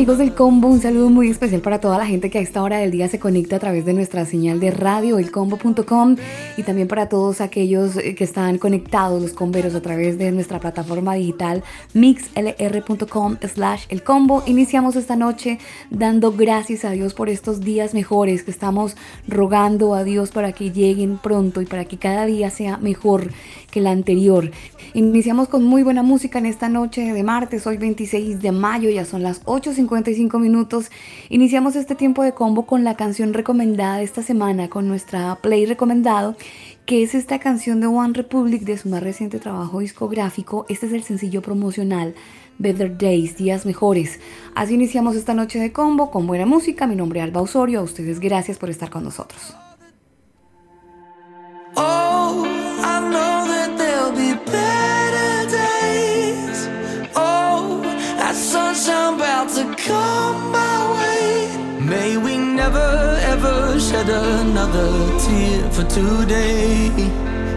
Amigos del combo, un saludo muy especial para toda la gente que a esta hora del día se conecta a través de nuestra señal de radio, elcombo.com, y también para todos aquellos eh, que están conectados, los comberos, a través de nuestra plataforma digital mixlr.com slash elcombo. Iniciamos esta noche dando gracias a Dios por estos días mejores que estamos rogando a Dios para que lleguen pronto y para que cada día sea mejor que el anterior. Iniciamos con muy buena música en esta noche de martes, hoy 26 de mayo, ya son las 8.55 minutos. Iniciamos este tiempo de combo con la canción recomendada de esta semana, con nuestra play recomendado, que es esta canción de One Republic de su más reciente trabajo discográfico. Este es el sencillo promocional. Better Days, días mejores. Así iniciamos esta noche de combo con buena música. Mi nombre es Alba Osorio. A ustedes gracias por estar con nosotros. Oh, I know that be better that sunshine about to come my way. May we never ever shed another tear for today.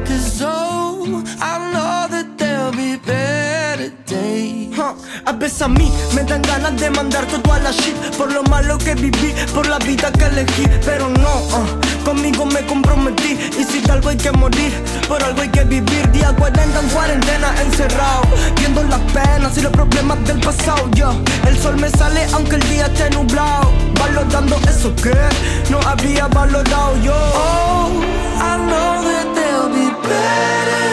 Cause oh, I know that there'll be better days. Huh. A veces a mí me dan ganas de mandar todo a la shit. Por lo malo que viví, por la vida que elegí. Pero no, uh, conmigo me comprometí. Y si de algo hay que morir, por algo hay que vivir. Día 40 en cuarentena, encerrado. Viendo las penas y los problemas del pasado Yo, el sol me sale aunque el día esté nublado. Valorando eso que no había valorado yo. Oh, I know that there'll be better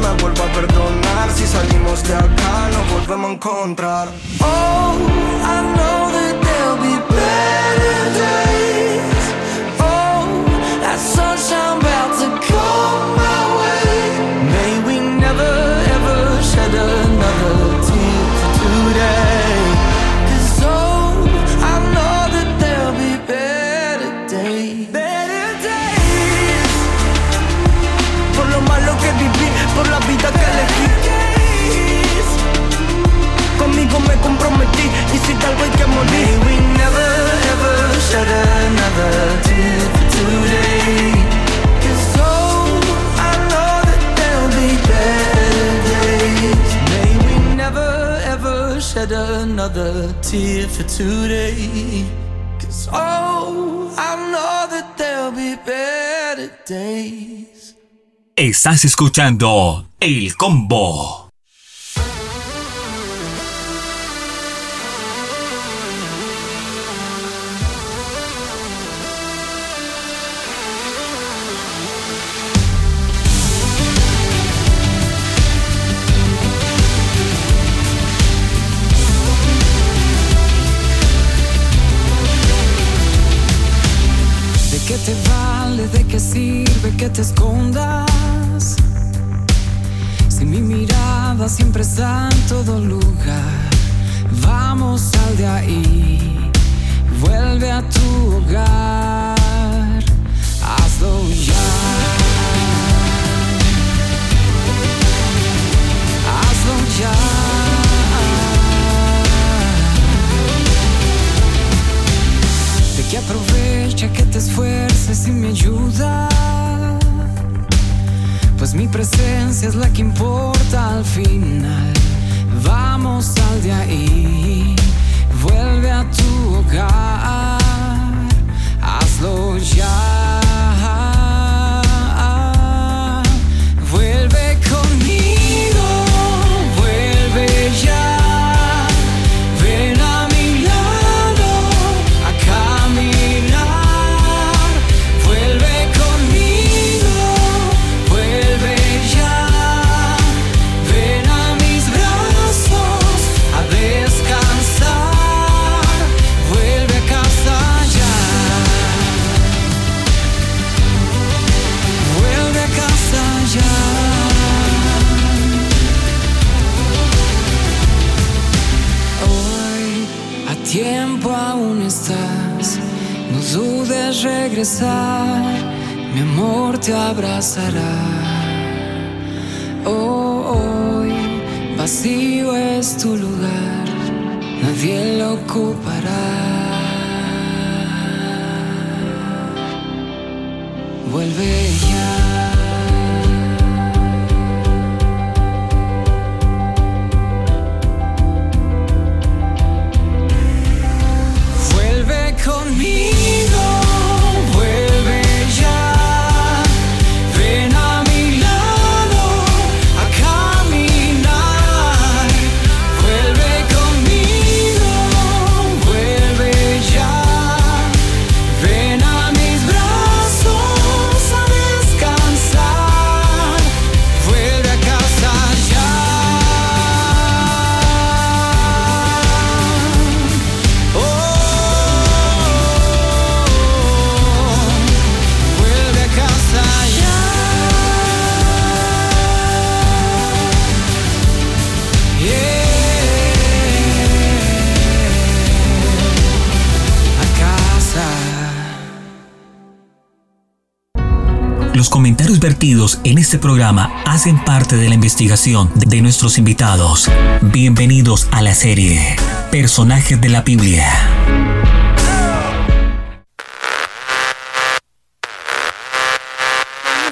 me vuelvo a perdonar. Si salimos de acá, nos volvemos a encontrar. Oh, de algo hay que May we never ever shed another tear for today. Cause oh, I know that there'll be better days. May we never ever shed another tear for today. Cause oh, I know that there'll be better days. Estás escuchando El Combo. Siempre en todo lugar, vamos sal de ahí, vuelve a tu hogar, hazlo ya. Hazlo ya. ¿De qué aprovecha que te esfuerces y me ayuda? Pues mi presencia es la que importa al final. Vamos sal de ahí, vuelve a tu hogar, hazlo ya. Comentarios vertidos en este programa hacen parte de la investigación de nuestros invitados. Bienvenidos a la serie Personajes de la Biblia.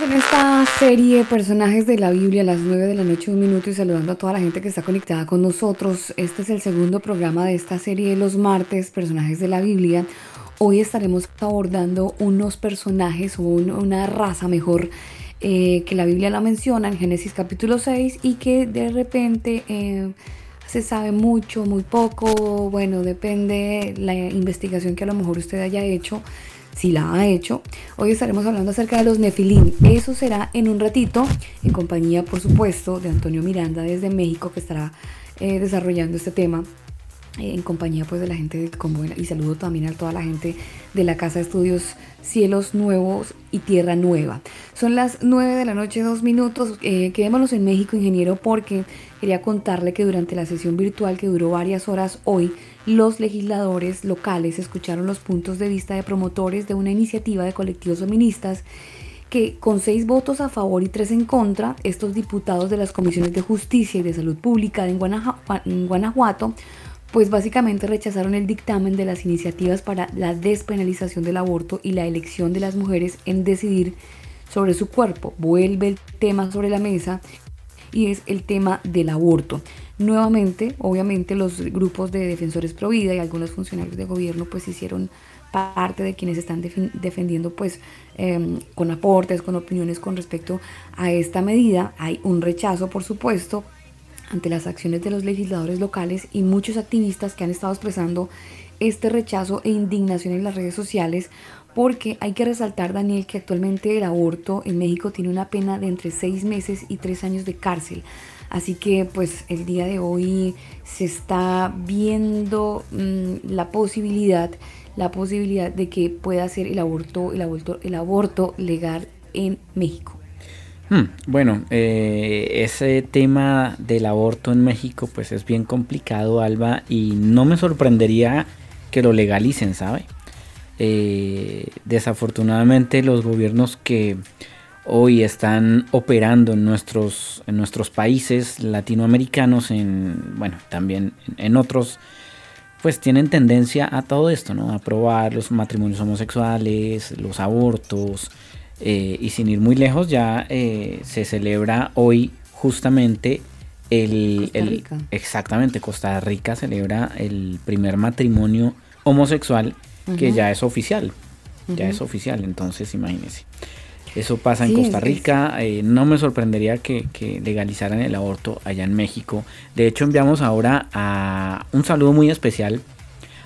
En esta serie Personajes de la Biblia a las 9 de la noche, un minuto, y saludando a toda la gente que está conectada con nosotros. Este es el segundo programa de esta serie de los martes, Personajes de la Biblia. Hoy estaremos abordando unos personajes o un- una raza mejor eh, que la Biblia la menciona en Génesis capítulo 6 y que de repente eh, se sabe mucho, muy poco. Bueno, depende la investigación que a lo mejor usted haya hecho si la ha hecho. Hoy estaremos hablando acerca de los Nefilim. Eso será en un ratito, en compañía, por supuesto, de Antonio Miranda desde México, que estará eh, desarrollando este tema en compañía pues de la gente del Combo y saludo también a toda la gente de la Casa de Estudios Cielos Nuevos y Tierra Nueva. Son las 9 de la noche, dos minutos. Eh, quedémonos en México, ingeniero, porque quería contarle que durante la sesión virtual que duró varias horas hoy, los legisladores locales escucharon los puntos de vista de promotores de una iniciativa de colectivos feministas que con seis votos a favor y tres en contra, estos diputados de las comisiones de justicia y de salud pública en Guanajuato, pues básicamente rechazaron el dictamen de las iniciativas para la despenalización del aborto y la elección de las mujeres en decidir sobre su cuerpo. Vuelve el tema sobre la mesa y es el tema del aborto. Nuevamente, obviamente, los grupos de defensores pro vida y algunos funcionarios de gobierno pues hicieron parte de quienes están defen- defendiendo pues em, con aportes, con opiniones con respecto a esta medida. Hay un rechazo, por supuesto, ante las acciones de los legisladores locales y muchos activistas que han estado expresando este rechazo e indignación en las redes sociales porque hay que resaltar, Daniel, que actualmente el aborto en México tiene una pena de entre seis meses y tres años de cárcel. Así que pues el día de hoy se está viendo mm, la posibilidad, la posibilidad de que pueda ser el aborto, el aborto, el aborto legal en México. Hmm, Bueno, eh, ese tema del aborto en México pues es bien complicado, Alba, y no me sorprendería que lo legalicen, ¿sabe? Eh, desafortunadamente los gobiernos que hoy están operando en nuestros, en nuestros países latinoamericanos, en, bueno, también en, otros, pues tienen tendencia a todo esto, ¿no? A aprobar los matrimonios homosexuales, los abortos, eh, y sin ir muy lejos, ya eh, se celebra hoy justamente el, Costa el- Rica. exactamente Costa Rica celebra el primer matrimonio homosexual que ya es oficial, ya es oficial, entonces imagínense. Eso pasa en Costa Rica, eh, no me sorprendería que, que legalizaran el aborto allá en México. De hecho, enviamos ahora a un saludo muy especial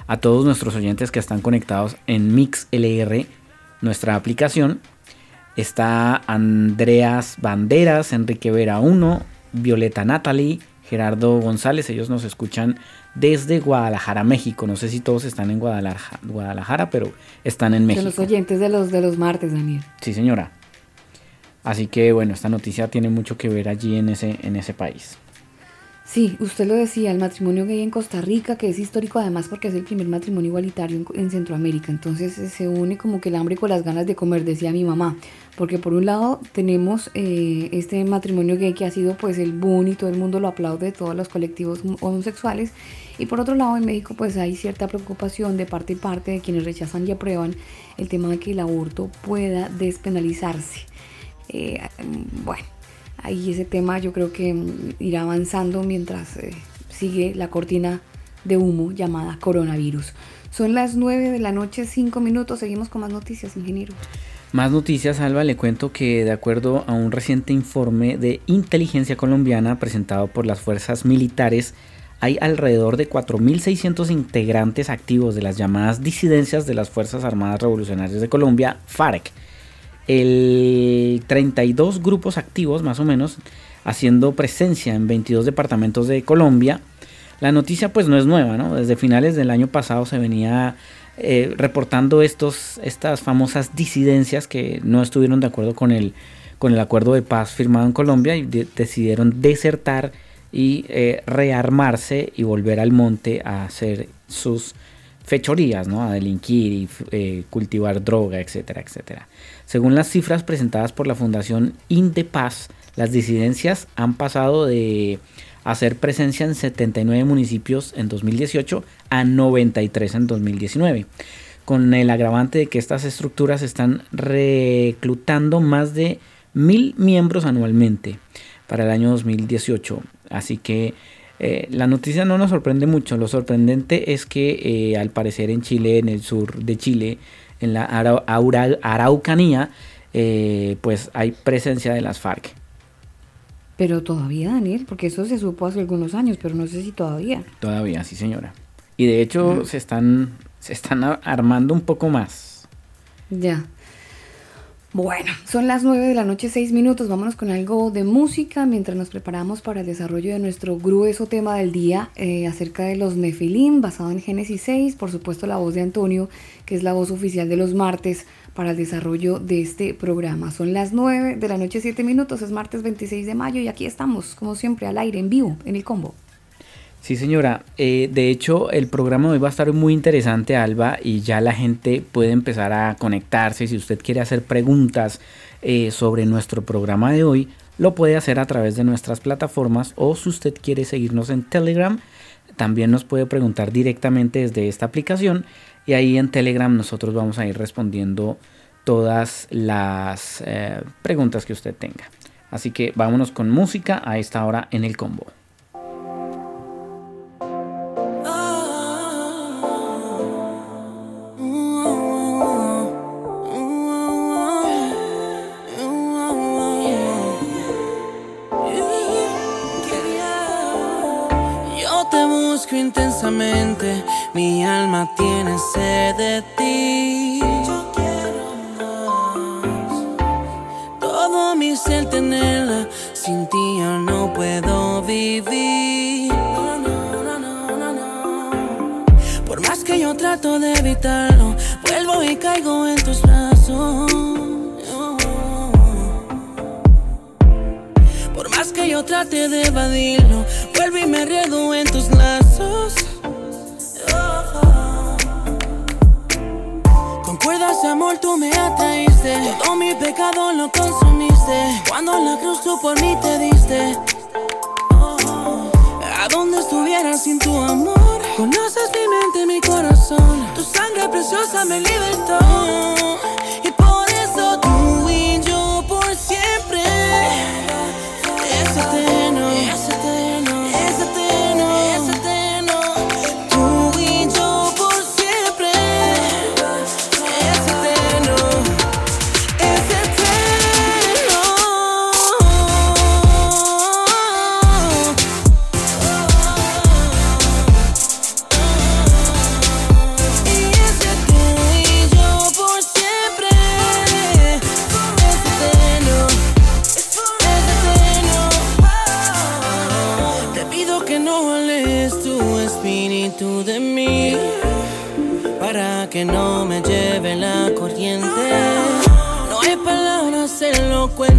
a todos nuestros oyentes que están conectados en MixLR, nuestra aplicación. Está Andreas Banderas, Enrique Vera 1, Violeta Natalie, Gerardo González. Ellos nos escuchan desde Guadalajara, México. No sé si todos están en Guadalajara, Guadalajara pero están en Son México. los oyentes de los, de los martes, Daniel. Sí, señora. Así que bueno, esta noticia tiene mucho que ver allí en ese, en ese país. Sí, usted lo decía, el matrimonio gay en Costa Rica, que es histórico además porque es el primer matrimonio igualitario en, en Centroamérica. Entonces eh, se une como que el hambre con las ganas de comer, decía mi mamá. Porque por un lado tenemos eh, este matrimonio gay que ha sido pues el boom y todo el mundo lo aplaude, todos los colectivos hom- homosexuales. Y por otro lado en México pues hay cierta preocupación de parte y parte de quienes rechazan y aprueban el tema de que el aborto pueda despenalizarse. Eh, bueno, ahí ese tema yo creo que mm, irá avanzando mientras eh, sigue la cortina de humo llamada coronavirus. Son las 9 de la noche, 5 minutos. Seguimos con más noticias, ingeniero. Más noticias, Alba, le cuento que de acuerdo a un reciente informe de inteligencia colombiana presentado por las fuerzas militares, hay alrededor de 4.600 integrantes activos de las llamadas disidencias de las Fuerzas Armadas Revolucionarias de Colombia, FARC. El 32 grupos activos, más o menos, haciendo presencia en 22 departamentos de Colombia. La noticia pues no es nueva, ¿no? Desde finales del año pasado se venía eh, reportando estos, estas famosas disidencias que no estuvieron de acuerdo con el, con el acuerdo de paz firmado en Colombia y de- decidieron desertar y eh, rearmarse y volver al monte a hacer sus fechorías, ¿no? A delinquir y eh, cultivar droga, etcétera, etcétera. Según las cifras presentadas por la Fundación Indepaz, las disidencias han pasado de hacer presencia en 79 municipios en 2018 a 93 en 2019, con el agravante de que estas estructuras están reclutando más de mil miembros anualmente para el año 2018. Así que eh, la noticia no nos sorprende mucho. Lo sorprendente es que eh, al parecer en Chile, en el sur de Chile, en la Araucanía, eh, pues hay presencia de las FARC. Pero todavía, Daniel, porque eso se supo hace algunos años, pero no sé si todavía. Todavía, sí señora. Y de hecho se están, se están armando un poco más. Ya. Bueno, son las 9 de la noche, 6 minutos. Vámonos con algo de música mientras nos preparamos para el desarrollo de nuestro grueso tema del día eh, acerca de los Nefilim, basado en Génesis 6. Por supuesto, la voz de Antonio, que es la voz oficial de los martes para el desarrollo de este programa. Son las 9 de la noche, 7 minutos. Es martes 26 de mayo y aquí estamos, como siempre, al aire, en vivo, en el combo. Sí, señora. Eh, de hecho, el programa de hoy va a estar muy interesante, Alba, y ya la gente puede empezar a conectarse. Si usted quiere hacer preguntas eh, sobre nuestro programa de hoy, lo puede hacer a través de nuestras plataformas o si usted quiere seguirnos en Telegram, también nos puede preguntar directamente desde esta aplicación y ahí en Telegram nosotros vamos a ir respondiendo todas las eh, preguntas que usted tenga. Así que vámonos con música a esta hora en el combo. Intensamente, mi alma tiene sed de ti. Yo quiero más. Todo mi ser tenerla, sin ti yo no puedo vivir. No, no, no, no, no, no. Por más que yo trato de evitarlo, vuelvo y caigo en tus brazos. Por más que yo trate de evadirlo, vuelvo y me enredo en tus lazos. Tú me atraíste, todo mi pecado lo consumiste. Cuando la cruz tú por mí te diste. A donde estuviera sin tu amor, conoces mi mente, mi corazón. Tu sangre preciosa me libertó.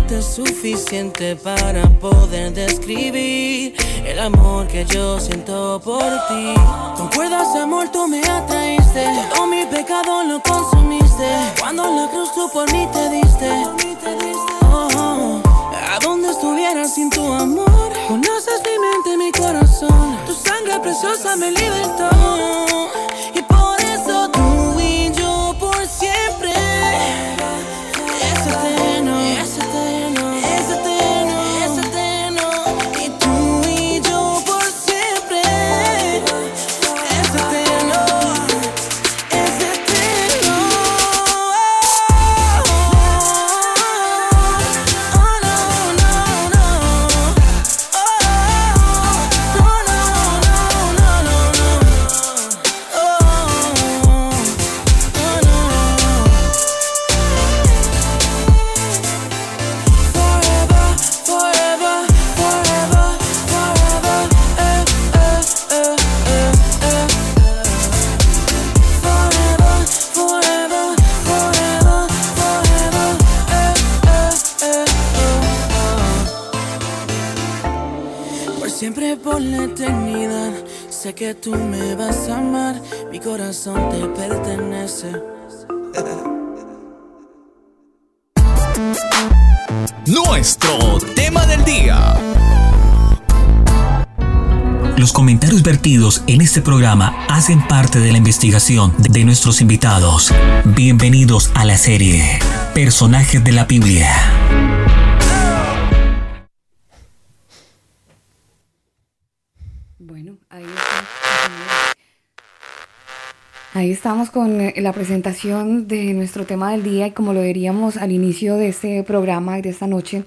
Elocuente suficiente para poder describir el amor que yo siento por ti. Concuerdas, amor, tú me atraíste. Todo mi pecado lo consumiste. Cuando la cruz tú por mí te diste. Oh, a dónde estuviera sin tu amor. Conoces mi mente, mi corazón. Tu sangre preciosa me libertó. Que tú me vas a amar, mi corazón te pertenece. Nuestro tema del día. Los comentarios vertidos en este programa hacen parte de la investigación de nuestros invitados. Bienvenidos a la serie Personajes de la Biblia. Ahí estamos con eh, la presentación de nuestro tema del día y como lo veríamos al inicio de este programa y de esta noche,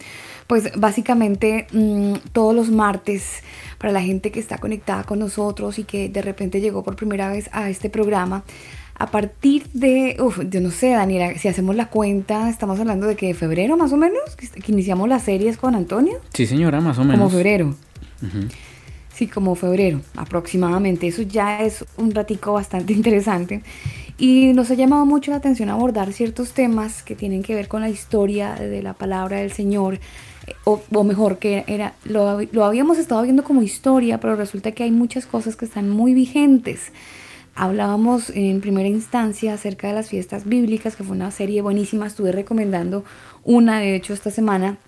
pues básicamente mm, todos los martes para la gente que está conectada con nosotros y que de repente llegó por primera vez a este programa, a partir de, uf, yo no sé, Daniela, si hacemos la cuenta, estamos hablando de que de febrero más o menos, que, iniciamos las series con Antonio, Sí, señora, más o menos. como febrero. Sí, como febrero aproximadamente. Eso ya es un ratico bastante interesante. Y nos ha llamado mucho la atención abordar ciertos temas que tienen que ver con la historia de la palabra del Señor. eh, O, o mejor, que era lo, lo habíamos estado viendo como historia, pero resulta que hay muchas cosas que están muy vigentes. Hablábamos en primera instancia acerca de las fiestas bíblicas, que fue una serie buenísima. Estuve recomendando una, de hecho, esta semana,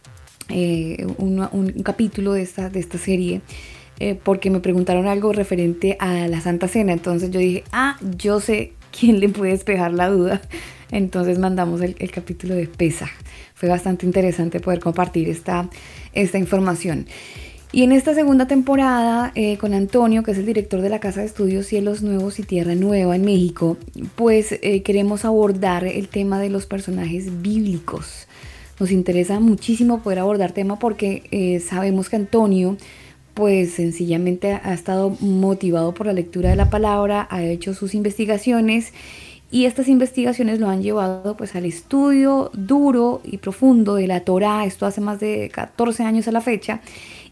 eh, un, un capítulo de esta, de esta serie, eh, porque me preguntaron algo referente a la Santa Cena. Entonces yo dije, ah, yo sé quién le puede despejar la duda. Entonces mandamos el, capítulo de Pesa. Fue bastante interesante poder compartir esta, esta información. Y en esta segunda temporada, eh, con Antonio, que es el director de la Casa de Estudios Cielos Nuevos y Tierra Nueva en México, pues eh, queremos abordar el tema de los personajes bíblicos. Nos interesa muchísimo poder abordar tema porque sabemos que Antonio, pues sencillamente ha estado motivado por la lectura de la palabra, ha hecho sus investigaciones y estas investigaciones lo han llevado pues al estudio duro y profundo de la Torá, esto hace más de 14 años a la fecha,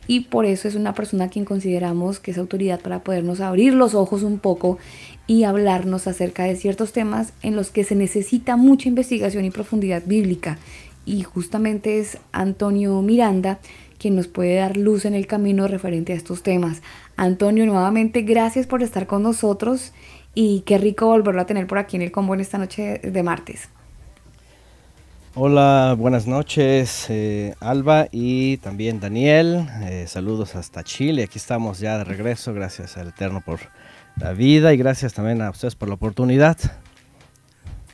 y por eso es una persona a quien consideramos que es autoridad para podernos abrir los ojos un poco y hablarnos acerca de ciertos temas en los que se necesita mucha investigación y profundidad bíblica. Y justamente es Antonio Miranda quien nos puede dar luz en el camino referente a estos temas. Antonio, nuevamente gracias por estar con nosotros y qué rico volverlo a tener por aquí en el combo en esta noche de martes. Hola, buenas noches, eh, Alba y también Daniel. Eh, saludos hasta Chile. Aquí estamos ya de regreso. Gracias al Eterno por la vida y gracias también a ustedes por la oportunidad.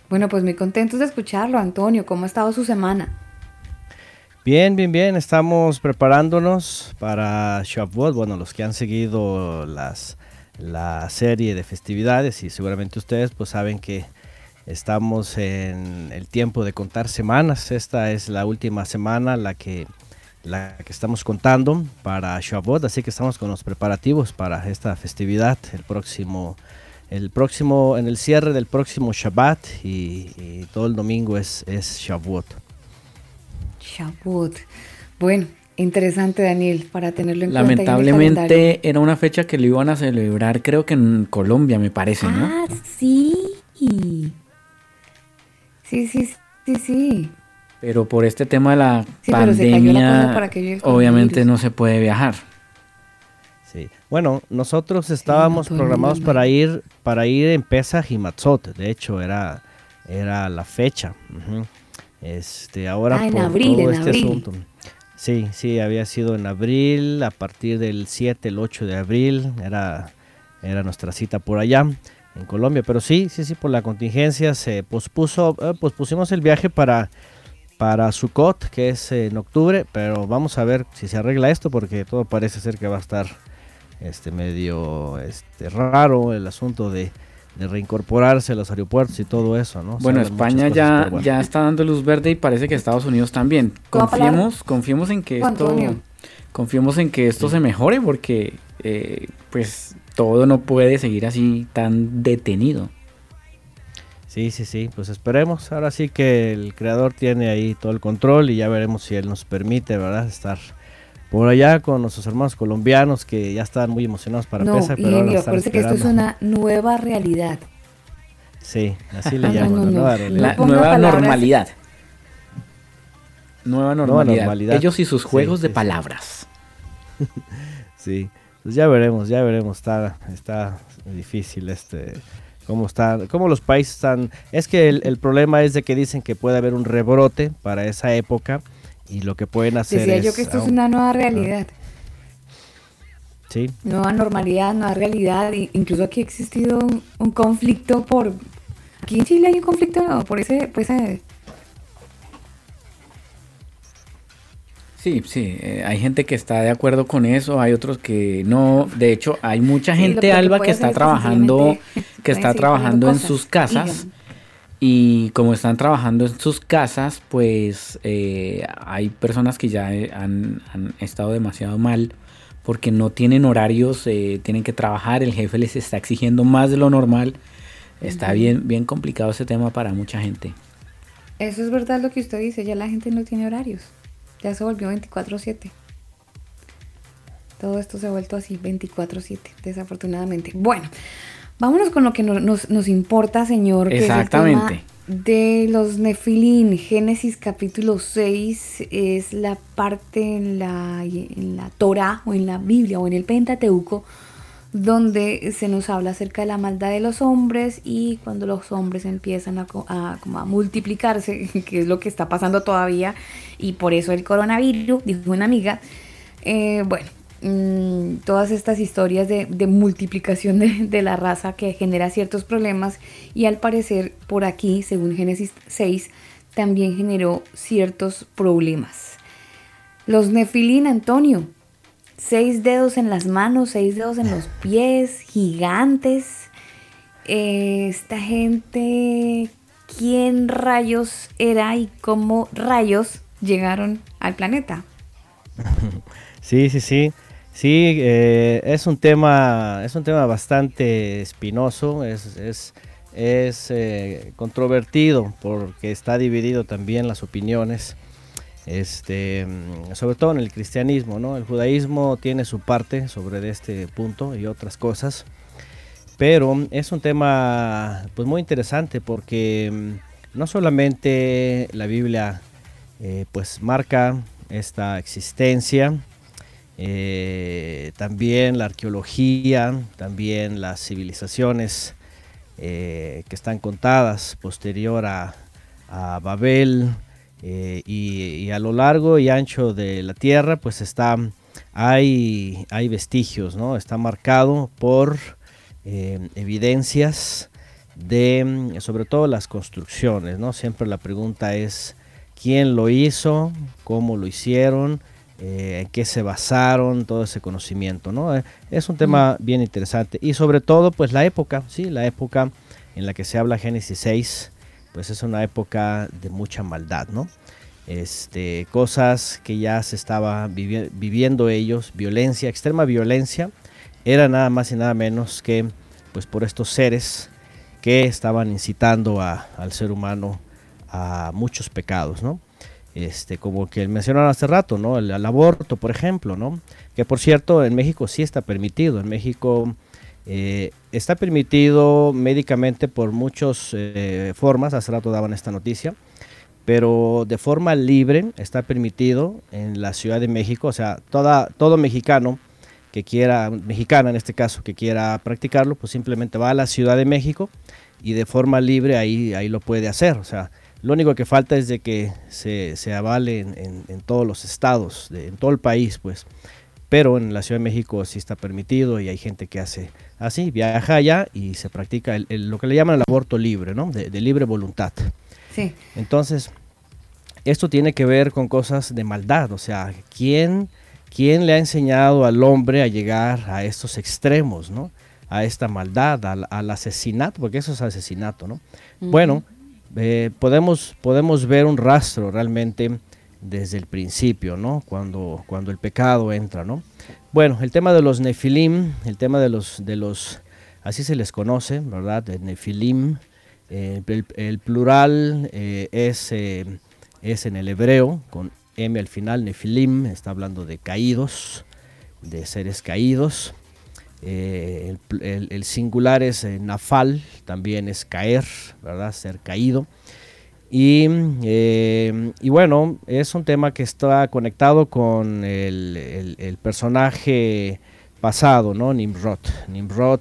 Bueno, pues muy contentos de escucharlo, Antonio. ¿Cómo ha estado su semana? Bien, bien, bien. Estamos preparándonos para Shavuot. Bueno, los que han seguido las, la serie de festividades y seguramente ustedes pues saben que estamos en el tiempo de contar semanas. Esta es la última semana la que, la que estamos contando para Shavuot, así que estamos con los preparativos para esta festividad el próximo el próximo en el cierre del próximo Shabbat y, todo el domingo es, es. Shavuot. Bueno, interesante, Daniel, para tenerlo en cuenta. el calendario. Lamentablemente era una fecha que lo iban a celebrar, creo que en Colombia, me parece, ¿no? Ah, sí. Sí, sí, sí, sí. Pero por este tema de la Sí, la pandemia, para que llegue el obviamente no se puede viajar. Sí. Bueno, nosotros estábamos programados para ir para ir en Pesaj y Matzot. De hecho, era era la fecha. Este, ahora Ah, en por abril, todo en este abril. asunto. Sí, sí, había sido en abril, a partir del 7, el 8 de abril, era, era nuestra cita por allá, en Colombia. Pero sí, sí, sí, por la contingencia se pospuso, eh, pospusimos el viaje para, para Sukkot, que es en octubre, pero vamos a ver si se arregla esto, porque todo parece ser que va a estar este medio este, raro el asunto de, de reincorporarse a los aeropuertos y todo eso, ¿no? Bueno, España ya, bueno. ya está dando luz verde y parece que Estados Unidos también. Confiemos, confiemos en que esto, confiemos en que esto se mejore porque eh, pues todo no puede seguir así tan detenido. Sí, sí, sí, pues esperemos. Ahora sí que el creador tiene ahí todo el control y ya veremos si él nos permite, ¿verdad? Estar por allá con nuestros hermanos colombianos que ya están muy emocionados para No, empezar, pero están acuérdese que esto es una nueva realidad. Sí, así le No, llaman, no, la no, nueva realidad. La nueva normalidad. Nueva normalidad. normalidad. Ellos y sus juegos sí, de sí. palabras. Sí, pues ya veremos, ya veremos. Está, está difícil este, cómo está, cómo los países están. Es que el, el problema es de que dicen que puede haber un rebrote para esa época y lo que pueden hacer Decía es. yo que esto es una nueva realidad, Sí, nueva normalidad, nueva realidad. Incluso aquí ha existido un, un conflicto por... Aquí en Chile hay un conflicto ¿no? por ese... Por ese Sí, sí, eh, hay gente que está de acuerdo con eso, hay otros que no. De hecho, hay mucha gente, que- que Alba, que hacer está es que trabajando, que está trabajando en sus casas. Y como están trabajando en sus casas, pues eh, hay personas que ya eh, han, han estado demasiado mal porque no tienen horarios, eh, tienen que trabajar, el jefe les está exigiendo más de lo normal. Está bien, bien complicado ese tema para mucha gente. Eso es verdad lo que usted dice, ya la gente no tiene horarios. Ya se volvió 24/7. Todo esto se ha vuelto así 24/7, desafortunadamente. Bueno, vámonos con lo que no- nos, nos importa, señor. que es el Exactamente. tema de los Nefilín, Génesis capítulo 6 es la parte en la, en la Torah o en la Biblia o en el Pentateuco donde se nos habla acerca de la maldad de los hombres y cuando los hombres empiezan a, a multiplicarse, que es lo que está pasando todavía, y por eso el coronavirus, dijo una amiga, eh, bueno, mm, todas estas historias de, multiplicación de, de la raza que genera ciertos problemas y al parecer por aquí, según Génesis 6, también generó ciertos problemas. Los nefilín, Antonio, seis dedos en las manos, seis dedos en los pies, gigantes. Eh, esta gente, ¿quién rayos era y cómo rayos llegaron al planeta? Sí, sí, sí. Sí, eh, es un tema, es un tema bastante espinoso, es, es, eh, controvertido porque está dividido también las opiniones. Este, sobre todo en el cristianismo, ¿no? El judaísmo tiene su parte sobre este punto y otras cosas. Pero es un tema pues muy interesante porque mm, no solamente la Biblia eh, pues marca esta existencia, eh, también la arqueología, también las civilizaciones eh, que están contadas posterior a, Babel eh, y, y a lo largo y ancho de la tierra pues está hay, hay vestigios, ¿no? Está marcado por evidencias de sobre todo las construcciones, ¿no? Siempre la pregunta es quién lo hizo, cómo lo hicieron, eh, en qué se basaron, todo ese conocimiento, ¿no? Eh, es un tema bien interesante y sobre todo pues la época, sí, la época en la que se habla Génesis 6, pues es una época de mucha maldad, ¿no? Este, cosas que ya se estaba vivi- viviendo ellos, violencia, extrema violencia, era nada más y nada menos que pues por estos seres que estaban incitando a- al ser humano a muchos pecados, ¿no? Este, como que mencionaron hace rato, ¿no? El, aborto, por ejemplo, ¿no? Que por cierto, en México sí está permitido. En México eh, está permitido médicamente por muchas eh, formas. Hace rato daban esta noticia. pero de forma libre está permitido en la Ciudad de México, o sea, todo mexicano que quiera, mexicana en este caso, que quiera practicarlo, pues simplemente va a la Ciudad de México y de forma libre ahí, ahí lo puede hacer. O sea, lo único que falta es de que se, se avale en, en, todos los estados, de, en todo el país, pues. Pero en la Ciudad de México sí está permitido y hay gente que hace así, viaja allá y se practica el, el, lo que le llaman el aborto libre, ¿no? De, de libre voluntad. Sí. Entonces, esto tiene que ver con cosas de maldad, o sea, ¿quién ¿Quién le ha enseñado al hombre a llegar a estos extremos, ¿no? A esta maldad, al, al asesinato, porque eso es asesinato, ¿no? Uh -huh. Bueno, eh, podemos, podemos ver un rastro realmente desde el principio, ¿no? Cuando, cuando el pecado entra, ¿no? Bueno, el tema de los nefilim, el tema de los, de los así se les conoce, ¿verdad? Nefilim, eh, el, el, plural eh, es, es en el hebreo, con M al final, Nefilim, está hablando de caídos, de seres caídos. Eh, el, singular es eh, Nafal, también es caer, ¿verdad? Ser caído. Y, eh, y, bueno, es un tema que está conectado con el, personaje pasado, ¿no? Nimrod. Nimrod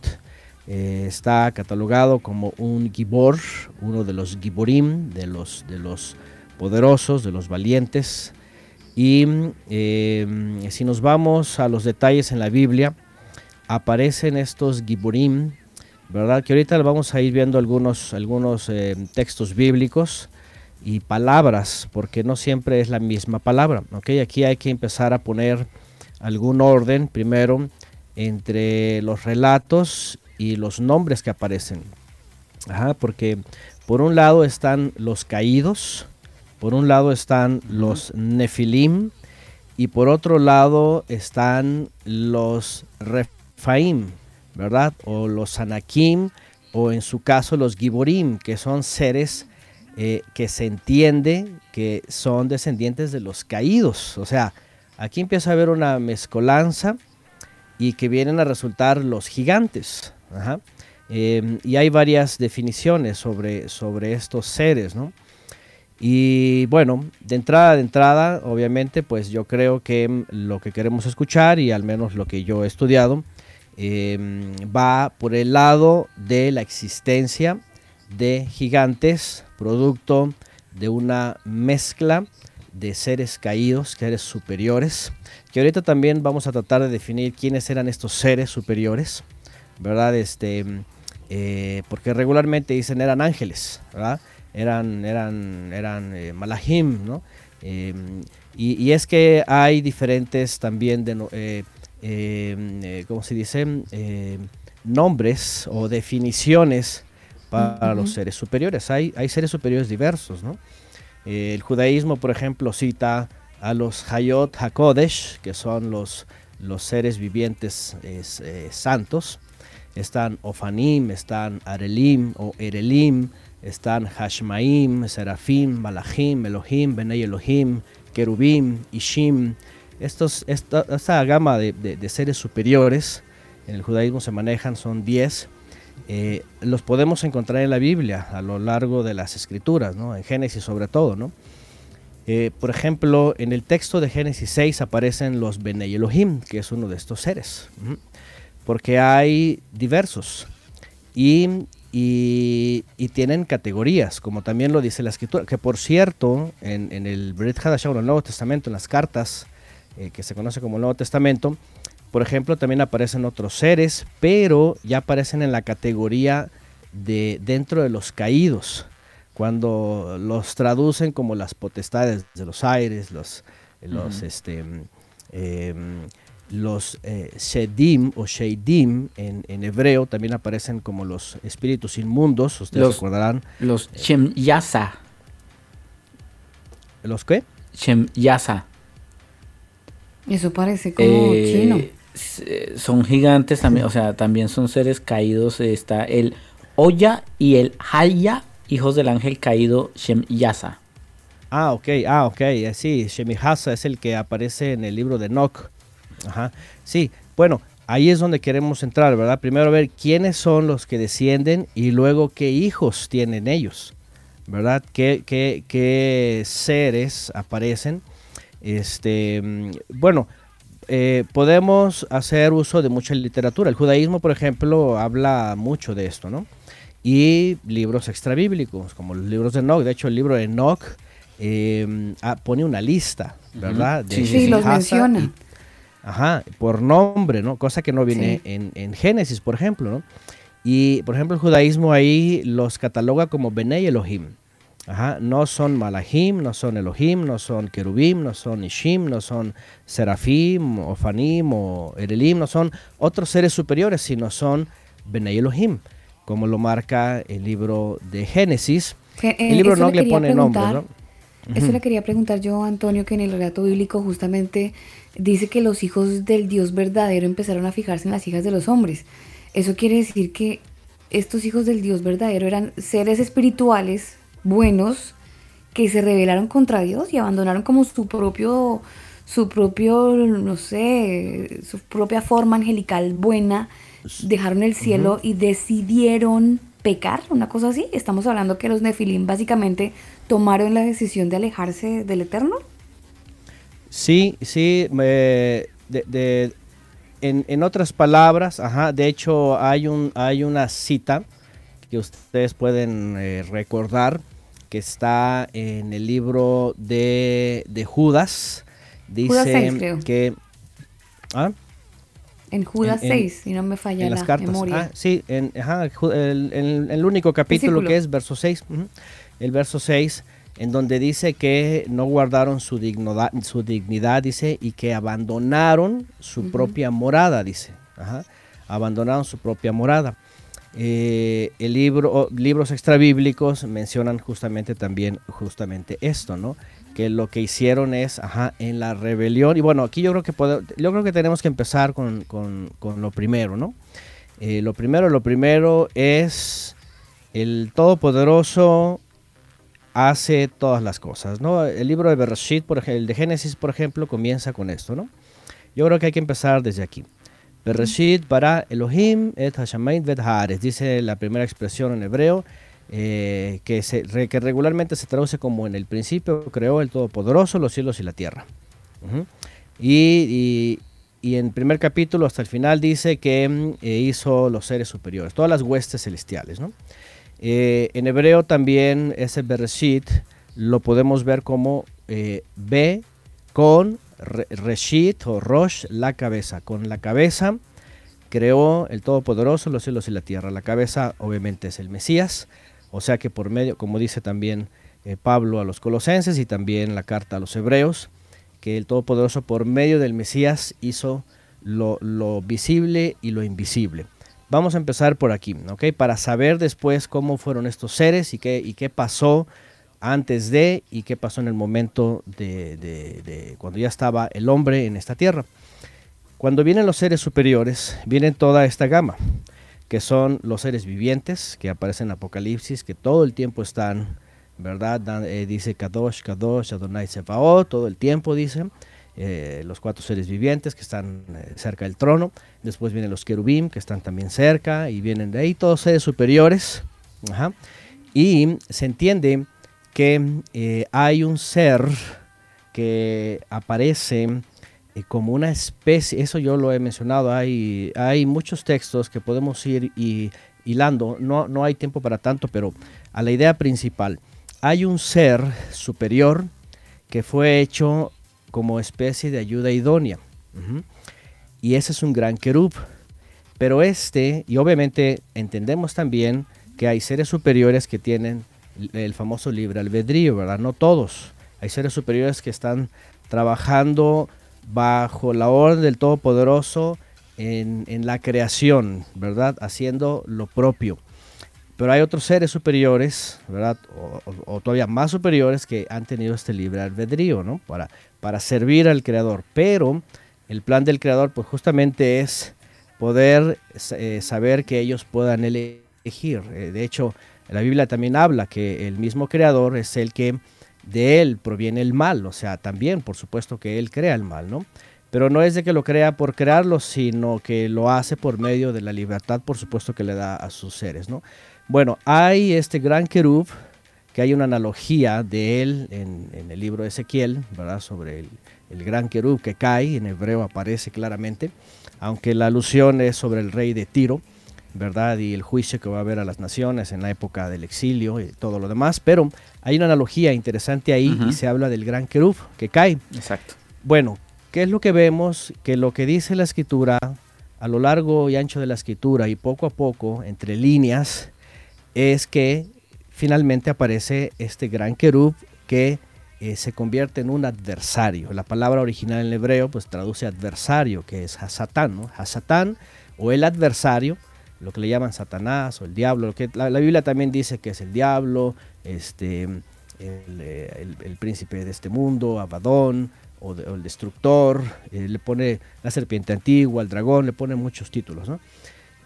está catalogado como un gibor, uno de los giborim, de los, de los poderosos, de los valientes, y si nos vamos a los detalles en la Biblia, aparecen estos giburim, ¿verdad? Que ahorita vamos a ir viendo algunos, algunos eh, textos bíblicos y palabras, porque no siempre es la misma palabra, ¿ok? Aquí hay que empezar a poner algún orden primero entre los relatos y los nombres que aparecen. Ajá, porque por un lado están los caídos, por un lado están los Nefilim y por otro lado están los Refaim, ¿verdad? O los Anakim o en su caso los Giborim, que son seres eh, que se entiende que son descendientes de los caídos. O sea, aquí empieza a haber una mezcolanza y que vienen a resultar los gigantes. Eh, y hay varias definiciones sobre, sobre estos seres, ¿no? Y bueno, de entrada, de entrada, obviamente, pues yo creo que lo que queremos escuchar y al menos lo que yo he estudiado eh, va por el lado de la existencia de gigantes, producto de una mezcla de seres caídos, seres superiores, que ahorita también vamos a tratar de definir quiénes eran estos seres superiores, ¿verdad? Este, eh, porque regularmente dicen eran ángeles, ¿verdad? eran, eran, eran eh, malahim, ¿no? Eh, y, y, es que hay diferentes también, de, eh, eh ¿cómo se dice? nombres o definiciones para uh -huh. los seres superiores. Hay, hay seres superiores diversos, ¿no? el judaísmo, por ejemplo, cita a los Hayot HaKodesh, que son los, los seres vivientes es, santos. Están Ofanim, están Arelim o Erelim, están Hashmaim, Serafim, Malachim, Elohim, Benei Elohim, Kerubim, Ishim. Estos, esta, esta gama de, de, seres superiores en el judaísmo se manejan, son 10. Eh, los podemos encontrar en la Biblia a lo largo de las escrituras, ¿no? en Génesis sobre todo. ¿no? Eh, por ejemplo, en el texto de Génesis 6 aparecen los Benei Elohim, que es uno de estos seres, porque hay diversos. Y y, y, tienen categorías, como también lo dice la escritura, que por cierto, en, en el Brit Hadashah, en el Nuevo Testamento, en las cartas eh, que se conoce como el Nuevo Testamento, por ejemplo, también aparecen otros seres, pero ya aparecen en la categoría de dentro de los caídos, cuando los traducen como las potestades de los aires, los, los uh -huh. este, eh, los eh, Shedim o Sheidim en, en, hebreo también aparecen como los espíritus inmundos, ustedes los, recordarán. Los Shem Yasa. ¿Los qué? Shem Yasa. Eso parece como eh, chino. Son gigantes también, o sea, también son seres caídos. Está el Oya y el Haya, hijos del ángel caído Shem Yasa. Ah, ok, ah, ok, sí, Shemihasa es el que aparece en el libro de Enoch. Ajá. Sí, bueno, ahí es donde queremos entrar, ¿verdad? Primero ver quiénes son los que descienden y luego qué hijos tienen ellos. ¿verdad? ¿Qué, qué, qué seres aparecen? Este, bueno, eh, podemos hacer uso de mucha literatura. El judaísmo, por ejemplo, habla mucho de esto, ¿no? Y libros extrabíblicos, como los libros de Enoch. De hecho, el libro de Enoch eh, ah, pone una lista, ¿verdad? De, sí, los menciona. ajá, por nombre, ¿no? Cosa que no viene en, en, Génesis, por ejemplo, ¿no? Y, por ejemplo, el judaísmo ahí los cataloga como Benei Elohim. Ajá, no son Malahim, no son Elohim, no son Kerubim, no son Ishim, no son Serafim, o Fanim, o Erelim, no son otros seres superiores, sino son Benei Elohim, como lo marca el libro de Génesis. el libro no le, pone nombre, ¿no? Eso le quería preguntar yo, Antonio, que en el relato bíblico justamente dice que los hijos del Dios verdadero empezaron a fijarse en las hijas de los hombres. Eso quiere decir que estos hijos del Dios verdadero eran seres espirituales buenos que se rebelaron contra Dios y abandonaron como su propio, su propio, no sé, su propia forma angelical buena, dejaron el cielo y decidieron pecar, una cosa así. Estamos hablando que los nefilim básicamente tomaron la decisión de alejarse del Eterno. Sí, sí, de, en, otras palabras, ajá, de hecho hay, un, hay una cita que ustedes pueden eh, recordar que está en el libro de, Judas. Dice que... ¿ah? En Judas 6, si no me falla la memoria. Ah, sí, en, el, único capítulo que es verso 6, el verso 6, en donde dice que no guardaron su dignidad, su dignidad dice, y que abandonaron su propia morada, dice. abandonaron su propia morada. Eh, el libro, libros extrabíblicos mencionan justamente también justamente esto, ¿no? Que lo que hicieron es, ajá, en la rebelión. Y bueno, aquí yo creo que yo creo que tenemos que empezar con, lo primero, ¿no? Eh, lo primero, lo primero es el Todopoderoso hace todas las cosas, ¿no? El libro de Bereshit, por ejemplo, el de Génesis, por ejemplo, comienza con esto, ¿no? Yo creo que hay que empezar desde aquí. Bereshit para Elohim et Hashamayim vet Haaretz, dice la primera expresión en hebreo, eh, que, regularmente se traduce como en el principio creó el Todopoderoso los cielos y la tierra. y, y, en el primer capítulo hasta el final dice que mm, eh, hizo los seres superiores, todas las huestes celestiales. Eh, en hebreo también ese Bereshit lo podemos ver como B con Reshit o Rosh, la cabeza. Con la cabeza creó el Todopoderoso los cielos y la tierra. La cabeza obviamente es el Mesías, o sea que por medio, como dice también eh, Pablo a los colosenses y también la carta a los hebreos, que el Todopoderoso por medio del Mesías hizo lo, visible y lo invisible. Vamos a empezar por aquí, ¿ok? Para saber después cómo fueron estos seres y qué, y qué pasó antes de y qué pasó en el momento de, cuando ya estaba el hombre en esta tierra. Cuando vienen los seres superiores, vienen toda esta gama, que son los seres vivientes que aparecen en Apocalipsis, que todo el tiempo están, ¿verdad? Eh, dice Kadosh, Kadosh, Adonai Sefaot, todo el tiempo dice, eh, los cuatro seres vivientes que están eh, cerca del trono. Después vienen los querubim que están también cerca y vienen de ahí todos seres superiores. Y se entiende que eh, hay un ser que aparece eh, como una especie, eso yo lo he mencionado, hay, hay muchos textos que podemos ir hilando, no, no hay tiempo para tanto, pero a la idea principal, hay un ser superior que fue hecho como especie de ayuda idónea. Y ese es un gran querub. Pero este, y obviamente entendemos también que hay seres superiores que tienen el famoso libre albedrío, ¿verdad? No todos. Hay seres superiores que están trabajando bajo la orden del Todopoderoso en, la creación, ¿verdad? Haciendo lo propio. Pero hay otros seres superiores, ¿verdad? O, todavía más superiores que han tenido este libre albedrío, ¿no? Para, para servir al Creador. Pero el plan del Creador, pues justamente es poder eh, saber que ellos puedan elegir. Eh, de hecho, la Biblia también habla que el mismo creador es el que de él proviene el mal, o sea, también por supuesto que él crea el mal, ¿no? Pero no es de que lo crea por crearlo, sino que lo hace por medio de la libertad, por supuesto que le da a sus seres, ¿no? Bueno, hay este gran querub que hay una analogía de él en, el libro de Ezequiel, ¿verdad? Sobre el, el gran querub que cae, en hebreo aparece claramente, aunque la alusión es sobre el rey de Tiro, ¿verdad? Y el juicio que va a haber a las naciones en la época del exilio y todo lo demás, pero hay una analogía interesante ahí Ujú. y se habla del gran querub que cae. Exacto. Bueno, ¿qué es lo que vemos? Que lo que dice la escritura a lo largo y ancho de la escritura y poco a poco entre líneas es que finalmente aparece este gran querub que eh, se convierte en un adversario. La palabra original en hebreo pues traduce adversario, que es Hasatán, ¿no? Hasatán o el adversario, lo que le llaman Satanás o el diablo, lo que la, Biblia también dice que es el diablo, este, el, eh, príncipe de este mundo, Abadón, o, el destructor, eh, le pone la serpiente antigua, el dragón, le pone muchos títulos, ¿no?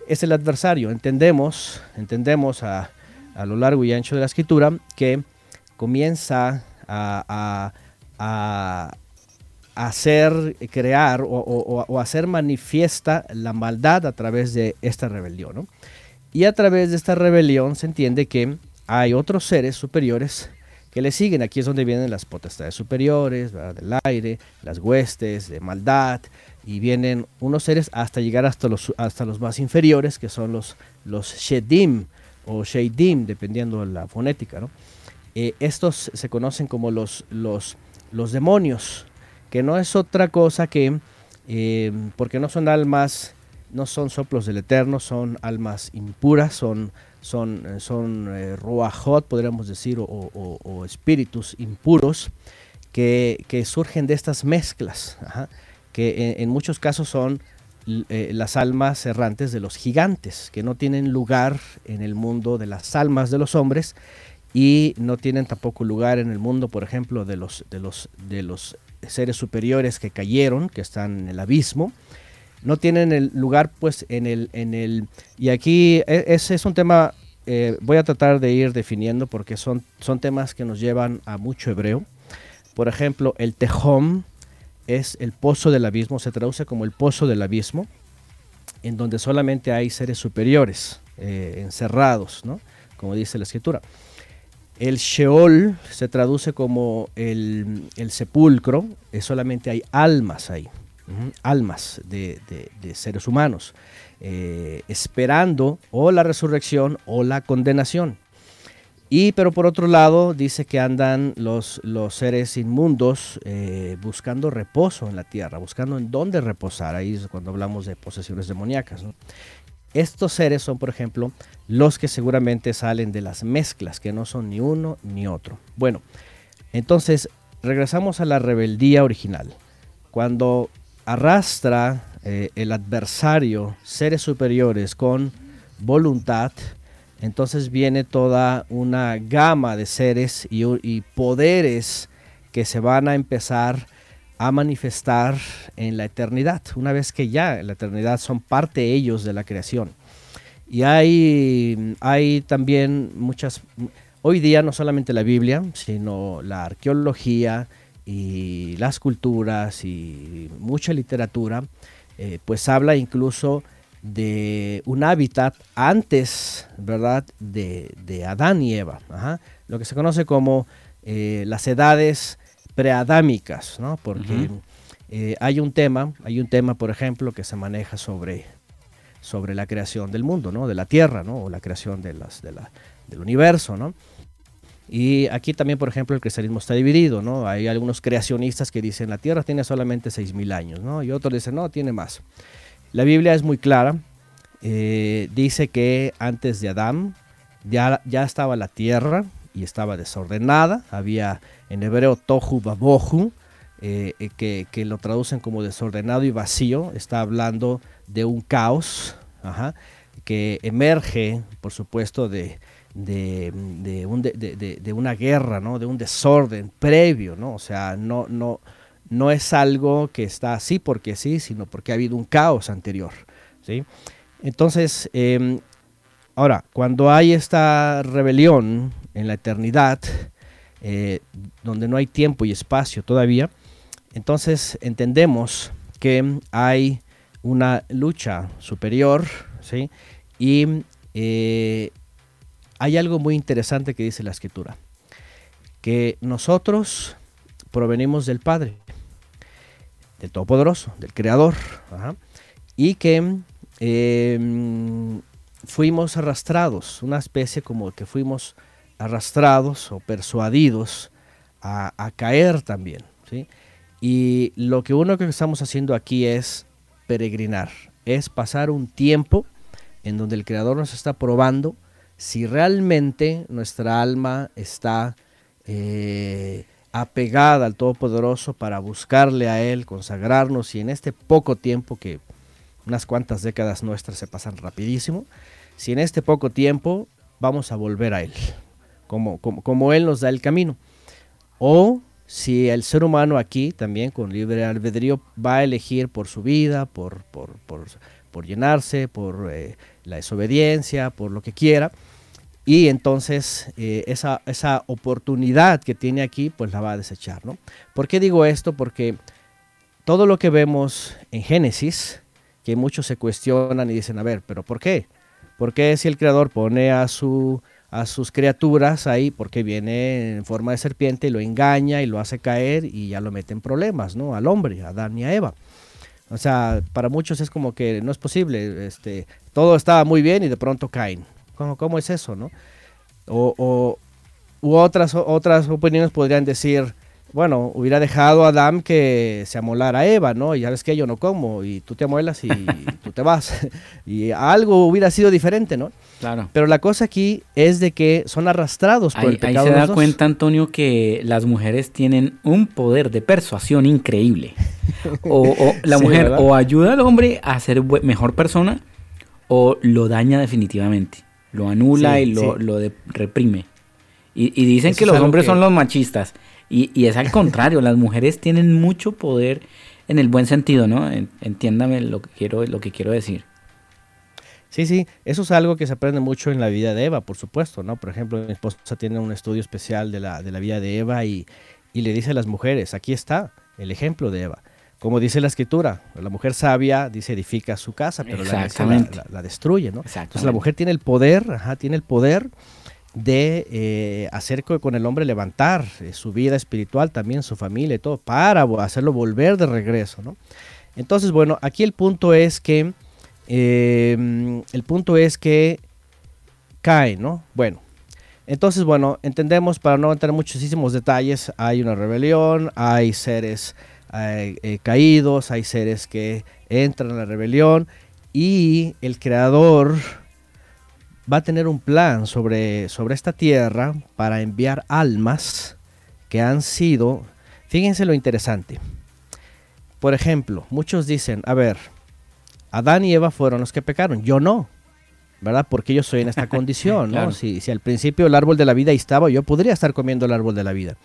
Es el adversario, entendemos, entendemos a, a lo largo y ancho de la escritura que comienza a hacer, crear o, o- o hacer manifiesta la maldad a través de esta rebelión, ¿no? Y a través de esta rebelión se entiende que hay otros seres superiores que le siguen. Aquí es donde vienen las potestades superiores, ¿verdad? del aire, las huestes de maldad, y vienen unos seres hasta llegar hasta los, hasta los más inferiores, que son los, los Shedim o Sheidim, dependiendo de la fonética. ¿no? Eh, estos se conocen como los, los, los demonios, que no es otra cosa que, eh, porque no son almas, no son soplos del Eterno, son almas impuras, son, son, eh, son eh, podríamos decir, o, espíritus impuros que, que surgen de estas mezclas, que en, muchos casos son las almas errantes de los gigantes, que no tienen lugar en el mundo de las almas de los hombres y no tienen tampoco lugar en el mundo, por ejemplo, de los, de los, de los seres superiores que cayeron, que están en el abismo. No tienen el lugar, pues, en el, en el, y aquí e- ese es un tema, eh, voy a tratar de ir definiendo porque son, son temas que nos llevan a mucho hebreo. Por ejemplo, el tejom es el pozo del abismo, se traduce como el pozo del abismo, en donde solamente hay seres superiores, eh, encerrados, ¿no? Como dice la escritura. El Sheol se traduce como el, el sepulcro, eh, solamente hay almas ahí, almas de, de- seres humanos, eh, esperando o la resurrección o la condenación. Y pero por otro lado dice que andan los, los seres inmundos eh, buscando reposo en la tierra, buscando en dónde reposar. Ahí es cuando hablamos de posesiones demoníacas. Estos seres son, por ejemplo, los que seguramente salen de las mezclas, que no son ni uno ni otro. Bueno, entonces regresamos a la rebeldía original. Cuando arrastra eh, el adversario seres superiores con voluntad, entonces viene toda una gama de seres y, y poderes que se van a empezar a manifestar en la eternidad, una vez que ya en la eternidad son parte ellos de la creación. Y hay, hay también muchas, hoy día no solamente la Biblia, sino la arqueología y las culturas y mucha literatura, eh, pues habla incluso de un hábitat antes, ¿verdad?, de, de Adán y Eva, lo que se conoce como eh, las edades preadámicas, ¿no? Porque eh, hay un tema, hay un tema, por ejemplo, que se maneja sobre, sobre la creación del mundo, ¿no? De la Tierra, ¿no? O la creación de las, de la, del universo, ¿no? Y aquí también, por ejemplo, el cristianismo está dividido, ¿no? Hay algunos creacionistas que dicen la Tierra tiene solamente 6.000 años, ¿no? Y otros dicen, no, tiene más. La Biblia es muy clara, eh, dice que antes de Adán ya, ya estaba la Tierra y estaba desordenada, había en hebreo tohu babohu, eh, eh, que, lo traducen como desordenado y vacío, está hablando de un caos, que emerge, por supuesto, de, de, de un- de- de- de- de una guerra, ¿no? de un desorden previo, ¿no? o sea, no, no, no es algo que está así porque sí, sino porque ha habido un caos anterior. ¿sí? Entonces, eh, ahora, cuando hay esta rebelión en la eternidad, eh, donde no hay tiempo y espacio todavía, entonces entendemos que hay una lucha superior, ¿sí? Y eh, hay algo muy interesante que dice la escritura. que nosotros provenimos del Padre, del Todopoderoso, del Creador, y que eh, fuimos arrastrados, una especie como que fuimos arrastrados o persuadidos a, caer también. ¿sí? Y lo que uno que estamos haciendo aquí es peregrinar, es pasar un tiempo en donde el Creador nos está probando si realmente nuestra alma está eh, apegada al Todopoderoso para buscarle a Él, consagrarnos y en este poco tiempo que unas cuantas décadas nuestras se pasan rapidísimo, si en este poco tiempo vamos a volver a Él, como, como, como Él nos da el camino. O si el ser humano aquí también con libre albedrío va a elegir por su vida, por, por, por, por llenarse, por eh, la desobediencia, por lo que quiera, y entonces eh, esa, esa oportunidad que tiene aquí, pues la va a desechar. ¿no? ¿Por qué digo esto? Porque todo lo que vemos en Génesis, que muchos se cuestionan y dicen, a ver, pero ¿por qué? ¿Por qué si el Creador pone a, su, a sus criaturas ahí, porque viene en forma de serpiente y lo engaña y lo hace caer y ya lo mete en problemas, ¿no? Al hombre, a Adán y a Eva. O sea, para muchos es como que no es posible, este, todo estaba muy bien y de pronto caen. ¿Cómo, cómo es eso, no? O, u otras, otras opiniones podrían decir, bueno, hubiera dejado a Adán que se amolara a Eva, ¿no? Y ya ves que yo no como, y tú te amuelas y tú te vas. y algo hubiera sido diferente, ¿no? Claro. Pero la cosa aquí es de que son arrastrados por Ahí, el ahí pecado. se los da dos. cuenta, Antonio, que las mujeres tienen un poder de persuasión increíble. O, o la Sí, mujer ¿verdad? o ayuda al hombre a ser mejor persona o lo daña definitivamente. Lo anula Sí, y lo, sí. lo de- reprime. Y, y dicen Eso que los hombres que- son los machistas. Y, y es al contrario, las mujeres tienen mucho poder en el buen sentido, ¿no? En- Entiéndame lo que quiero, lo que quiero decir. Sí, sí, eso es algo que se aprende mucho en la vida de Eva, por supuesto, ¿no? Por ejemplo, mi esposa tiene un estudio especial de la, de la vida de Eva y, y le dice a las mujeres, aquí está el ejemplo de Eva. Como dice la escritura, la mujer sabia, dice, edifica su casa, pero la, destruye, ¿no? Entonces la mujer tiene el poder, ajá, tiene el poder de eh, hacer co- con el hombre levantar eh, su vida espiritual, también su familia y todo, para hacerlo volver de regreso, ¿no? Entonces, bueno, aquí el punto es que, eh, el punto es que cae, ¿no? Bueno, entonces, bueno, entendemos, para no entrar en muchísimos detalles, hay una rebelión, hay seres eh, eh, caídos, hay seres que entran a la rebelión y el creador va a tener un plan sobre, sobre esta tierra para enviar almas que han sido, fíjense lo interesante. Por ejemplo, muchos dicen, a ver, Adán y Eva fueron los que pecaron, yo no, ¿verdad? Porque yo soy en esta condición, ¿no? Claro. Si, si al principio el árbol de la vida estaba, yo podría estar comiendo el árbol de la vida.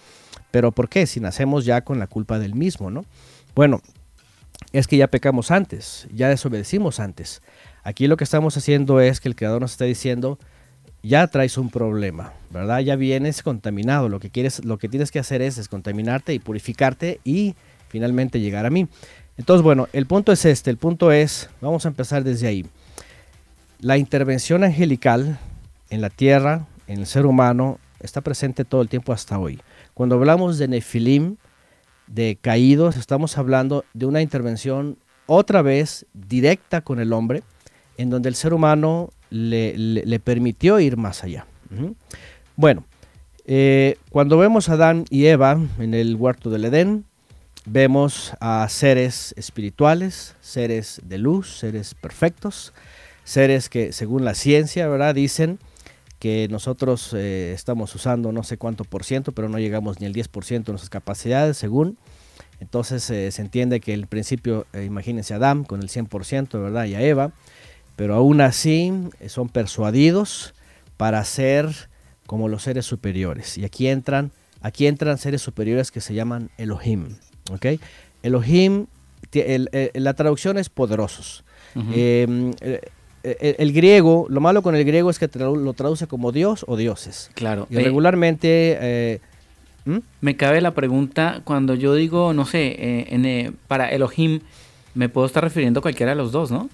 Pero ¿por qué? Si nacemos ya con la culpa del mismo, ¿no? Bueno, es que ya pecamos antes, ya desobedecimos antes. Aquí lo que estamos haciendo es que el Creador nos está diciendo, ya traes un problema, ¿verdad? Ya vienes contaminado. Lo que quieres, lo que tienes que hacer es descontaminarte y purificarte y finalmente llegar a mí. Entonces, bueno, el punto es este, el punto es, vamos a empezar desde ahí. La intervención angelical en la tierra, en el ser humano, está presente todo el tiempo hasta hoy. Cuando hablamos de Nefilim, de caídos, estamos hablando de una intervención otra vez directa con el hombre, en donde el ser humano le, permitió ir más allá. Bueno, eh, cuando vemos a Adán y Eva en el huerto del Edén, vemos a seres espirituales, seres de luz, seres perfectos, seres que según la ciencia, ¿verdad? Dicen que nosotros eh, estamos usando no sé cuánto por ciento, pero no llegamos ni al 10% de nuestras capacidades, según. Entonces eh, se entiende que el principio, imagínense a Adán con el 100%, ¿verdad? Y a Eva, pero aún así eh, son persuadidos para ser como los seres superiores. Y aquí entran, aquí entran seres superiores que se llaman Elohim, ¿ok? Elohim, el- el- la traducción es poderosos. Eh, el, griego, lo malo con el griego es que lo traduce como Dios o dioses. Claro. Y Eh, regularmente, eh, ¿hmm? Me cabe la pregunta, cuando yo digo, no sé, eh, en, eh, para Elohim, me puedo estar refiriendo a cualquiera de los dos, ¿no?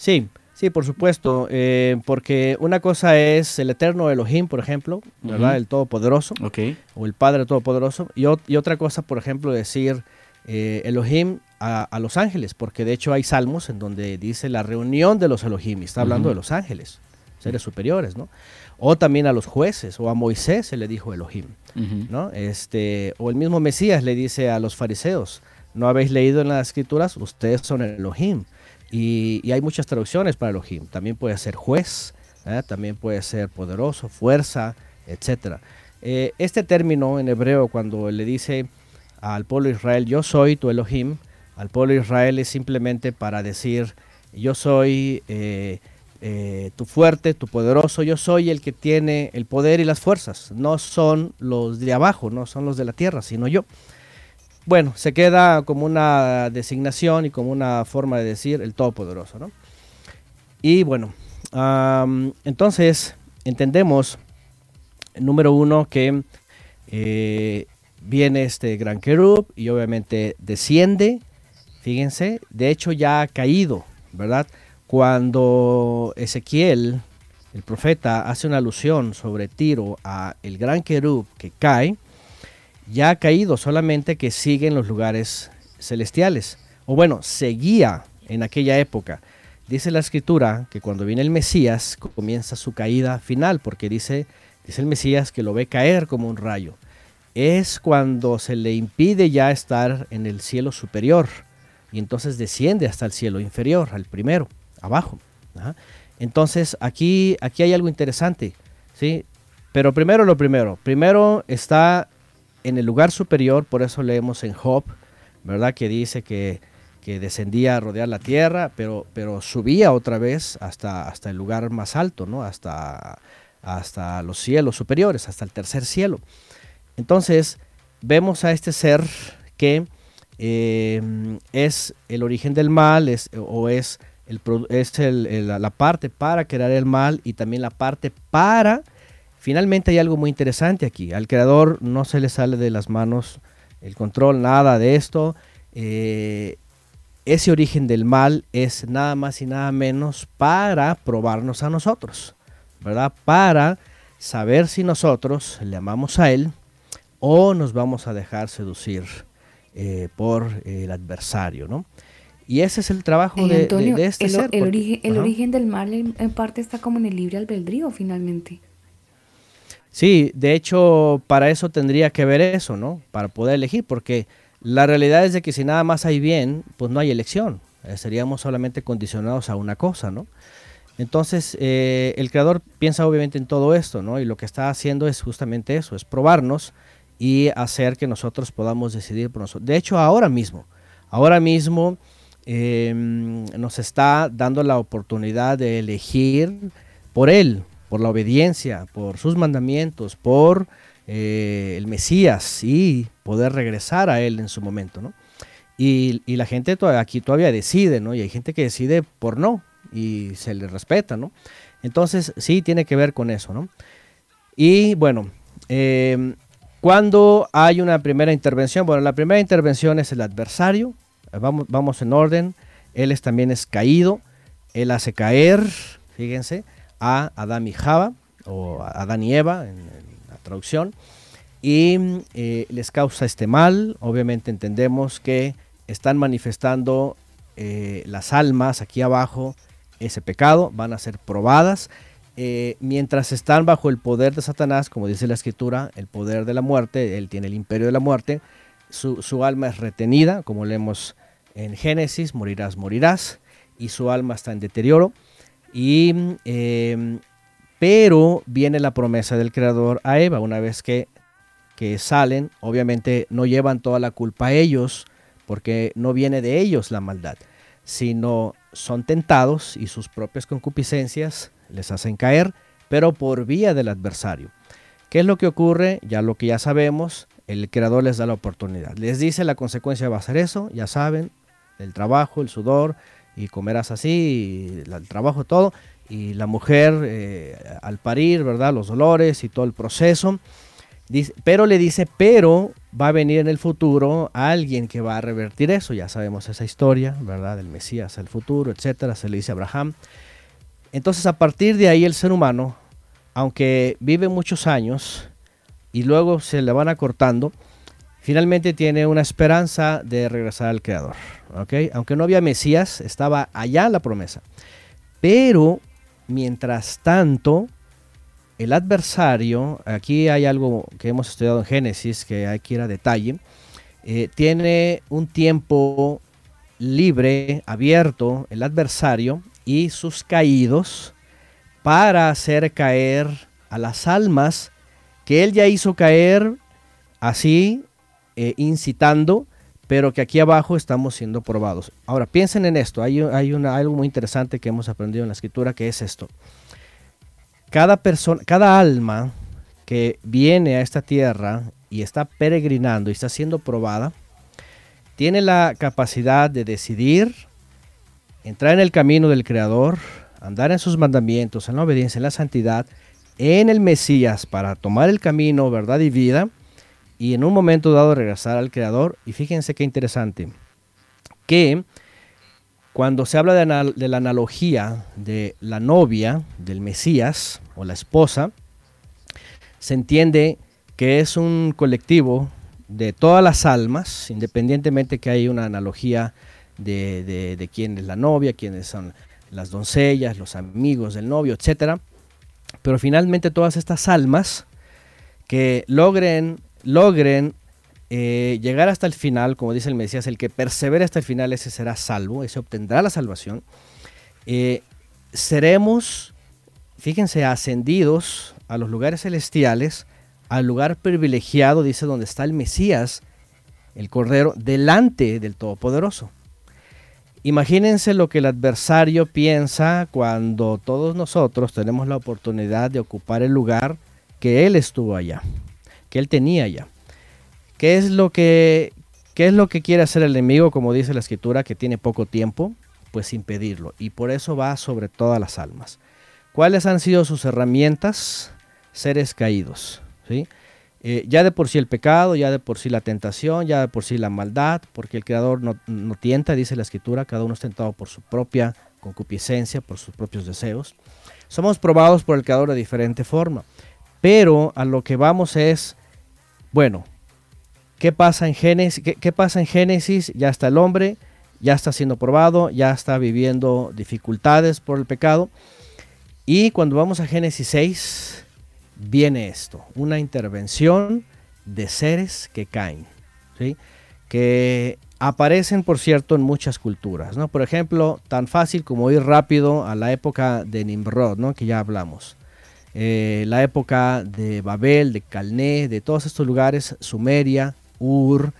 Sí, Sí, por supuesto, eh, porque una cosa es el eterno Elohim, por ejemplo, ¿verdad? El Todopoderoso, Ok. o el Padre Todopoderoso, y, y otra cosa, por ejemplo, decir eh, Elohim a, a los ángeles, porque de hecho hay salmos en donde dice la reunión de los Elohim, y está hablando de los ángeles, seres superiores, ¿no? O también a los jueces, o a Moisés se le dijo Elohim. ¿no? Este, o el mismo Mesías le dice a los fariseos, ¿no habéis leído en las escrituras? Ustedes son el Elohim. Y, hay muchas traducciones para Elohim. También puede ser juez, ¿eh? también puede ser poderoso, fuerza, etc. Eh, este término en hebreo, cuando le dice al pueblo de Israel, yo soy tu Elohim, al pueblo de Israel es simplemente para decir, yo soy eh, tu fuerte, tu poderoso, yo soy el que tiene el poder y las fuerzas. No son los de abajo, no son los de la tierra, sino yo. Bueno, se queda como una designación y como una forma de decir el Todopoderoso, ¿no? Y bueno, entonces entendemos, número uno, que eh, viene este gran querub y obviamente desciende, fíjense, de hecho ya ha caído, ¿verdad? Cuando Ezequiel, el profeta, hace una alusión sobre Tiro a el gran querub que cae, ya ha caído, solamente que sigue en los lugares celestiales. O bueno, seguía en aquella época. Dice la escritura que cuando viene el Mesías comienza su caída final, porque dice, dice el Mesías que lo ve caer como un rayo. Es cuando se le impide ya estar en el cielo superior y entonces desciende hasta el cielo inferior, al primero, abajo. Ajá. Entonces aquí, aquí hay algo interesante, ¿sí? Pero primero lo primero, primero está en el lugar superior, por eso leemos en Job, ¿verdad? Que dice que, que descendía a rodear la tierra, pero, pero subía otra vez hasta, hasta el lugar más alto, ¿no? Hasta, hasta los cielos superiores, hasta el tercer cielo. Entonces, vemos a este ser que eh, es el origen del mal, o es, el, es el- la parte para crear el mal y también la parte para Finalmente hay algo muy interesante aquí. Al creador no se le sale de las manos el control, nada de esto. Eh, ese origen del mal es nada más y nada menos para probarnos a nosotros, ¿verdad? Para saber si nosotros le amamos a Él o nos vamos a dejar seducir eh, por el adversario, ¿no? Y ese es el trabajo de, de- Antonio, de este el, ser. el porque- origen, el origen del mal en, en parte está como en el libre albedrío finalmente. Sí, de hecho, para eso tendría que ver eso, ¿no? Para poder elegir, porque la realidad es de que si nada más hay bien, pues no hay elección. Eh, seríamos solamente condicionados a una cosa, ¿no? Entonces, eh, el creador piensa obviamente en todo esto, ¿no? Y lo que está haciendo es justamente eso, es probarnos y hacer que nosotros podamos decidir por nosotros. De hecho, ahora mismo, ahora mismo eh, nos está dando la oportunidad de elegir por Él, por la obediencia, por sus mandamientos, por eh, el Mesías y poder regresar a Él en su momento, ¿no? Y, la gente aquí todavía decide, ¿no? Y hay gente que decide por no y se le respeta, ¿no? Entonces, sí, tiene que ver con eso, ¿no? Y bueno, eh, cuando hay una primera intervención, bueno, la primera intervención es el adversario, vamos, vamos en orden, él es, también es caído, él hace caer, fíjense, a Adán y Java, o Adán y Eva en, en la traducción, y eh, les causa este mal, obviamente entendemos que están manifestando eh, las almas aquí abajo ese pecado, van a ser probadas. eh, mientras están bajo el poder de Satanás, como dice la escritura, el poder de la muerte, él tiene el imperio de la muerte, su, su alma es retenida, como leemos en Génesis, morirás, morirás, y su alma está en deterioro. Y, eh, pero viene la promesa del Creador a Eva, una vez que, que salen, obviamente no llevan toda la culpa a ellos, porque no viene de ellos la maldad, sino son tentados y sus propias concupiscencias les hacen caer, pero por vía del adversario. ¿Qué es lo que ocurre? Ya lo que ya sabemos, el creador les da la oportunidad. Les dice la consecuencia va a ser eso, ya saben, el trabajo, el sudor, y comerás así, el trabajo, todo, y la mujer eh, al parir, ¿verdad? Los dolores y todo el proceso. Dice- pero le dice, pero va a venir en el futuro alguien que va a revertir eso. Ya sabemos esa historia, ¿verdad? Del Mesías, el futuro, etcétera. Se le dice a Abraham. Entonces a partir de ahí el ser humano, aunque vive muchos años y luego se le van acortando, finalmente tiene una esperanza de regresar al Creador. Aunque no había Mesías, estaba allá la promesa. Pero, mientras tanto, el adversario, aquí hay algo que hemos estudiado en Génesis, que hay que ir a detalle, eh, tiene un tiempo libre, abierto, el adversario y sus caídos para hacer caer a las almas que él ya hizo caer así, eh, incitando, pero que aquí abajo estamos siendo probados. Ahora, piensen en esto, hay, hay algo muy interesante que hemos aprendido en la escritura, que es esto. Cada persona, cada alma que viene a esta tierra y está peregrinando y está siendo probada, tiene la capacidad de decidir entrar en el camino del Creador, andar en sus mandamientos, en la obediencia, en la santidad, en el Mesías para tomar el camino, verdad y vida, y en un momento dado regresar al Creador. Y fíjense qué interesante, que cuando se habla de, de la analogía de la novia, del Mesías o la esposa, se entiende que es un colectivo de todas las almas, independientemente que hay una analogía de, quién es la novia, quiénes son las doncellas, los amigos del novio, etc. Pero finalmente todas estas almas que logren, logren eh, llegar hasta el final, como dice el Mesías, el que persevera hasta el final, ese será salvo, ese obtendrá la salvación. Eh, seremos, fíjense, ascendidos a los lugares celestiales, al lugar privilegiado, dice, donde está el Mesías, el Cordero, delante del Todopoderoso. Imagínense lo que el adversario piensa cuando todos nosotros tenemos la oportunidad de ocupar el lugar que él estuvo allá, que él tenía allá. ¿Qué es lo que, qué es lo que quiere hacer el enemigo, como dice la escritura, que tiene poco tiempo? Pues impedirlo. Y por eso va sobre todas las almas. ¿Cuáles han sido sus herramientas? Seres caídos. ¿sí? Eh, ya de por sí el pecado, ya de por sí la tentación, ya de por sí la maldad, porque el Creador no, no, tienta, dice la Escritura, cada uno es tentado por su propia concupiscencia, por sus propios deseos. Somos probados por el Creador de diferente forma, pero a lo que vamos es, bueno, ¿qué pasa en Génesis? ¿Qué, pasa en Génesis? Ya está el hombre, ya está siendo probado, ya está viviendo dificultades por el pecado. Y cuando vamos a Génesis 6, viene esto, una intervención de seres que caen, que aparecen, por cierto, en muchas culturas. ¿no? Por ejemplo, tan fácil como ir rápido a la época de Nimrod, ¿no? que ya hablamos. Eh, la época de Babel, de Calné, de todos estos lugares, Sumeria, Ur,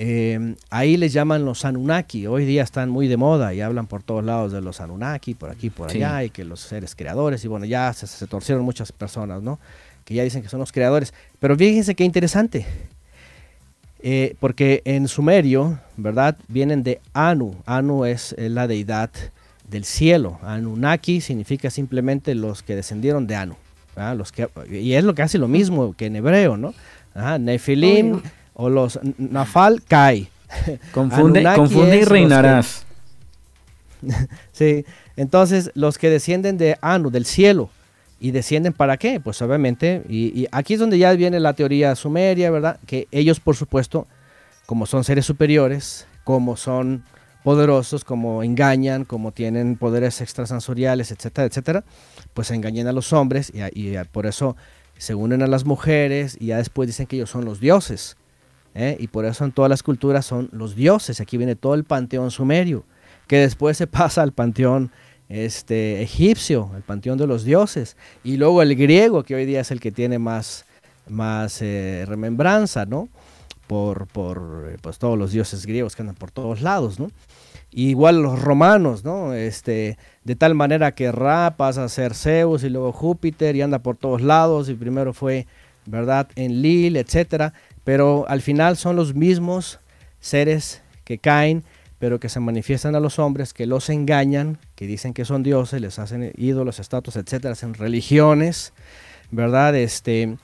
eh, ahí les llaman los Anunnaki. Hoy día están muy de moda y hablan por todos lados de los Anunnaki, por aquí, por allá, y que los seres creadores. Y bueno, ya se, torcieron muchas personas, ¿no? Que ya dicen que son los creadores. Pero fíjense qué interesante. Eh, porque en sumerio, ¿verdad? Vienen de Anu. Anu es la deidad del cielo. Anunnaki significa simplemente los que descendieron de Anu. Los que, y es lo que hace lo mismo que en hebreo, ¿no? Nefilim o los Nafal Kai. Confunde, confunde y reinarás. sí, entonces los que descienden de Anu, del cielo, ¿y descienden para qué? Pues obviamente, y, y, aquí es donde ya viene la teoría sumeria, ¿verdad? Que ellos, por supuesto, como son seres superiores, como son poderosos, como engañan, como tienen poderes extrasensoriales, etcétera, etcétera, pues engañan a los hombres y, y por eso se unen a las mujeres y ya después dicen que ellos son los dioses. ¿eh? y por eso en todas las culturas son los dioses. Aquí viene todo el panteón sumerio, que después se pasa al panteón este, egipcio, el panteón de los dioses, y luego el griego, que hoy día es el que tiene más, más eh, remembranza, ¿no? Por, por eh, pues, todos los dioses griegos que andan por todos lados, ¿no? igual los romanos, ¿no? Este, de tal manera que Ra pasa a ser Zeus y luego Júpiter y anda por todos lados y primero fue, ¿verdad? En Lil, etcétera pero al final son los mismos seres que caen, pero que se manifiestan a los hombres, que los engañan, que dicen que son dioses, les hacen ídolos, estatuas, etcétera, hacen religiones, ¿verdad? Este,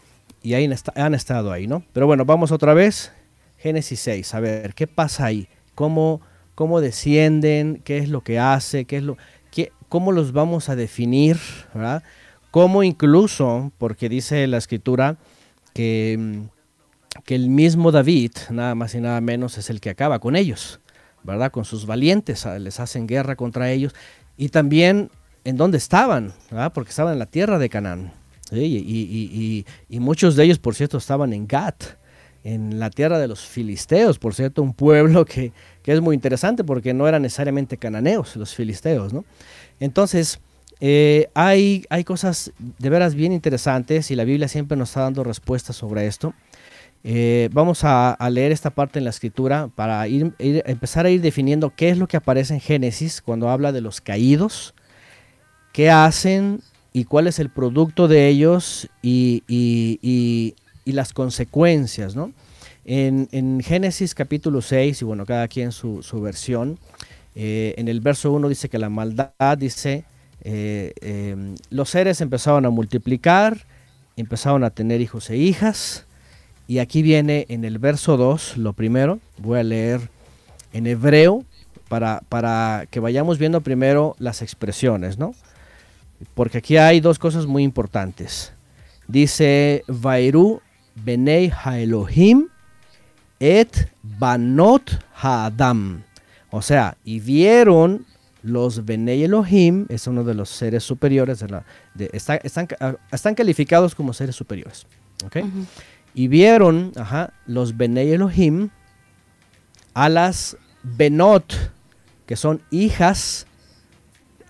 y ahí han estado ahí, ¿no? Pero bueno, vamos otra vez. Génesis 6, a ver, ¿qué pasa ahí? ¿Cómo, cómo descienden? ¿Qué es lo que hace? ¿Qué es lo, cómo los vamos a definir, ¿verdad? Cómo incluso, porque dice la escritura que, mm, que el mismo David, nada más y nada menos, es el que acaba con ellos, ¿verdad? Con sus valientes, ah, les hacen guerra contra ellos. Y también en dónde estaban, ¿verdad? Porque estaban en la tierra de Canaán. Y, muchos de ellos, por cierto, estaban en Gat, en la tierra de los filisteos, por cierto, un pueblo que, es muy interesante porque no eran necesariamente cananeos, los filisteos. Entonces, eh, hay, hay cosas de veras bien interesantes y la Biblia siempre nos está dando respuestas sobre esto. Eh, vamos a, leer esta parte en la escritura para empezar a ir definiendo qué es lo que aparece en Génesis cuando habla de los caídos, qué hacen y cuál es el producto de ellos y, y- y- y las consecuencias, ¿no? En, en Génesis capítulo 6, y bueno, cada quien su, su versión, eh, en el verso 1 dice que la maldad, dice, eh, eh, los seres empezaron a multiplicar, empezaron a tener hijos e hijas, y aquí viene en el verso 2, lo primero, voy a leer en hebreo para, para que vayamos viendo primero las expresiones, ¿no? Porque aquí hay dos cosas muy importantes. Dice, Vairu Benei Haelohim et Banot Haadam. O sea, y vieron los Benei Elohim, es uno de los seres superiores, de la- de- está- están, ca- están calificados como seres superiores. ¿ok? Y vieron ajá, los Benei Elohim a las Benot, que son hijas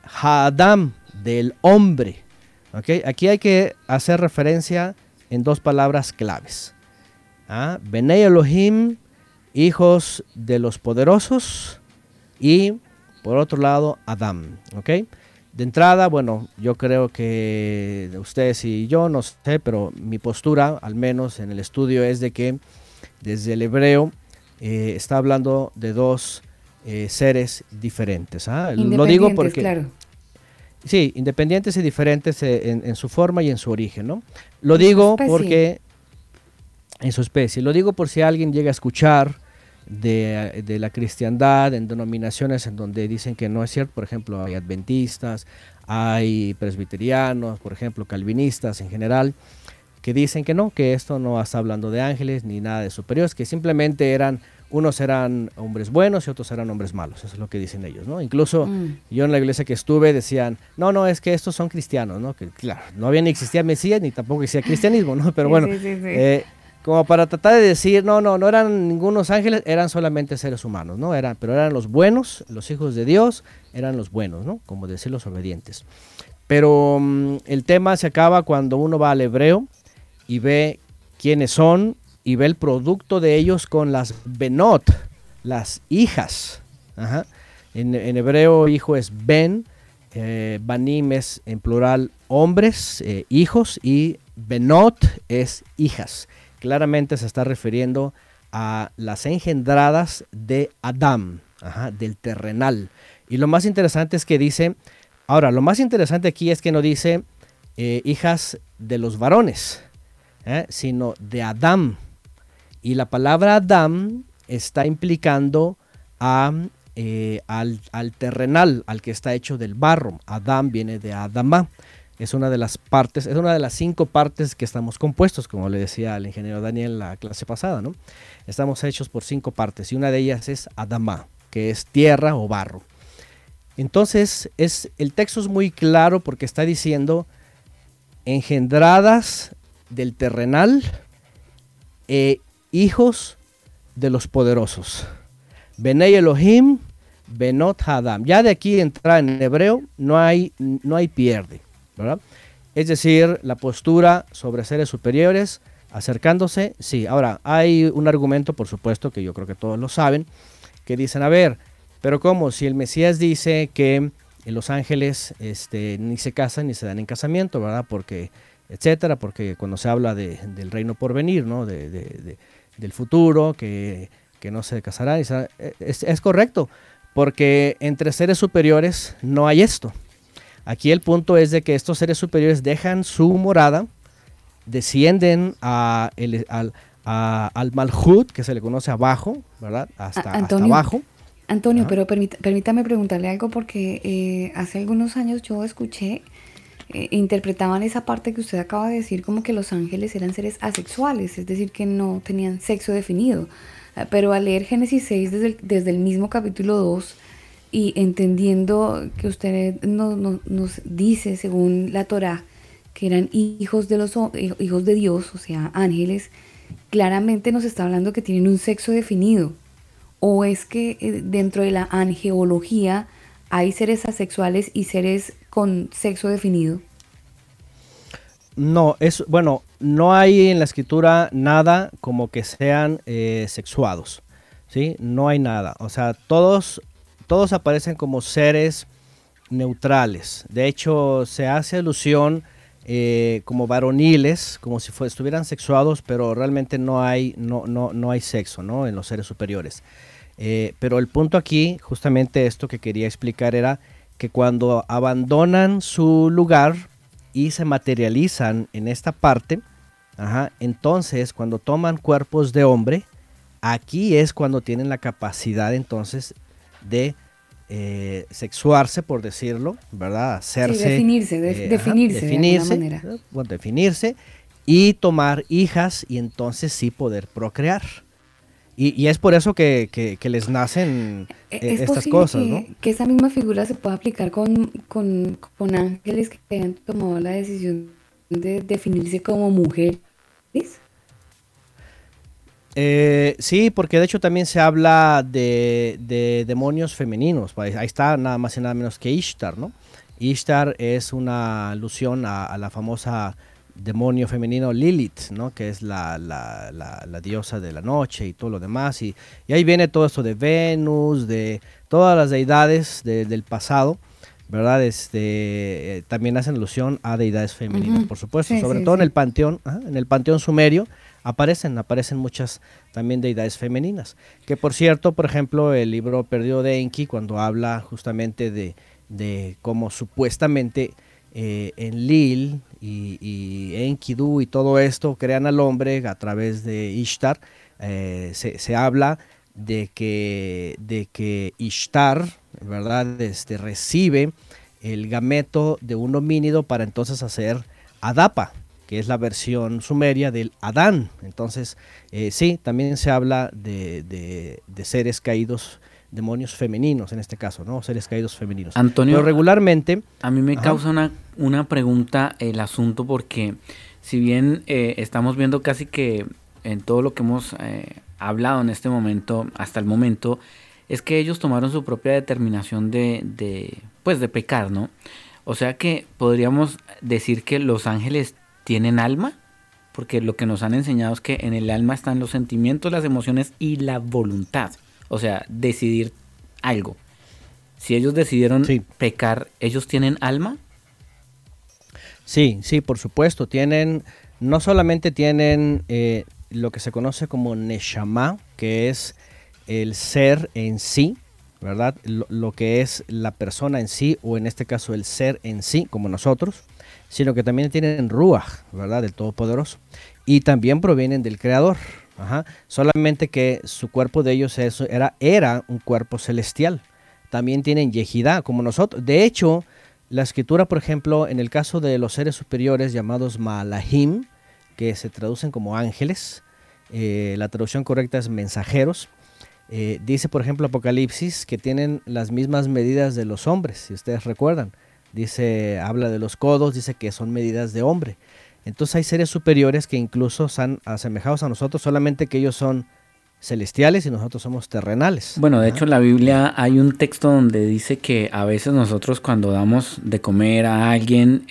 Haadam, del hombre. ¿ok? Aquí hay que hacer referencia en dos palabras claves. ¿ah? Benei Elohim, hijos de los poderosos, y por otro lado, Adam. ¿ok? De entrada, bueno, yo creo que ustedes y yo, no sé, pero mi postura, al menos en el estudio, es de que desde el hebreo eh, está hablando de dos eh, seres diferentes. ¿ah? Lo digo porque... Claro. Sí, independientes y diferentes eh, en, en su forma y en su origen, ¿no? Lo digo porque en su especie. Lo digo por si alguien llega a escuchar de, de la cristiandad en denominaciones en donde dicen que no es cierto. Por ejemplo, hay adventistas, hay presbiterianos, por ejemplo, calvinistas en general, que dicen que no, que esto no está hablando de ángeles ni nada de superiores, que simplemente eran, unos eran hombres buenos y otros eran hombres malos. Eso es lo que dicen ellos, ¿no? Incluso Mm. yo en la iglesia que estuve decían, no, no, es que estos son cristianos, ¿no? Que claro, no había ni existía Mesías ni tampoco existía cristianismo, ¿no? Pero bueno, sí, sí, sí. eh, como para tratar de decir, no, no, no eran ningunos ángeles, eran solamente seres humanos, ¿no? Eran, pero eran los buenos, los hijos de Dios, eran los buenos, ¿no? Como decir los obedientes. Pero mm, el tema se acaba cuando uno va al hebreo y ve quiénes son y ve el producto de ellos con las benot, las hijas. En, hebreo hijo es ben, eh, banim es en plural hombres, eh, hijos y benot es hijas. Claramente se está refiriendo a las engendradas de ajá, del terrenal. Y lo más interesante es que dice, ahora, lo más interesante aquí es que no dice eh, hijas de los varones, ¿eh? sino de Adán. Y la palabra Adán está implicando eh, al, al terrenal, al que está hecho del barro. Adán viene de Adamá. Es una de las partes, es una de las cinco partes que estamos compuestos, como le decía al ingeniero Daniel en la clase pasada, ¿no? Estamos hechos por cinco partes y una de ellas es Adamá, que es tierra o barro. Entonces, es, el texto es muy claro porque está diciendo engendradas del terrenal, e hijos de los poderosos. Benei Elohim, Benot Hadam. Ya de aquí entrar en hebreo no hay, no hay pierde, ¿verdad? Es decir, la postura sobre seres superiores, acercándose, sí. Ahora, hay un argumento, por supuesto, que yo creo que todos lo saben, que dicen, a ver, pero ¿cómo? Si el Mesías dice que los ángeles este, ni se casan ni se dan en casamiento, ¿verdad? Porque, etcétera, porque cuando se habla de- del reino por venir, ¿no? De- del futuro, que, que no se casarán, y se- es, es correcto, porque entre seres superiores no hay esto. Aquí el punto es de que estos seres superiores dejan su morada, descienden a el- al, a- al Malhut, que se le conoce abajo, ¿verdad? Hasta, hasta Antonio. abajo. Antonio, pero permítame preguntarle algo porque eh, hace algunos años yo escuché, interpretaban esa parte que usted acaba de decir como que los ángeles eran seres asexuales, es decir, que no tenían sexo definido. Ah, pero al leer Génesis 6 desde el, desde el mismo capítulo 2 y entendiendo que usted nos dice, según la Torah, que eran hijos de, los, hijos de Dios, o sea, ángeles, claramente nos está hablando que tienen un sexo definido ¿O es que eh, dentro de la angeología hay seres asexuales y seres con sexo definido? No, es bueno, no hay en la escritura nada como que sean eh, sexuados, ¿sí? No hay nada. O sea, todos, todos aparecen como seres neutrales. De hecho, se hace alusión eh, como varoniles, como si estuvieran sexuados, pero realmente no hay, no, no, no hay sexo ¿no? en los seres superiores. Eh, pero el punto aquí, justamente esto que quería explicar era que cuando abandonan su lugar y se materializan en esta parte, entonces cuando toman cuerpos de hombre, aquí es cuando tienen la capacidad entonces de eh, sexuarse, por decirlo, ¿verdad? Hacerse. definirse, eh, definirse, definirse, de manera. definirse y tomar hijas y entonces sí poder procrear. Y, es por eso que, les nacen e, eh, estas cosas, que, ¿no? Que esa misma figura se pueda aplicar con, con, ángeles que han tomado la decisión de definirse como mujeres. Eh, sí, porque de hecho también se habla de, demonios femeninos. Ahí está nada más y nada menos que Ishtar, ¿no? Ishtar es una alusión a la famosa demonio femenino Lilith, ¿no? que es la, diosa de la noche y todo lo demás. Y, ahí viene todo esto de Venus, de todas las deidades del pasado, ¿verdad? Este, eh, también hacen alusión a deidades femeninas, por supuesto, sobre todo en el panteón, en el panteón sumerio aparecen, aparecen muchas también deidades femeninas. Que por cierto, por ejemplo, el libro Perdido de Enki, cuando habla justamente de, de cómo supuestamente eh, en Lil y, y, Enkidu y todo esto crean al hombre a través de Ishtar, eh, se, habla de que, de que Ishtar, ¿verdad? Este, recibe el gameto de un homínido para entonces hacer Adapa, que es la versión sumeria del Adán. Entonces, eh, sí, también se habla de, de seres caídos demonios femeninos en este caso, ¿no? Seres caídos femeninos. Antonio, Pero regularmente... A mí me causa una, una, pregunta el asunto porque si bien eh, estamos viendo casi que en todo lo que hemos eh, hablado en este momento, hasta el momento, es que ellos tomaron su propia determinación de, de, pues de pecar, ¿no? O sea que podríamos decir que los ángeles tienen alma, porque lo que nos han enseñado es que en el alma están los sentimientos, las emociones y la voluntad. O sea, decidir algo. Si ellos decidieron pecar, ¿ellos tienen alma? Sí, sí, por supuesto. Tienen, no solamente tienen eh, lo que se conoce como Neshama, que es el ser en sí, ¿verdad? Lo, que es la persona en sí, o en este caso el ser en sí, como nosotros, sino que también tienen Ruach, ¿verdad? Del Todopoderoso. Y también provienen del Creador, Solamente que su cuerpo de ellos era, era un cuerpo celestial. También tienen yejidá, como nosotros. De hecho, la escritura, por ejemplo, en el caso de los seres superiores llamados malahim, que se traducen como ángeles, eh, la traducción correcta es mensajeros. Eh, dice, por ejemplo, Apocalipsis que tienen las mismas medidas de los hombres, si ustedes recuerdan. Dice, habla de los codos, dice que son medidas de hombre. Entonces hay seres superiores que incluso son asemejados a nosotros, solamente que ellos son celestiales y nosotros somos terrenales. Bueno, de hecho en la Biblia hay un texto donde dice que a veces nosotros cuando damos de comer a alguien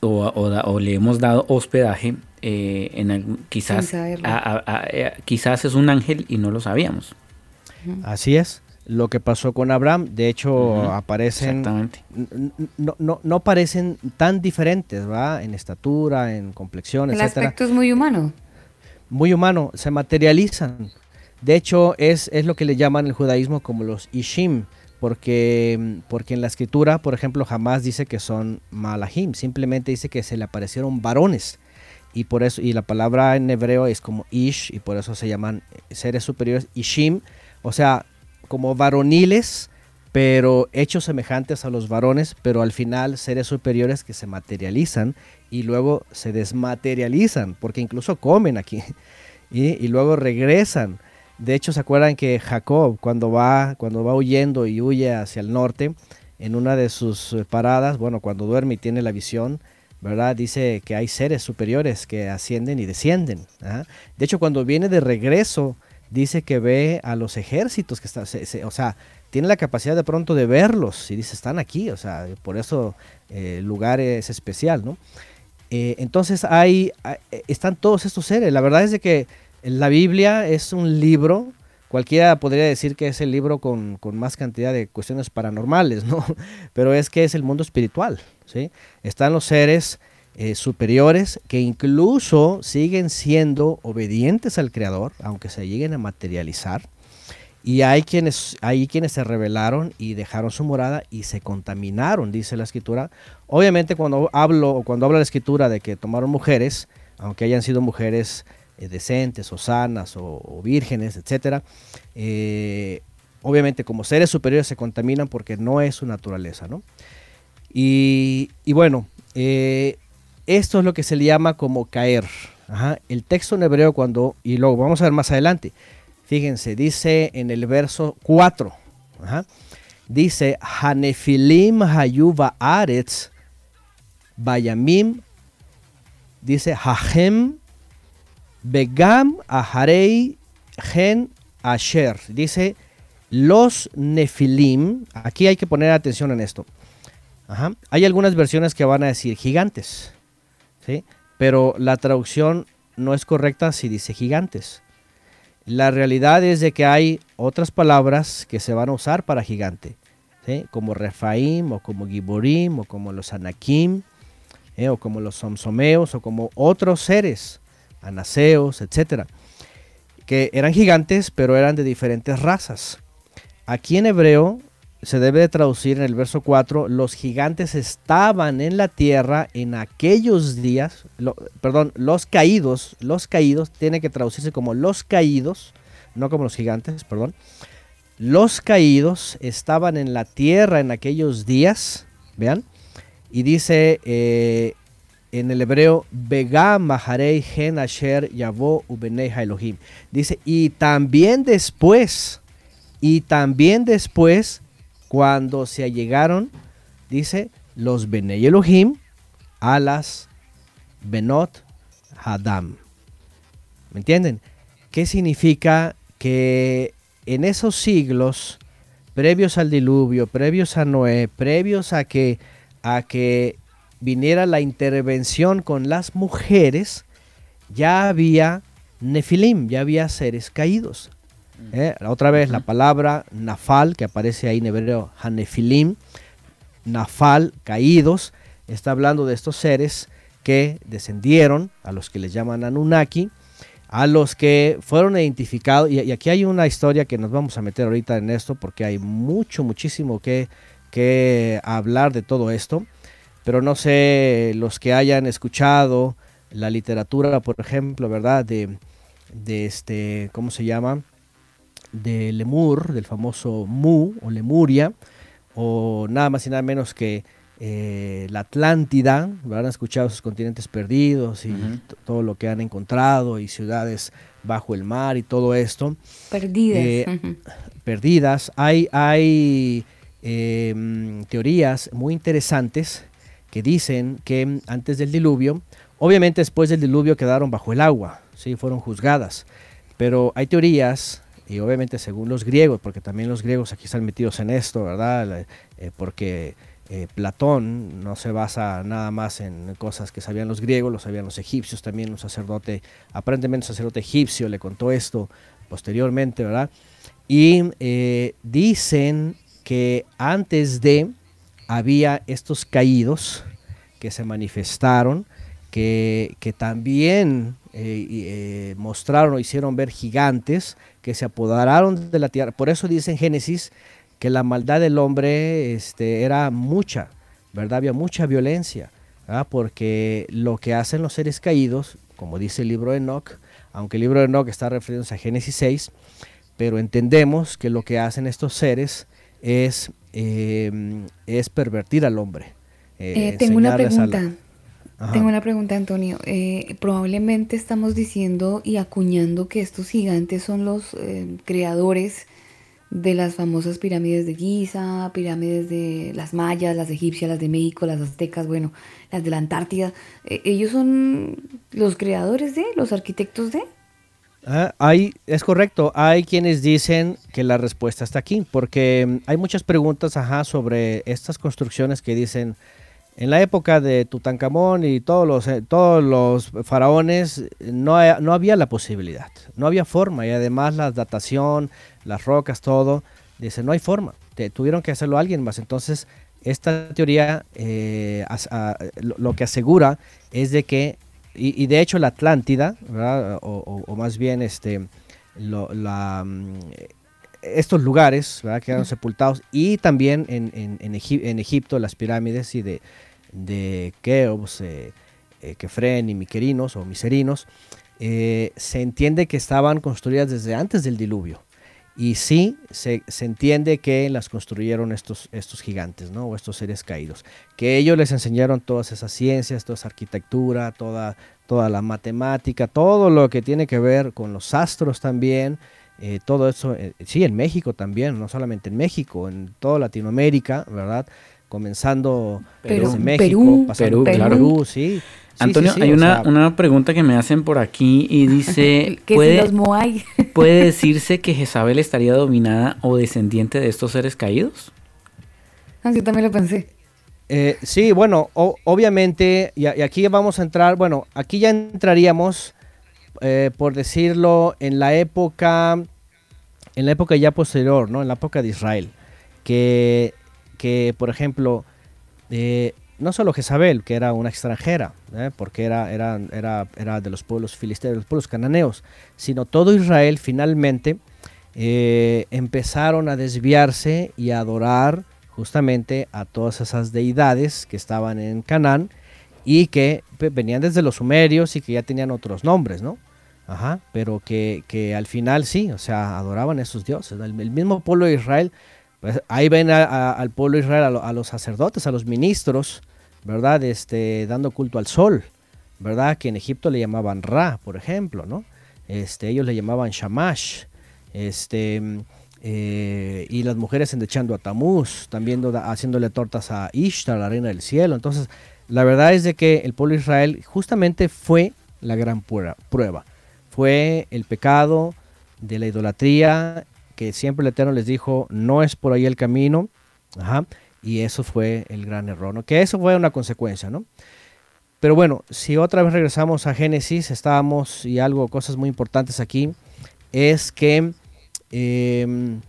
o, le hemos dado hospedaje, eh, en quizás, eh, quizás es un ángel y no lo sabíamos. Así es lo que pasó con Abraham. De hecho, aparecen. No, no, no, parecen tan diferentes, ¿va? En estatura, en complexión, El aspecto es muy humano. Muy humano, se materializan. De hecho, es, es lo que le llaman el judaísmo como los Ishim, porque, porque en la escritura, por ejemplo, jamás dice que son Malahim, simplemente dice que se le aparecieron varones. Y por eso, y la palabra en hebreo es como Ish, y por eso se llaman seres superiores Ishim. O sea, como varoniles, pero hechos semejantes a los varones, pero al final seres superiores que se materializan y luego se desmaterializan, porque incluso comen aquí y, luego regresan. De hecho, ¿se acuerdan que Jacob cuando va, cuando va huyendo y huye hacia el norte, en una de sus eh, paradas, bueno, cuando duerme y tiene la visión, ¿verdad? Dice que hay seres superiores que ascienden y descienden. ¿ah? De hecho, cuando viene de regreso, dice que ve a los ejércitos que están, o sea, tiene la capacidad de pronto de verlos y dice, están aquí, o sea, por eso eh, el lugar es especial, ¿no? Eh, entonces hay, están todos estos seres. La verdad es de que la Biblia es un libro, cualquiera podría decir que es el libro con, con más cantidad de cuestiones paranormales, ¿no? Pero es que es el mundo espiritual, ¿sí? Están los seres eh, superiores que incluso siguen siendo obedientes al Creador, aunque se lleguen a materializar. Y hay quienes, hay quienes se rebelaron y dejaron su morada y se contaminaron, dice la escritura. Obviamente cuando hablo, cuando habla la escritura de que tomaron mujeres, aunque hayan sido mujeres eh, decentes o sanas o, vírgenes, etcétera, eh, obviamente como seres superiores se contaminan porque no es su naturaleza, ¿no? Y, bueno, eh, esto es lo que se le llama como caer. El texto en hebreo cuando, y luego vamos a ver más adelante, Fíjense, dice en el verso 4, dice, Hanefilim hayuva aretz bayamim, dice, Hahem begam aharei gen asher, dice, los nefilim, aquí hay que poner atención en esto. Hay algunas versiones que van a decir gigantes, pero la traducción no es correcta si dice gigantes. La realidad es de que hay otras palabras que se van a usar para gigante, como Refaim o como Giborim o como los Anakim ¿eh? o como los Somsomeos o como otros seres, anaseos, etcétera, que eran gigantes pero eran de diferentes razas. Aquí en hebreo se debe de traducir en el verso 4, los gigantes estaban en la tierra en aquellos días, perdón, los caídos, los caídos, tiene que traducirse como los caídos, no como los gigantes, perdón. Los caídos estaban en la tierra en aquellos días, vean, y dice eh, en el hebreo, Bega Maharei Gen Asher Elohim. Dice, y también después, y también después cuando se allegaron, dice, los Bene Elohim a Benot Hadam. ¿Me entienden? ¿Qué significa que en esos siglos, previos al diluvio, previos a Noé, previos a que, a que viniera la intervención con las mujeres, ya había Nefilim, ya había seres caídos. ¿Eh? Otra vez la palabra nafal, que aparece ahí en hebreo, hanefilim, nafal, caídos, está hablando de estos seres que descendieron, a los que les llaman Anunnaki, a los que fueron identificados, y, aquí hay una historia que nos vamos a meter ahorita en esto, porque hay mucho, muchísimo que, que hablar de todo esto, pero no sé, los que hayan escuchado la literatura, por ejemplo, ¿verdad? De, de este, ¿cómo se llama? De Lemur, del famoso Mu o Lemuria, o nada más y nada menos que eh, la Atlántida, habrán escuchado sus continentes perdidos y todo lo que han encontrado y ciudades bajo el mar y todo esto. Perdidas. Eh, perdidas. Hay, hay em, teorías muy interesantes que dicen que antes del diluvio, obviamente después del diluvio quedaron bajo el agua, ¿sí? fueron juzgadas, pero hay teorías y obviamente según los griegos, porque también los griegos aquí están metidos en esto, ¿verdad? Eh, porque eh, Platón no se basa nada más en cosas que sabían los griegos, lo sabían los egipcios, también un sacerdote, aparentemente un sacerdote egipcio le contó esto posteriormente, ¿verdad? Y eh, dicen que antes de había estos caídos que se manifestaron, que, que también mostraron o hicieron ver gigantes, que se apoderaron de la tierra. Por eso dice en Génesis que la maldad del hombre este, era mucha, ¿verdad? Había mucha violencia, porque lo que hacen los seres caídos, como dice el libro de Enoch, aunque el libro de Enoch está refiriéndose a Génesis 6, pero entendemos que lo que hacen estos seres es, em, es pervertir al hombre. Eh, eh, tengo una pregunta. Tengo una pregunta, Antonio. Eh, probablemente estamos diciendo y acuñando que estos gigantes son los creadores de las famosas pirámides de Giza, pirámides de las mayas, las egipcias, las de México, las aztecas, bueno, las de la Antártida. ¿Ellos son los creadores de, los arquitectos de? Ah, hay, es correcto, hay quienes dicen que la respuesta está aquí, porque mm, hay muchas preguntas ajá, sobre estas construcciones que dicen, en la época de Tutankamón y todos los, eh, todos los faraones no, no había la posibilidad, no había forma y además la datación, las rocas, todo, dice no hay forma, tuvieron que hacerlo alguien más. Entonces, esta teoría eh, lo, que asegura es de que, y, de hecho la Atlántida, o, más bien este, la, mm, estos lugares quedaron sepultados y también en, en, en, Egipto las pirámides y de, de Keops, eh, eh, Kefren y Miquerinos o Miserinos, eh, se entiende que estaban construidas desde antes del diluvio. Y sí, se, se, entiende que las construyeron estos, estos gigantes, ¿no? O estos seres caídos. Que ellos les enseñaron todas esas ciencias, toda esa arquitectura, toda, toda la matemática, todo lo que tiene que ver con los astros también. Eh, todo eso, eh, sí, en México también, no solamente en México, en toda Latinoamérica, ¿verdad? Comenzando Perú, en México, Perú, Perú, sí. Antonio, hay una, una, pregunta que me hacen por aquí y dice, ¿puede, ¿puede decirse que Jezabel estaría dominada o descendiente de estos seres caídos? Ah, yo también lo pensé. Eh, sí, bueno, obviamente, y, aquí vamos a entrar, bueno, aquí ya entraríamos eh, por decirlo, en la época, en la época ya posterior, ¿no? En la época de Israel, que, que por ejemplo, eh, no solo Jezabel, que era una extranjera, ¿eh? porque era, era, era, era, de los pueblos filisteos, de los pueblos cananeos, sino todo Israel finalmente empezaron a desviarse y a adorar justamente a todas esas deidades que estaban en Canaán y que venían desde los sumerios y que ya tenían otros nombres, ¿no? Ajá, pero que, que al final sí, o sea, adoraban a esos dioses. El, mismo pueblo de Israel, pues ahí ven al pueblo de Israel, a, los sacerdotes, a los ministros, ¿verdad? Este, dando culto al sol, ¿verdad? Que en Egipto le llamaban Ra, por ejemplo, ¿no? Este, ellos le llamaban Shamash, este, eh, y las mujeres endechando a Tamuz, también haciéndole tortas a Ishtar, la reina del cielo. Entonces, la verdad es de que el pueblo de Israel justamente fue la gran prueba fue el pecado de la idolatría, que siempre el Eterno les dijo, no es por ahí el camino, y eso fue el gran error, ¿no? que eso fue una consecuencia, ¿no? Pero bueno, si otra vez regresamos a Génesis, estábamos, y algo, cosas muy importantes aquí, es que, em,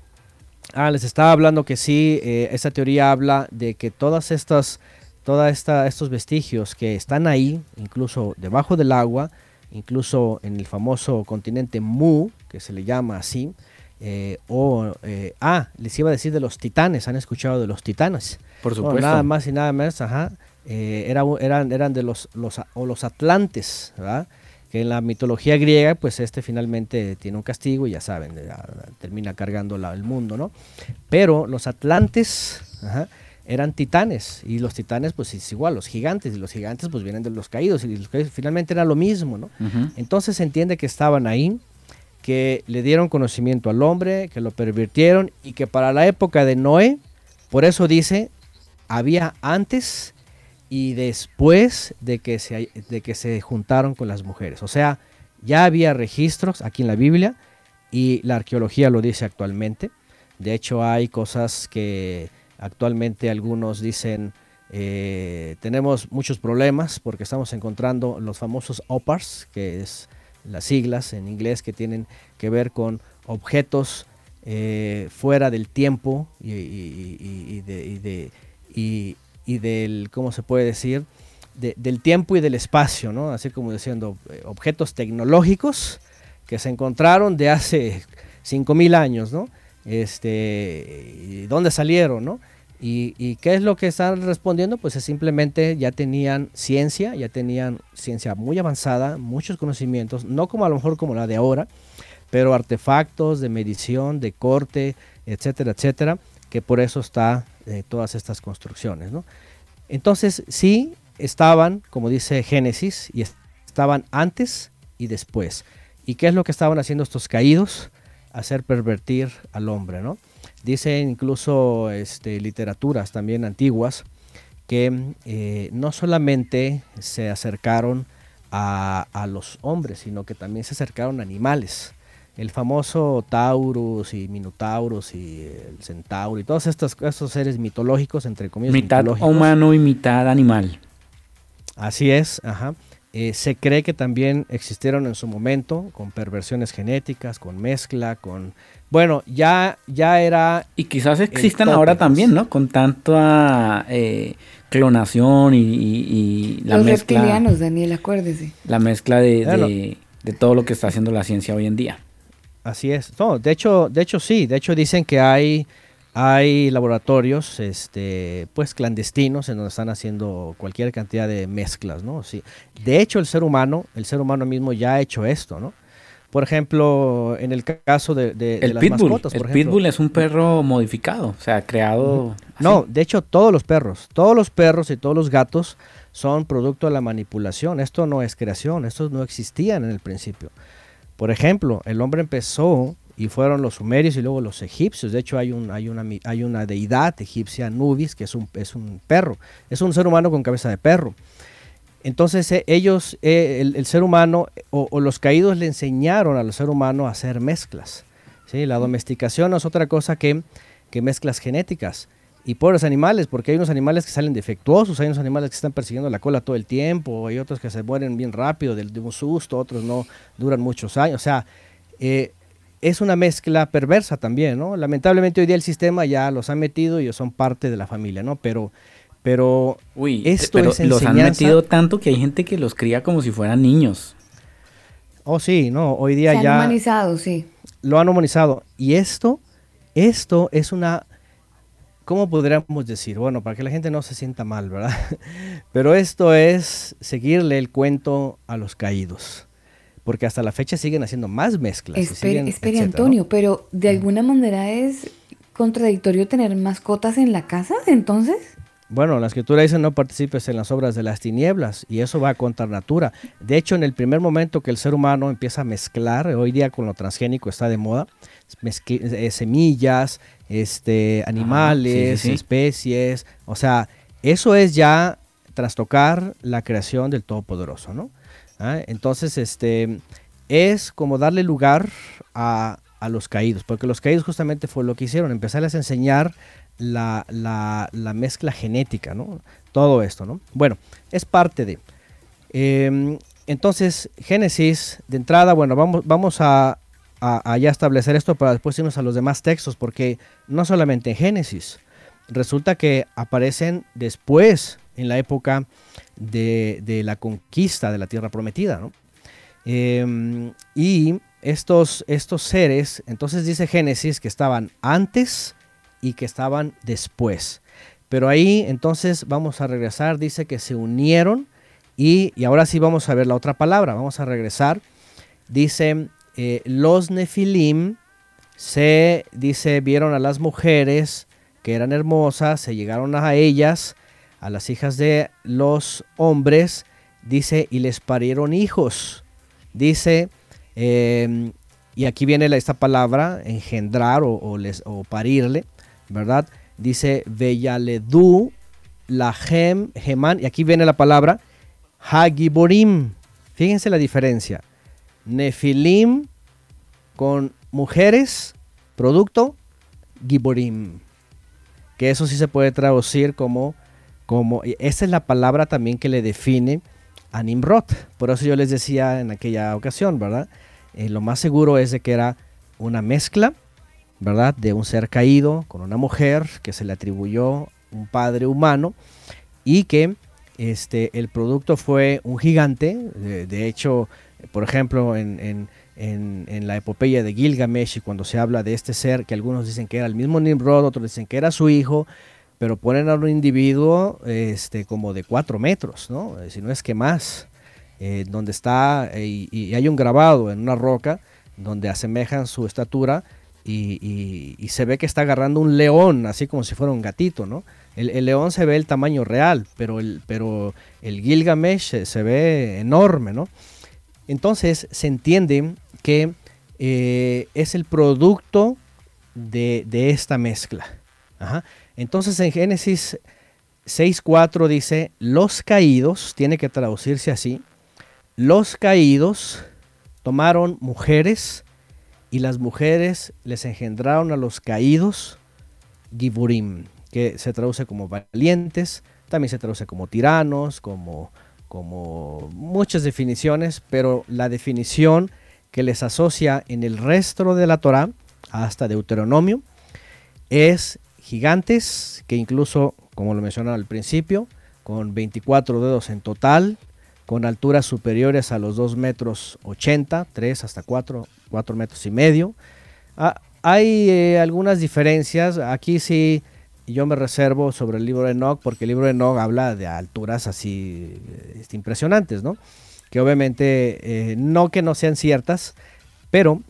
ah, les estaba hablando que sí, eh, esa teoría habla de que todas estas, todos estos vestigios que están ahí, incluso debajo del agua, incluso en el famoso continente Mu, que se le llama así, eh, o, eh, ah, les iba a decir de los titanes, ¿han escuchado de los titanes? Por supuesto. nada más y nada más, ajá, eh, eran, eran de los, los, o los atlantes, ¿verdad? Que en la mitología griega, pues este finalmente tiene un castigo y ya saben, termina cargando el mundo, ¿no? Pero los atlantes, ajá, eran titanes y los titanes pues es igual, los gigantes y los gigantes pues vienen de los caídos y los caídos finalmente era lo mismo, ¿no? Entonces se entiende que estaban ahí, que le dieron conocimiento al hombre, que lo pervirtieron y que para la época de Noé, por eso dice, había antes y después de que se, de que se juntaron con las mujeres. O sea, ya había registros aquí en la Biblia y la arqueología lo dice actualmente. De hecho hay cosas que Actualmente algunos dicen eh, tenemos muchos problemas porque estamos encontrando los famosos OPARs, que es las siglas en inglés que tienen que ver con objetos eh, fuera del tiempo y, del, ¿cómo se puede decir? del tiempo y del espacio, ¿no? Así como diciendo, eh, objetos tecnológicos que se encontraron de hace 5.000 años, ¿no? Este, dónde salieron, ¿no? Y, qué es lo que están respondiendo? Pues es simplemente ya tenían ciencia, ya tenían ciencia muy avanzada, muchos conocimientos, no como a lo mejor como la de ahora, pero artefactos de medición, de corte, etcétera, etcétera, que por eso está eh, todas estas construcciones. ¿no? Entonces, sí estaban, como dice Génesis, y estaban antes y después. ¿Y qué es lo que estaban haciendo estos caídos? Hacer pervertir al hombre, ¿no? Dicen incluso este, literaturas también antiguas que eh, no solamente se acercaron a, a, los hombres, sino que también se acercaron a animales. El famoso Taurus y Minotaurus y el Centauro y todos estos, estos seres mitológicos, entre comillas. Mitad humano y mitad animal. Así es, ajá. Eh, se cree que también existieron en su momento con perversiones genéticas, con mezcla, con... Bueno, ya, ya era... Y quizás existan ahora también, ¿no? Con tanta eh, clonación y, y, la Los mezcla... reptilianos, Daniel, acuérdese. La mezcla de, de, de, todo lo que está haciendo la ciencia hoy en día. Así es. No, de hecho, de hecho sí. De hecho dicen que hay hay laboratorios este, pues clandestinos en donde están haciendo cualquier cantidad de mezclas, ¿no? Sí. De hecho, el ser humano, el ser humano mismo ya ha hecho esto, ¿no? Por ejemplo, en el caso de, de, el las pitbull. mascotas, el ejemplo. pitbull es un perro modificado, o sea, creado. No, de hecho, todos los perros, todos los perros y todos los gatos son producto de la manipulación. Esto no es creación, estos no existían en el principio. Por ejemplo, el hombre empezó y fueron los sumerios y luego los egipcios. De hecho, hay, un, hay, una, hay una deidad egipcia, Nubis, que es un, es un perro, es un ser humano con cabeza de perro. Entonces eh, ellos, eh, el, ser humano o, o, los caídos le enseñaron al ser humano a hacer mezclas. ¿sí? La domesticación no es otra cosa que, que mezclas genéticas. Y pobres animales, porque hay unos animales que salen defectuosos, hay unos animales que están persiguiendo la cola todo el tiempo, hay otros que se mueren bien rápido de, de un susto, otros no duran muchos años. O sea, eh, es una mezcla perversa también, ¿no? Lamentablemente hoy día el sistema ya los ha metido y son parte de la familia, ¿no? Pero, pero Uy, esto pero es los han metido tanto que hay gente que los cría como si fueran niños. Oh, sí, no, hoy día Se ya... han humanizado, sí. Lo han humanizado. Y esto, esto es una... ¿Cómo podríamos decir? Bueno, para que la gente no se sienta mal, ¿verdad? Pero esto es seguirle el cuento a los caídos porque hasta la fecha siguen haciendo más mezclas. Espere, espere Antonio, ¿no? pero de alguna manera es contradictorio tener mascotas en la casa, entonces. Bueno, la escritura dice no participes en las obras de las tinieblas y eso va contra natura. De hecho, en el primer momento que el ser humano empieza a mezclar, hoy día con lo transgénico está de moda, eh, semillas, este, animales, ah, sí, sí, sí. especies, o sea, eso es ya trastocar la creación del Todopoderoso, ¿no? ¿Ah? Entonces, este, es como darle lugar a, a, los caídos, porque los caídos justamente fue lo que hicieron, empezarles a enseñar la, la, la mezcla genética, ¿no? Todo esto, ¿no? Bueno, es parte de... Eh, entonces, Génesis, de entrada, bueno, vamos, vamos a, a, a, ya establecer esto para después irnos a los demás textos, porque no solamente en Génesis, resulta que aparecen después, en la época de, la conquista de la tierra prometida. ¿no? Eh, y estos, estos seres, entonces dice Génesis que estaban antes y que estaban después. Pero ahí entonces vamos a regresar, dice que se unieron y, y ahora sí vamos a ver la otra palabra, vamos a regresar. Dice, eh, los nefilim se, dice, vieron a las mujeres que eran hermosas, se llegaron a ellas, a las hijas de los hombres, dice, y les parieron hijos. Dice, eh, y aquí viene esta palabra, engendrar o, o, parirle, ¿verdad? Dice, Veyaledu, Lahem, Geman, y aquí viene la palabra, Hagiborim. Fíjense la diferencia. Nefilim con mujeres, producto, Giborim. Que eso sí se puede traducir como como esa es la palabra también que le define a Nimrod. Por eso yo les decía en aquella ocasión, ¿verdad? Eh, lo más seguro es de que era una mezcla, ¿verdad? De un ser caído con una mujer que se le atribuyó un padre humano y que este, el producto fue un gigante. De, hecho, por ejemplo, en, en, en, en, la epopeya de Gilgamesh, cuando se habla de este ser, que algunos dicen que era el mismo Nimrod, otros dicen que era su hijo, pero ponen a un individuo este, como de cuatro metros, ¿no? si no es que más, eh, donde está, eh, y, y, hay un grabado en una roca, donde asemejan su estatura y, y- y se ve que está agarrando un león, así como si fuera un gatito, ¿no? El, el león se ve el tamaño real, pero el, pero el Gilgamesh se, se ve enorme, ¿no? Entonces se entiende que eh, es el producto de, de esta mezcla. Ajá. Entonces en Génesis 6.4 dice, los caídos, tiene que traducirse así, los caídos tomaron mujeres y las mujeres les engendraron a los caídos Giburim, que se traduce como valientes, también se traduce como tiranos, como, como muchas definiciones, pero la definición que les asocia en el resto de la Torah, hasta Deuteronomio, es gigantes, que incluso, como lo mencionaba al principio, con 24 dedos en total, con alturas superiores a los 2 metros 80, 3 hasta 4, 4 metros y medio. Ah, hay eh, algunas diferencias, aquí sí yo me reservo sobre el libro de Enoch, porque el libro de Enoch habla de alturas así eh, este, impresionantes, ¿no? Que obviamente eh, no que no sean ciertas, pero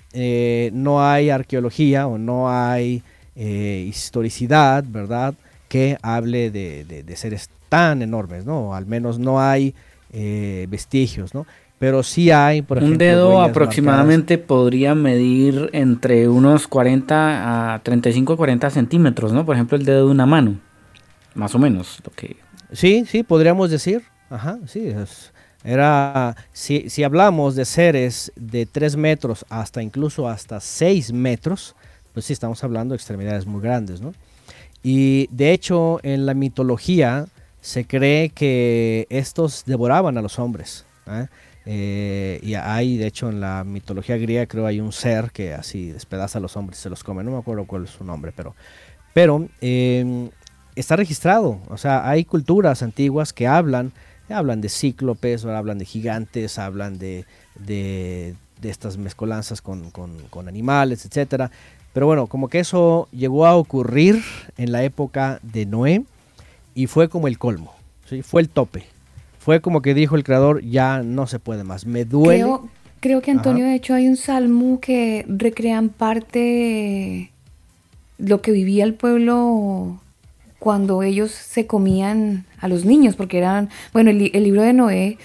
no hay arqueología o no hay eh, historicidad, ¿verdad? Que hable de, de- de seres tan enormes, ¿no? Al menos no hay eh, vestigios, ¿no? Pero sí hay, por Un ejemplo, dedo huellas aproximadamente podría medir entre unos 40 a 35 a 40 centímetros, ¿no? Por ejemplo, el dedo de una mano. Más o menos. Lo que... Sí, sí, podríamos decir. Ajá, sí. es- era, si, si hablamos de seres de 3 metros hasta incluso hasta 6 metros, pues sí, estamos hablando de extremidades muy grandes, ¿no? Y de hecho, en la mitología se cree que estos devoraban a los hombres. ¿eh? Eh, y hay, de hecho, en la mitología griega creo hay un ser que así despedaza a los hombres y se los come. No me acuerdo cuál es su nombre, pero, pero eh, está registrado. O sea, hay culturas antiguas que hablan, hablan de cíclopes, hablan de gigantes, hablan de, de, estas mezcolanzas con, con- con animales, etcétera. Pero bueno, como que eso llegó a ocurrir en la época de Noé y fue como el colmo, ¿sí? fue el tope. Fue como que dijo el creador, ya no se puede más, me duele. Creo, creo que Antonio, Ajá. de hecho, hay un salmo que recrean parte lo que vivía el pueblo cuando ellos se comían a los niños, porque eran, bueno, el, el libro de Noé,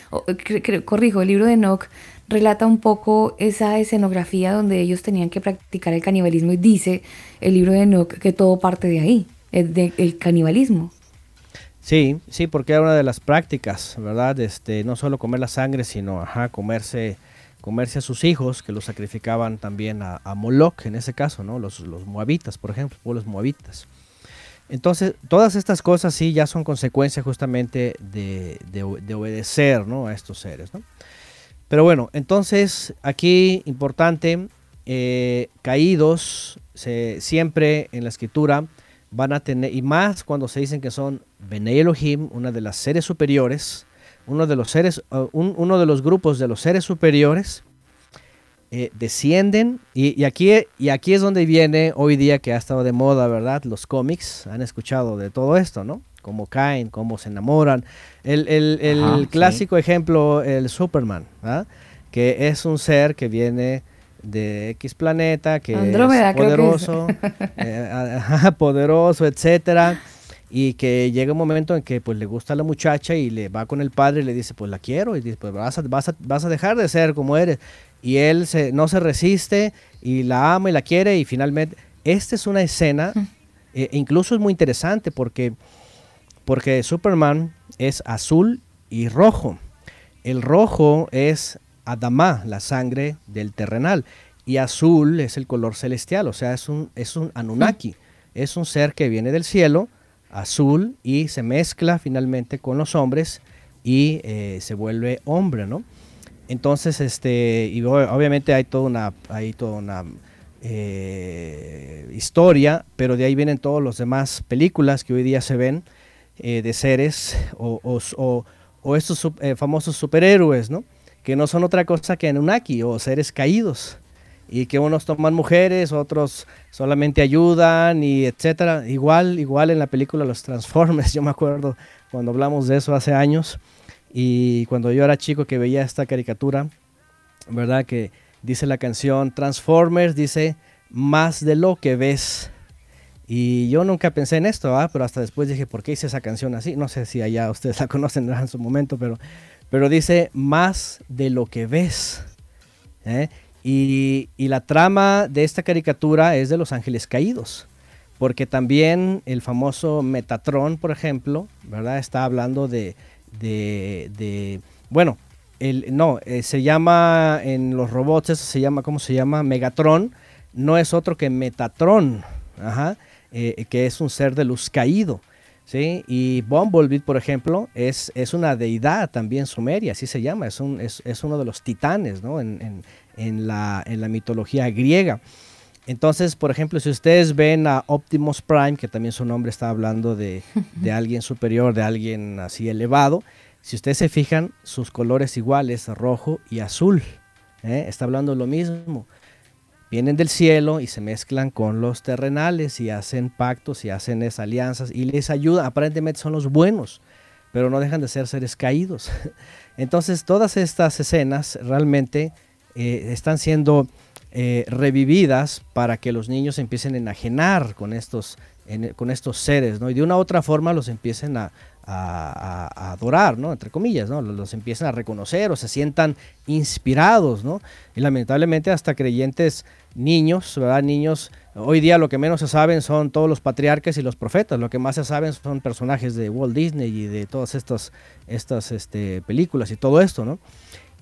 corrijo, el libro de Enoch relata un poco esa escenografía donde ellos tenían que practicar el canibalismo y dice el libro de Enoch que todo parte de ahí, el, de- canibalismo. Sí, sí, porque era una de las prácticas, ¿verdad? Este, no solo comer la sangre, sino comerse, comerse a sus hijos, que los sacrificaban también a, Moloch, en ese caso, ¿no? Los, los moabitas, por ejemplo, pueblos moabitas. Entonces, todas estas cosas sí ya son consecuencia justamente de, de obedecer, ¿no? A estos seres, ¿no? Pero bueno, entonces aquí importante, eh, caídos se- siempre en la escritura van a tener, y más cuando se dicen que son Bene Elohim, una de las seres superiores, uno de los seres, un- uno de los grupos de los seres superiores, eh, descienden, y, y aquí, y aquí es donde viene hoy día que ha estado de moda, ¿verdad? Los cómics, han escuchado de todo esto, ¿no? Cómo caen, cómo se enamoran. El, el- el Ajá, sí. clásico ejemplo, el Superman, ¿verdad? Que es un ser que viene de X planeta, que Andrómeda, es creo que es. poderoso, eh, poderoso, etcétera, y que llega un momento en que pues le gusta a la muchacha y le va con el padre y le dice pues la quiero y dice pues vas a, vas a, vas a dejar de ser como eres y él se, no se resiste y la ama y la quiere y finalmente esta es una escena eh, incluso es muy interesante porque porque Superman es azul y rojo el rojo es Adamá, la sangre del terrenal. Y azul es el color celestial, o sea, es un, es un Anunnaki. Es un ser que viene del cielo, azul, y se mezcla finalmente con los hombres y eh, se vuelve hombre, ¿no? Entonces, este, y obviamente hay toda una, hay toda una eh, historia, pero de ahí vienen todos los demás películas que hoy día se ven eh, de seres o, o- o- o estos eh, famosos superhéroes, ¿no? Que no son otra cosa que Anunnaki o seres caídos. Y que unos toman mujeres, otros solamente ayudan y etcétera. Igual, igual en la película Los Transformers, yo me acuerdo cuando hablamos de eso hace años. Y cuando yo era chico que veía esta caricatura, ¿verdad? Que, dice la canción Transformers, dice más de lo que ves. Y yo nunca pensé en esto, ¿ah? pero hasta después dije, ¿por qué hice esa canción así? No sé si allá ustedes la conocen en su momento, pero, pero dice más de lo que ves. ¿eh? Y, y, la trama de esta caricatura es de los ángeles caídos, porque también el famoso Metatron, por ejemplo, ¿verdad? Está hablando de, de, bueno, el, no, eh, se llama en los robots, se llama, ¿cómo se llama? Megatron, no es otro que Metatron, ajá, eh, que es un ser de luz caído. ¿sí? Y Bumblebee, por ejemplo, es, es una deidad también sumeria, así se llama, es, un, es, es uno de los titanes ¿no? en, en, en, la, en la mitología griega. Entonces, por ejemplo, si ustedes ven a Optimus Prime, que también su nombre está hablando de, de alguien superior, de alguien así elevado, si ustedes se fijan, sus colores iguales, rojo y azul. ¿eh? Está hablando lo mismo. Vienen del cielo y se mezclan con los terrenales y hacen pactos y hacen esas alianzas y les ayudan. Aparentemente son los buenos, pero no dejan de ser seres caídos. Entonces todas estas escenas realmente eh, están siendo eh, revividas para que los niños empiecen a enajenar con estos, con estos seres, ¿no? Y de una u otra forma los empiecen a, a, adorar, ¿no? Entre comillas, ¿no? Los, empiezan a reconocer o se sientan inspirados, ¿no? Y lamentablemente hasta creyentes niños, ¿verdad? Niños, hoy día lo que menos se saben son todos los patriarcas y los profetas, lo que más se saben son personajes de Walt Disney y de todas estas, estas este, películas y todo esto, ¿no?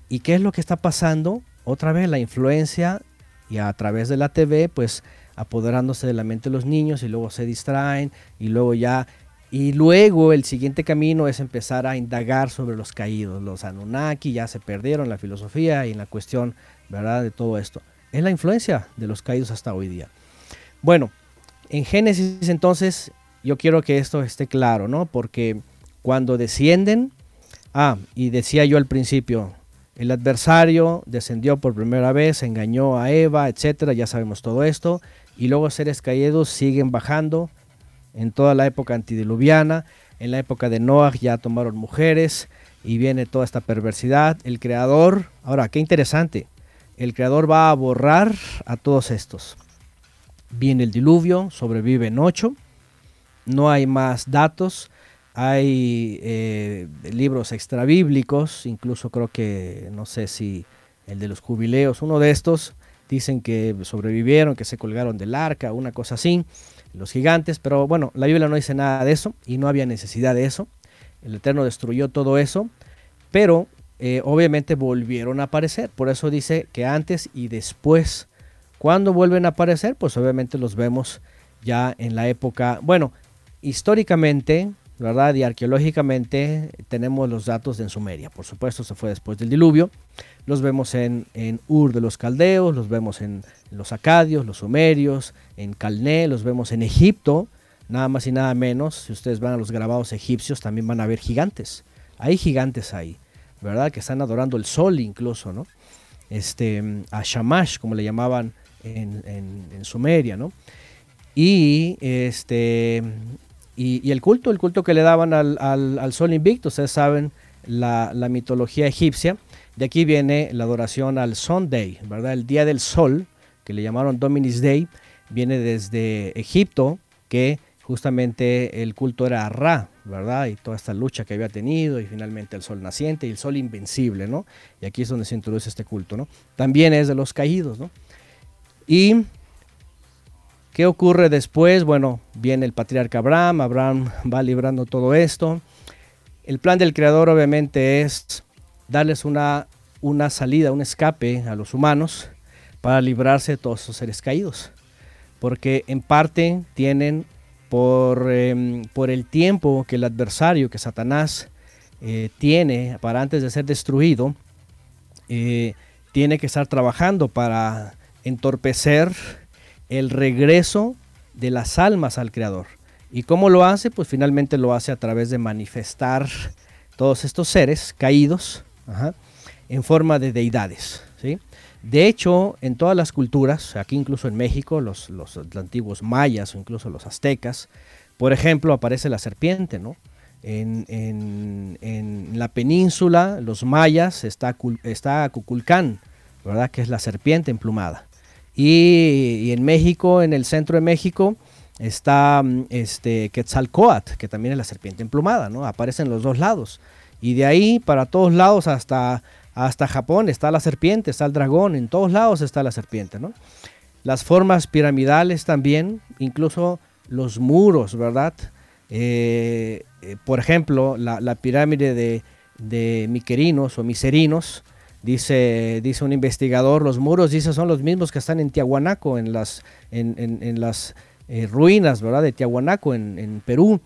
¿Y qué es lo que está pasando? Otra vez la influencia y a través de la TV, pues apoderándose de la mente de los niños y luego se distraen y luego ya y luego el siguiente camino es empezar a indagar sobre los caídos. Los Anunnaki ya se perdieron en la filosofía y en la cuestión, ¿verdad? De todo esto. Es la influencia de los caídos hasta hoy día. Bueno, en Génesis entonces yo quiero que esto esté claro, ¿no? Porque cuando descienden, ah, y decía yo al principio, el adversario descendió por primera vez, engañó a Eva, etcétera, ya sabemos todo esto, y luego seres caídos siguen bajando en toda la época antidiluviana, en la época de Noah ya tomaron mujeres y viene toda esta perversidad. El creador, ahora, qué interesante, el creador va a borrar a todos estos. Viene el diluvio, sobreviven ocho, no hay más datos, hay eh, libros extrabíblicos, incluso creo que, no sé si el de los jubileos, uno de estos, dicen que sobrevivieron, que se colgaron del arca, una cosa así los gigantes, pero bueno, la Biblia no dice nada de eso y no había necesidad de eso. El Eterno destruyó todo eso, pero eh, obviamente volvieron a aparecer. Por eso dice que antes y después. Cuando vuelven a aparecer? Pues obviamente los vemos ya en la época, bueno, históricamente, ¿verdad? Y arqueológicamente tenemos los datos en Sumeria. Por supuesto, se fue después del diluvio. Los vemos en, en Ur de los Caldeos, los vemos en los Acadios, los Sumerios, en Calné, los vemos en Egipto, nada más y nada menos. Si ustedes van a los grabados egipcios, también van a ver gigantes. Hay gigantes ahí, ¿verdad? Que están adorando el sol incluso, ¿no? Este, a Shamash, como le llamaban en, en, Sumeria, ¿no? Y este y, el culto, el culto que le daban al, al, sol invicto, ustedes saben la, la mitología egipcia, de aquí viene la adoración al Sunday, ¿verdad? El día del sol, que le llamaron Dominis Day, viene desde Egipto, que justamente el culto era Ra, ¿verdad? Y toda esta lucha que había tenido, y finalmente el sol naciente y el sol invencible, ¿no? Y aquí es donde se introduce este culto, ¿no? También es de los caídos, ¿no? Y ¿Qué ocurre después? Bueno, viene el patriarca Abraham, Abraham va librando todo esto. El plan del creador obviamente es darles una, una salida, un escape a los humanos para librarse de todos esos seres caídos. Porque en parte tienen por, em, por el tiempo que el adversario, que Satanás, eh, tiene para antes de ser destruido, eh, tiene que estar trabajando para entorpecer el regreso de las almas al Creador. ¿Y cómo lo hace? Pues finalmente lo hace a través de manifestar todos estos seres caídos en forma de deidades. ¿sí? De hecho, en todas las culturas, aquí incluso en México, los, los, antiguos mayas o incluso los aztecas, por ejemplo, aparece la serpiente, ¿no? En, en, en la península, los mayas, está, está Cuculcán, ¿verdad? Que es la serpiente emplumada. Y, y en México, en el centro de México, está mm, este Quetzalcoatl, que también es la serpiente emplumada, ¿no? Aparece en los dos lados. Y de ahí para todos lados hasta, hasta Japón está la serpiente, está el dragón, en todos lados está la serpiente, ¿no? Las formas piramidales también, incluso los muros, ¿verdad? Eh, eh, por ejemplo, la, la pirámide de, de Miquerinos o Miserinos, dice, dice un investigador, los muros, dice, son los mismos que están en Tiahuanaco, en las, en, en- las eh, ruinas, ¿verdad? De Tiahuanaco, en, en Perú,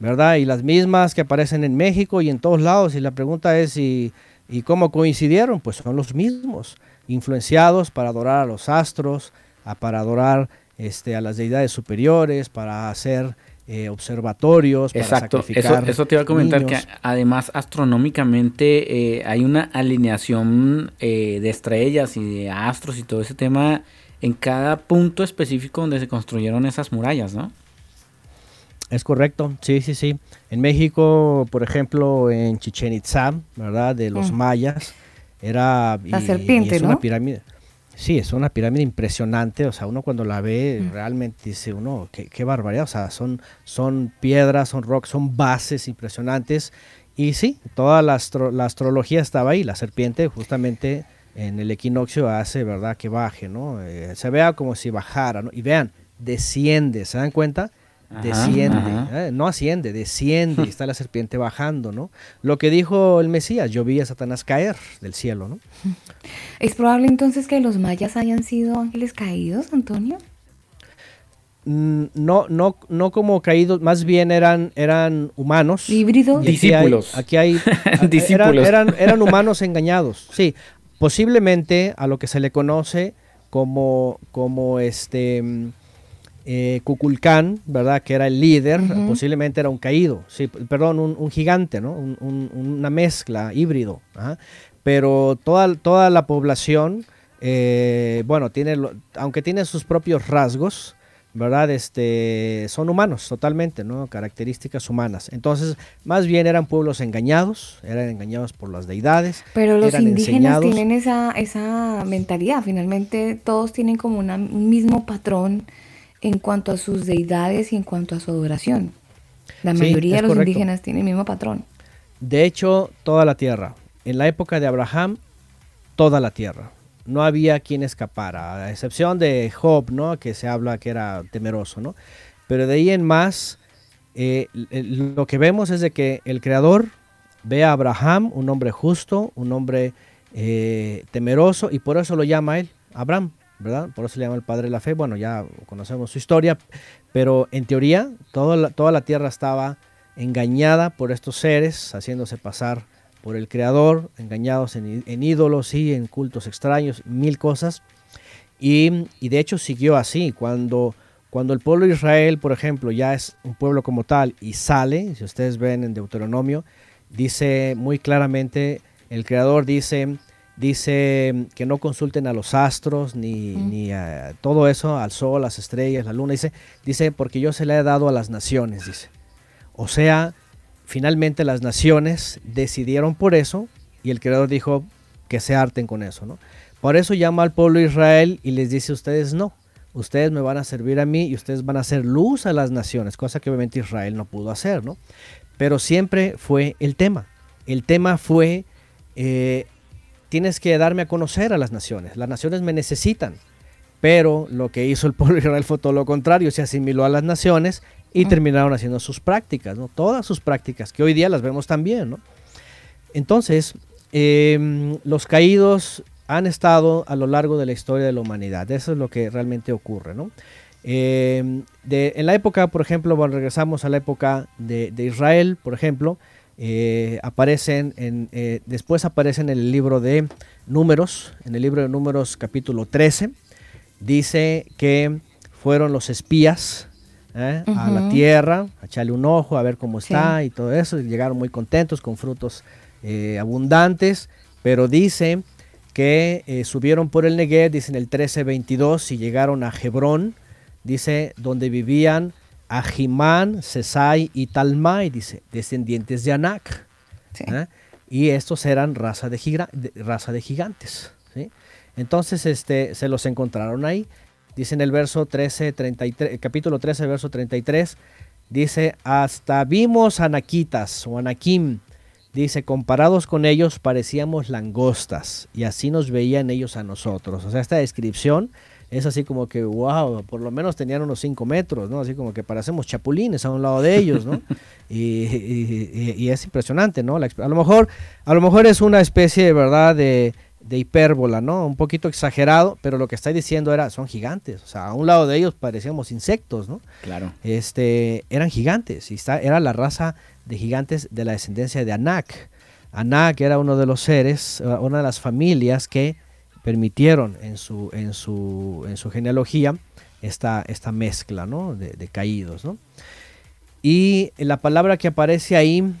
¿verdad? Y las mismas que aparecen en México y en todos lados. Y la pregunta es, ¿y, y cómo coincidieron? Pues son los mismos, influenciados para adorar a los astros, a- para adorar este, a las deidades superiores, para hacer eh, observatorios, para Exacto, eso, sacrificar eso te iba a comentar niños. que además astronómicamente eh, hay una alineación eh, de estrellas y de astros y todo ese tema en cada punto específico donde se construyeron esas murallas, ¿no? Es correcto, sí, sí, sí. En México, por ejemplo, en Chichen Itza, ¿verdad? De los Mm. mayas, era... La serpiente, es una ¿no? pirámide. Sí, es una pirámide impresionante, o sea, uno cuando la ve Mm. realmente dice uno, qué, qué barbaridad, o sea, son, son piedras, son rocks, son bases impresionantes. Y sí, toda la, astro- la astrología estaba ahí, la serpiente justamente en el equinoccio hace, ¿verdad? Que baje, ¿no? Eh, se vea como si bajara, ¿no? Y vean, desciende, ¿se dan cuenta? Ajá, desciende, ajá. ¿eh? no asciende, desciende y está la serpiente bajando, ¿no? Lo que dijo el Mesías, yo vi a Satanás caer del cielo, ¿no? ¿Es probable entonces que los mayas hayan sido ángeles caídos, Antonio? Mm, No, no, no como caídos, más bien eran, eran humanos. ¿Híbridos? Y aquí hay- Discípulos. Aquí hay, eran, Discípulos. eran, eran humanos engañados, sí. Posiblemente a lo que se le conoce como, como este mm, eh, Kukulcán, ¿verdad? Que era el líder, posiblemente era un caído, sí, perdón, un, un gigante, ¿no? Un- un- una mezcla, híbrido. ajá. Pero toda, toda la población, eh, bueno, tiene, aunque tiene sus propios rasgos, ¿verdad? Este, son humanos totalmente, ¿no? Características humanas. Entonces, más bien eran pueblos engañados, eran engañados por las deidades. Pero los eran indígenas enseñados. tienen esa, esa mentalidad. Finalmente todos tienen como una- un mismo patrón en cuanto a sus deidades y en cuanto a su adoración. La Sí, mayoría de los correcto. indígenas tienen el mismo patrón. De hecho, toda la tierra. En la época de Abraham, toda la tierra. No había quien escapara, a excepción de Job, ¿no? Que se habla que era temeroso, ¿no? Pero de ahí en más, eh, lo que vemos es de que el Creador ve a Abraham, un hombre justo, un hombre eh, temeroso, y por eso lo llama él, Abraham, Por eso le llama el padre de la fe. Bueno, ya conocemos su historia, pero en teoría toda la, toda la tierra estaba engañada por estos seres, haciéndose pasar por el Creador, engañados en, en ídolos y en cultos extraños, mil cosas. Y, y de hecho siguió así. Cuando, cuando el pueblo de Israel, por ejemplo, ya es un pueblo como tal y sale, si ustedes ven en Deuteronomio, dice muy claramente, el Creador dice, dice que no consulten a los astros ni, ni a todo eso, al sol, las estrellas, la luna, dice, dice, porque yo se le he dado a las naciones, dice. O sea, finalmente las naciones decidieron por eso y el Creador dijo que se harten con eso, ¿no? Por eso llama al pueblo de Israel y les dice, ustedes no, ustedes me van a servir a mí y ustedes van a hacer luz a las naciones, cosa que obviamente Israel no pudo hacer, ¿no? Pero siempre fue el tema. El tema fue, eh, tienes que darme a conocer a las naciones, las naciones me necesitan. Pero lo que hizo el pueblo Israel fue todo lo contrario, se asimiló a las naciones y terminaron haciendo sus prácticas, ¿no? Todas sus prácticas, que hoy día las vemos también, ¿no? Entonces, eh, los caídos han estado a lo largo de la historia de la humanidad. Eso es lo que realmente ocurre, ¿no? Eh, de- en la época, por ejemplo, bueno, regresamos a la época de, de Israel, por ejemplo, eh, aparecen, en, eh, después aparecen en el libro de Números, en el libro de Números capítulo 13, dice que fueron los espías ¿eh? a la tierra, a echarle un ojo, a ver cómo Sí. está y todo eso, y llegaron muy contentos con frutos abundantes, pero dice que subieron por el Negev, dice en el 13:22, y llegaron a Hebrón, dice, donde vivían Ahimán, Sesai y Talmai, dice, descendientes de Anak. Sí. ¿eh? Y estos eran raza de, giga- de- raza de gigantes. ¿sí? Entonces este, se los encontraron ahí. Dice en el verso 13, 33, capítulo 13, verso 33, dice, hasta vimos anaquitas o anakim. Dice, comparados con ellos parecíamos langostas y así nos veían ellos a nosotros. O sea, esta descripción es así como que, wow, por lo menos tenían unos 5 metros, ¿no? Así como que parecemos chapulines a un lado de ellos, ¿no? y, y- y es impresionante, ¿no? La a, lo mejor, a lo mejor es una especie de verdad de, de hipérbola, ¿no? Un poquito exagerado, pero lo que está diciendo era, son gigantes. O sea, a un lado de ellos parecíamos insectos, ¿no? Claro. este, eran gigantes, y está, era la raza de gigantes de la descendencia de Anak. Anak era uno de los seres, eh, una de las familias que permitieron en su, en su, en su genealogía esta, esta mezcla ¿no? de, caídos. ¿no? Y la palabra que aparece ahí,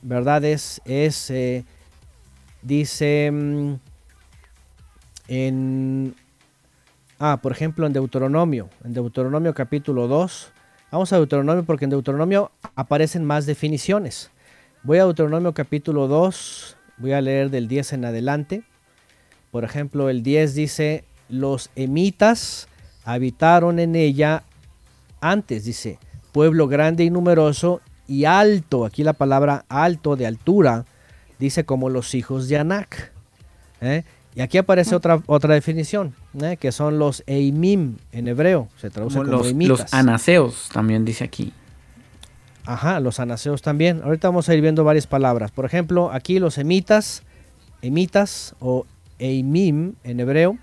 ¿verdad? Es, es eh, dice mm, en Ah, por ejemplo, en Deuteronomio, en Deuteronomio capítulo 2. Vamos a Deuteronomio porque en Deuteronomio aparecen más definiciones. Voy a Deuteronomio capítulo 2, voy a leer del 10 en adelante. Por ejemplo, el 10 dice, los emitas habitaron en ella antes, dice, pueblo grande y numeroso y alto. Aquí la palabra alto de altura dice como los hijos de Anak. ¿eh? Y aquí aparece otra, otra definición, ¿eh? que son los Eimim en hebreo. Se traduce Como como, los, emitas. los anaseos también dice aquí. Ajá, los anaseos también. Ahorita vamos a ir viendo varias palabras. Por ejemplo, aquí los emitas, emitas o eimim en hebreo,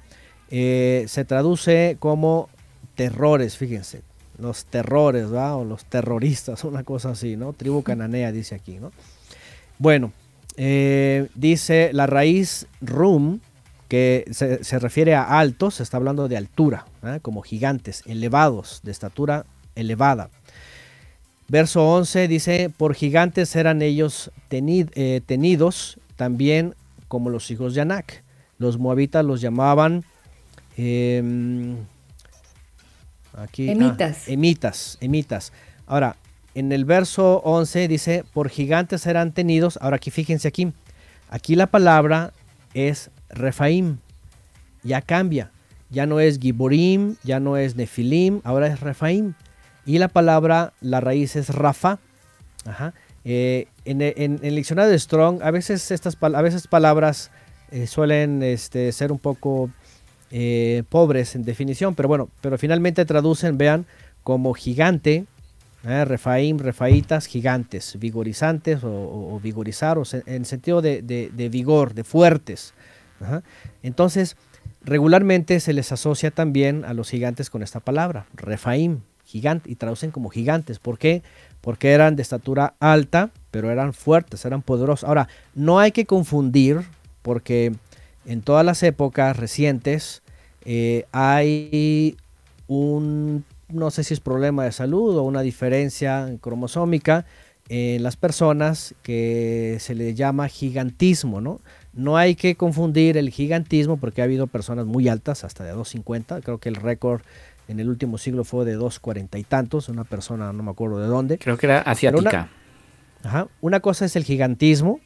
eh, se traduce como terrores, fíjense. Los terrores, ¿va? O los terroristas, una cosa así, ¿no? Tribu cananea dice aquí, ¿no? Bueno, eh, dice la raíz rum, que se, se refiere a altos, se está hablando de altura, ¿eh? como gigantes, elevados, de estatura elevada. Verso 11 dice, por gigantes eran ellos teni- eh, tenidos también como los hijos de Anak. Los moabitas los llamaban... em, aquí, ah, Emitas. emitas, emitas. Ahora, en el verso 11 dice, por gigantes eran tenidos. Ahora aquí fíjense aquí. Aquí la palabra es Refaim. Ya cambia. Ya no es Giborim, ya no es Nefilim, ahora es Refaim. Y la palabra, la raíz es Rafa. Ajá. Eh, en, en- en el diccionario de Strong, a veces estas a veces palabras eh, suelen este, ser un poco eh, pobres en definición, pero bueno, pero finalmente traducen, vean, como gigante, eh, refaim, refaitas, gigantes, vigorizantes o, o- o vigorizar, o se- en sentido de, de- vigor, de fuertes. Entonces, regularmente se les asocia también a los gigantes con esta palabra, refaim, gigante, y traducen como gigantes. ¿Por qué? Porque eran de estatura alta, pero eran fuertes, eran poderosos. Ahora, no hay que confundir, porque en todas las épocas recientes eh, hay un, no sé si es problema de salud o una diferencia cromosómica en las personas que se le llama gigantismo, ¿no? No hay que confundir el gigantismo porque ha habido personas muy altas, hasta de 2.50, creo que el récord en el último siglo fue de 2.40 y tantos, una persona no me acuerdo de dónde. Creo que era asiática. Ajá, una cosa es el gigantismo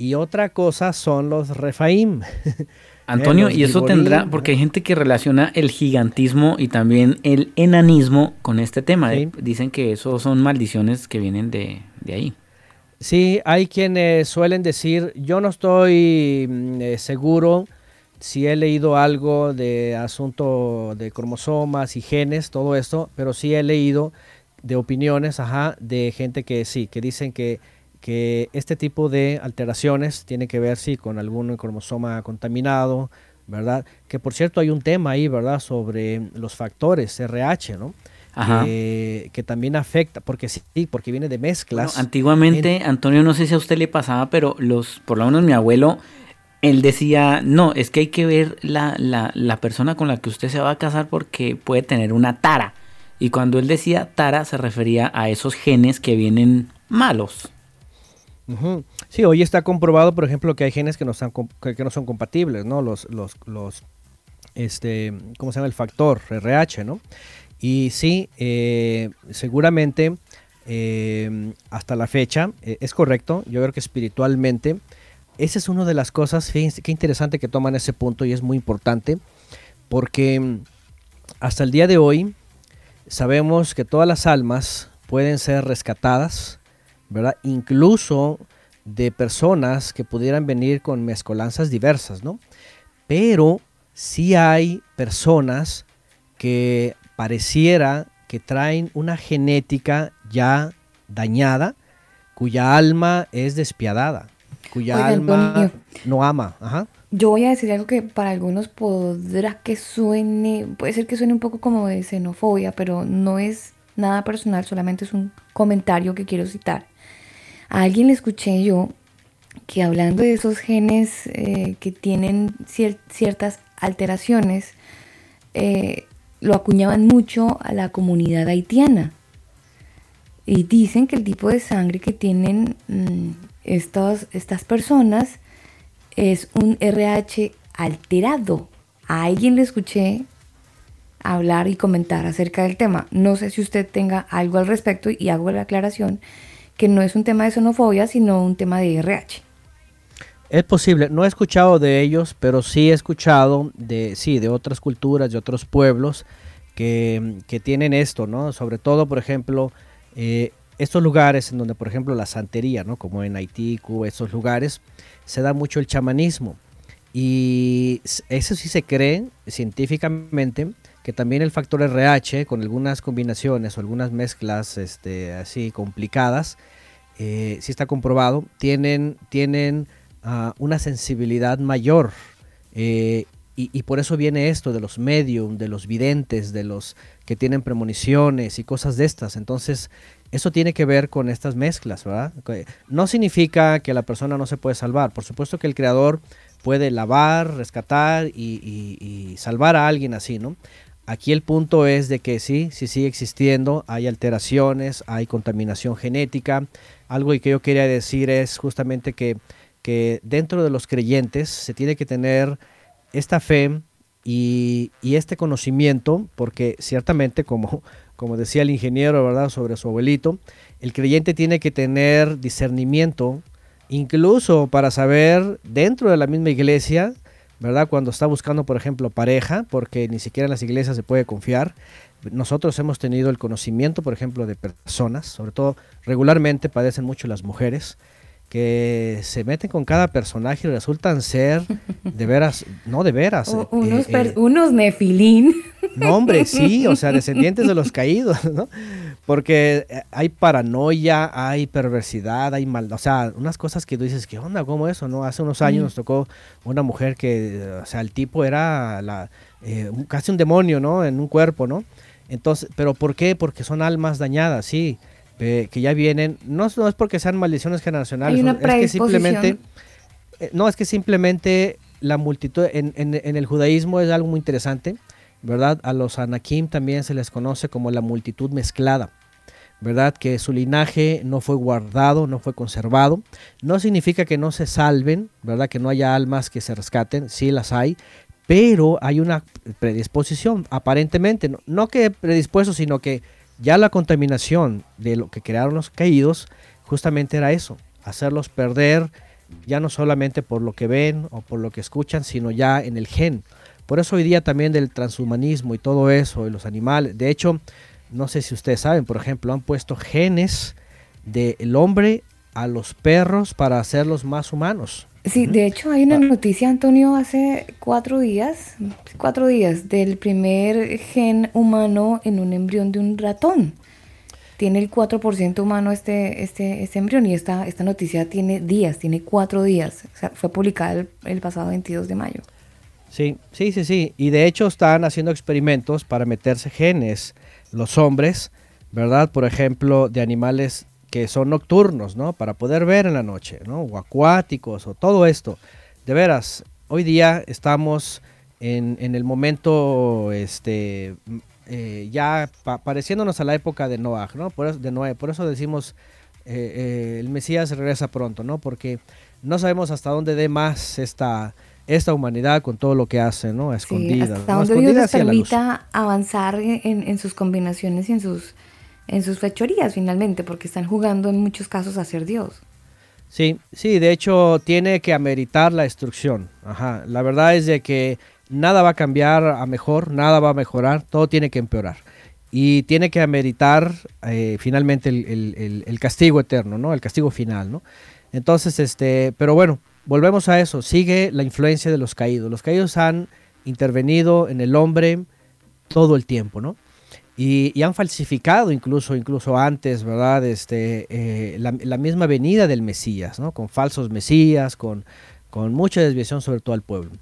y otra cosa son los refaim. Antonio, los y eso tendrá, porque hay gente que relaciona el gigantismo y también el enanismo con este tema. Sí. Dicen que eso son maldiciones que vienen de, de ahí. Sí, hay quienes suelen decir, yo no estoy mm, eh, seguro si he leído algo de asunto de cromosomas y genes, todo esto, pero sí he leído de opiniones, ajá, de gente que sí, que dicen que, que este tipo de alteraciones tiene que ver, sí, con algún cromosoma contaminado, ¿verdad? Que por cierto hay un tema ahí, ¿verdad? Sobre los factores RH, ¿no? Ajá. Que, que también afecta, porque sí, porque viene de mezclas. Bueno, antiguamente, Antonio, no sé si a usted le pasaba, pero los, por lo menos mi abuelo, él decía, no, es que hay que ver la, la, la persona con la que usted se va a casar porque puede tener una tara. Y cuando él decía tara, se refería a esos genes que vienen malos. Sí, hoy está comprobado, por ejemplo, que hay genes que no, están que no son compatibles, ¿no? Los, los, los, este, ¿cómo se llama? El factor RH, ¿no? Y sí, eh, seguramente eh, hasta la fecha eh, es correcto. Yo creo que espiritualmente esa es una de las cosas, fíjense qué interesante que toman ese punto y es muy importante, porque mm, hasta el día de hoy sabemos que todas las almas pueden ser rescatadas, ¿verdad? Incluso de personas que pudieran venir con mezcolanzas diversas, ¿no? Pero sí hay personas que pareciera que traen una genética ya dañada, cuya alma es despiadada, cuya Oiga, alma Antonio. no ama. Ajá. Yo voy a decir algo que para algunos podrá que suene, puede ser que suene un poco como de xenofobia, pero no es nada personal, solamente es un comentario que quiero citar. A alguien le escuché yo que hablando de esos genes eh, que tienen cier- ciertas alteraciones, eh, lo acuñaban mucho a la comunidad haitiana. Y dicen que el tipo de sangre que tienen mm, estas personas es un RH alterado. A alguien le escuché hablar y comentar acerca del tema. No sé si usted tenga algo al respecto y hago la aclaración que no es un tema de xenofobia, sino un tema de RH. Es posible, no he escuchado de ellos, pero sí he escuchado de, sí, de otras culturas, de otros pueblos que, que tienen esto, ¿no? Sobre todo, por ejemplo, eh, estos lugares en donde, por ejemplo, la santería, ¿no? Como en Haití, Cuba, esos lugares, se da mucho el chamanismo. Y eso sí se cree científicamente que también el factor RH, con algunas combinaciones o algunas mezclas este, así complicadas, eh, sí está comprobado, tienen, tienen ah, una sensibilidad mayor. eh, y, por eso viene esto de los medium, de los videntes, de los que tienen premoniciones y cosas de estas. Entonces, eso tiene que ver con estas mezclas, ¿verdad? No significa que la persona no se puede salvar. Por supuesto que el creador puede lavar, rescatar y- y salvar a alguien así, ¿no? Aquí el punto es de que sí, sí sigue existiendo, hay alteraciones, hay contaminación genética. Algo que yo quería decir es justamente que, que dentro de los creyentes se tiene que tener esta fe y, y este conocimiento, porque ciertamente, como, como decía el ingeniero, ¿verdad?, sobre su abuelito, el creyente tiene que tener discernimiento, incluso para saber dentro de la misma iglesia, ¿verdad? Cuando está buscando, por ejemplo, pareja, porque ni siquiera en las iglesias se puede confiar. Nosotros hemos tenido el conocimiento, por ejemplo, de personas, sobre todo regularmente padecen mucho las mujeres, que se meten con cada personaje y resultan ser de veras, no de veras. O- eh, unos, eh, eh, unos nefilín. no, hombre, sí, o sea, descendientes de los caídos, ¿no? Porque hay paranoia, hay perversidad, hay mal, o sea, unas cosas que tú dices, ¿qué onda? ¿Cómo eso? no Hace unos años Mm. nos tocó una mujer que, o sea, el tipo era la, eh, casi un demonio, ¿no? En un cuerpo, ¿no? Entonces, ¿pero por qué? Porque son almas dañadas, sí, eh, que ya vienen, no, es- no es porque sean maldiciones generacionales, Hay una es que simplemente, eh, no, es que simplemente la multitud, en, en- en el judaísmo es algo muy interesante, ¿verdad? A los anakim también se les conoce como la multitud mezclada, ¿verdad? Que su linaje no fue guardado, no fue conservado. No significa que no se salven, ¿verdad? Que no haya almas que se rescaten, sí las hay, pero hay una predisposición, aparentemente, no, no que predispuesto, sino que ya la contaminación de lo que crearon los caídos justamente era eso, hacerlos perder ya no solamente por lo que ven o por lo que escuchan, sino ya en el gen. Por eso hoy día también del transhumanismo y todo eso, y los animales, de hecho, no sé si ustedes saben, por ejemplo, han puesto genes del hombre a los perros para hacerlos más humanos. Sí, de hecho hay una noticia, Antonio, hace cuatro días, cuatro días, del primer gen humano en un embrión de un ratón. Tiene el 4% humano este, este, este embrión y esta, esta noticia tiene días, tiene cuatro días. O sea, fue publicada el, el pasado 22 de mayo. Sí, sí, sí, sí. Y de hecho están haciendo experimentos para meterse genes los hombres, ¿verdad? Por ejemplo, de animales que son nocturnos, ¿no? Para poder ver en la noche, ¿no? O acuáticos o todo esto. De veras, hoy día estamos en, en el momento, este, eh, ya pa- pareciéndonos a la época de Noah, ¿no? Por eso, de Noé, por eso decimos, eh, eh, el Mesías regresa pronto, ¿no? Porque no sabemos hasta dónde dé más esta, esta humanidad con todo lo que hace, ¿no? A Sí, hasta ¿no? donde Dios les permita avanzar en- en sus combinaciones y en sus, en sus fechorías finalmente, porque están jugando en muchos casos a ser Dios. Sí, sí, de hecho tiene que ameritar la destrucción. Ajá. La verdad es de que nada va a cambiar a mejor, nada va a mejorar, todo tiene que empeorar. Y tiene que ameritar eh, finalmente el, el- el castigo eterno, ¿no? El castigo final, ¿no? Entonces, este, pero bueno, volvemos a eso. Sigue la influencia de los caídos. Los caídos han intervenido en el hombre todo el tiempo, ¿no? Y, han falsificado incluso, incluso antes, ¿verdad? Este, eh, la, misma venida del Mesías, ¿no? Con falsos Mesías, con, con mucha desviación sobre todo al pueblo.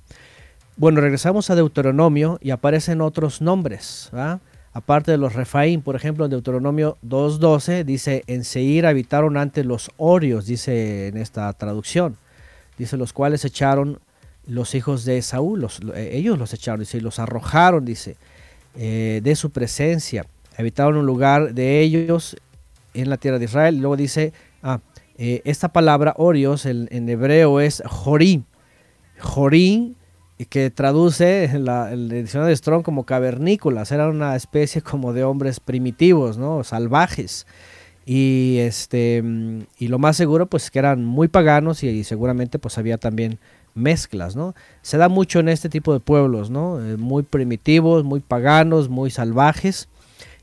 Bueno, regresamos a Deuteronomio y aparecen otros nombres, ¿verdad? Aparte de los Refaín, por ejemplo, en Deuteronomio 2.12 dice, en Seir habitaron antes los Orios, dice en esta traducción. Dice, los cuales echaron los hijos de Saúl, eh, ellos los echaron, dice, y los arrojaron, dice, eh, de su presencia. Habitaron un lugar de ellos en la tierra de Israel. Luego dice, ah, eh, esta palabra Orios en, hebreo es Jorí. Jorí, que traduce en la, en la diccionario de Strong como cavernícolas. Eran una especie como de hombres primitivos, ¿no? Salvajes. Y este y lo más seguro pues que eran muy paganos y, y seguramente pues había también mezclas, ¿no? Se da mucho en este tipo de pueblos, ¿no? Eh, muy primitivos, muy paganos, muy salvajes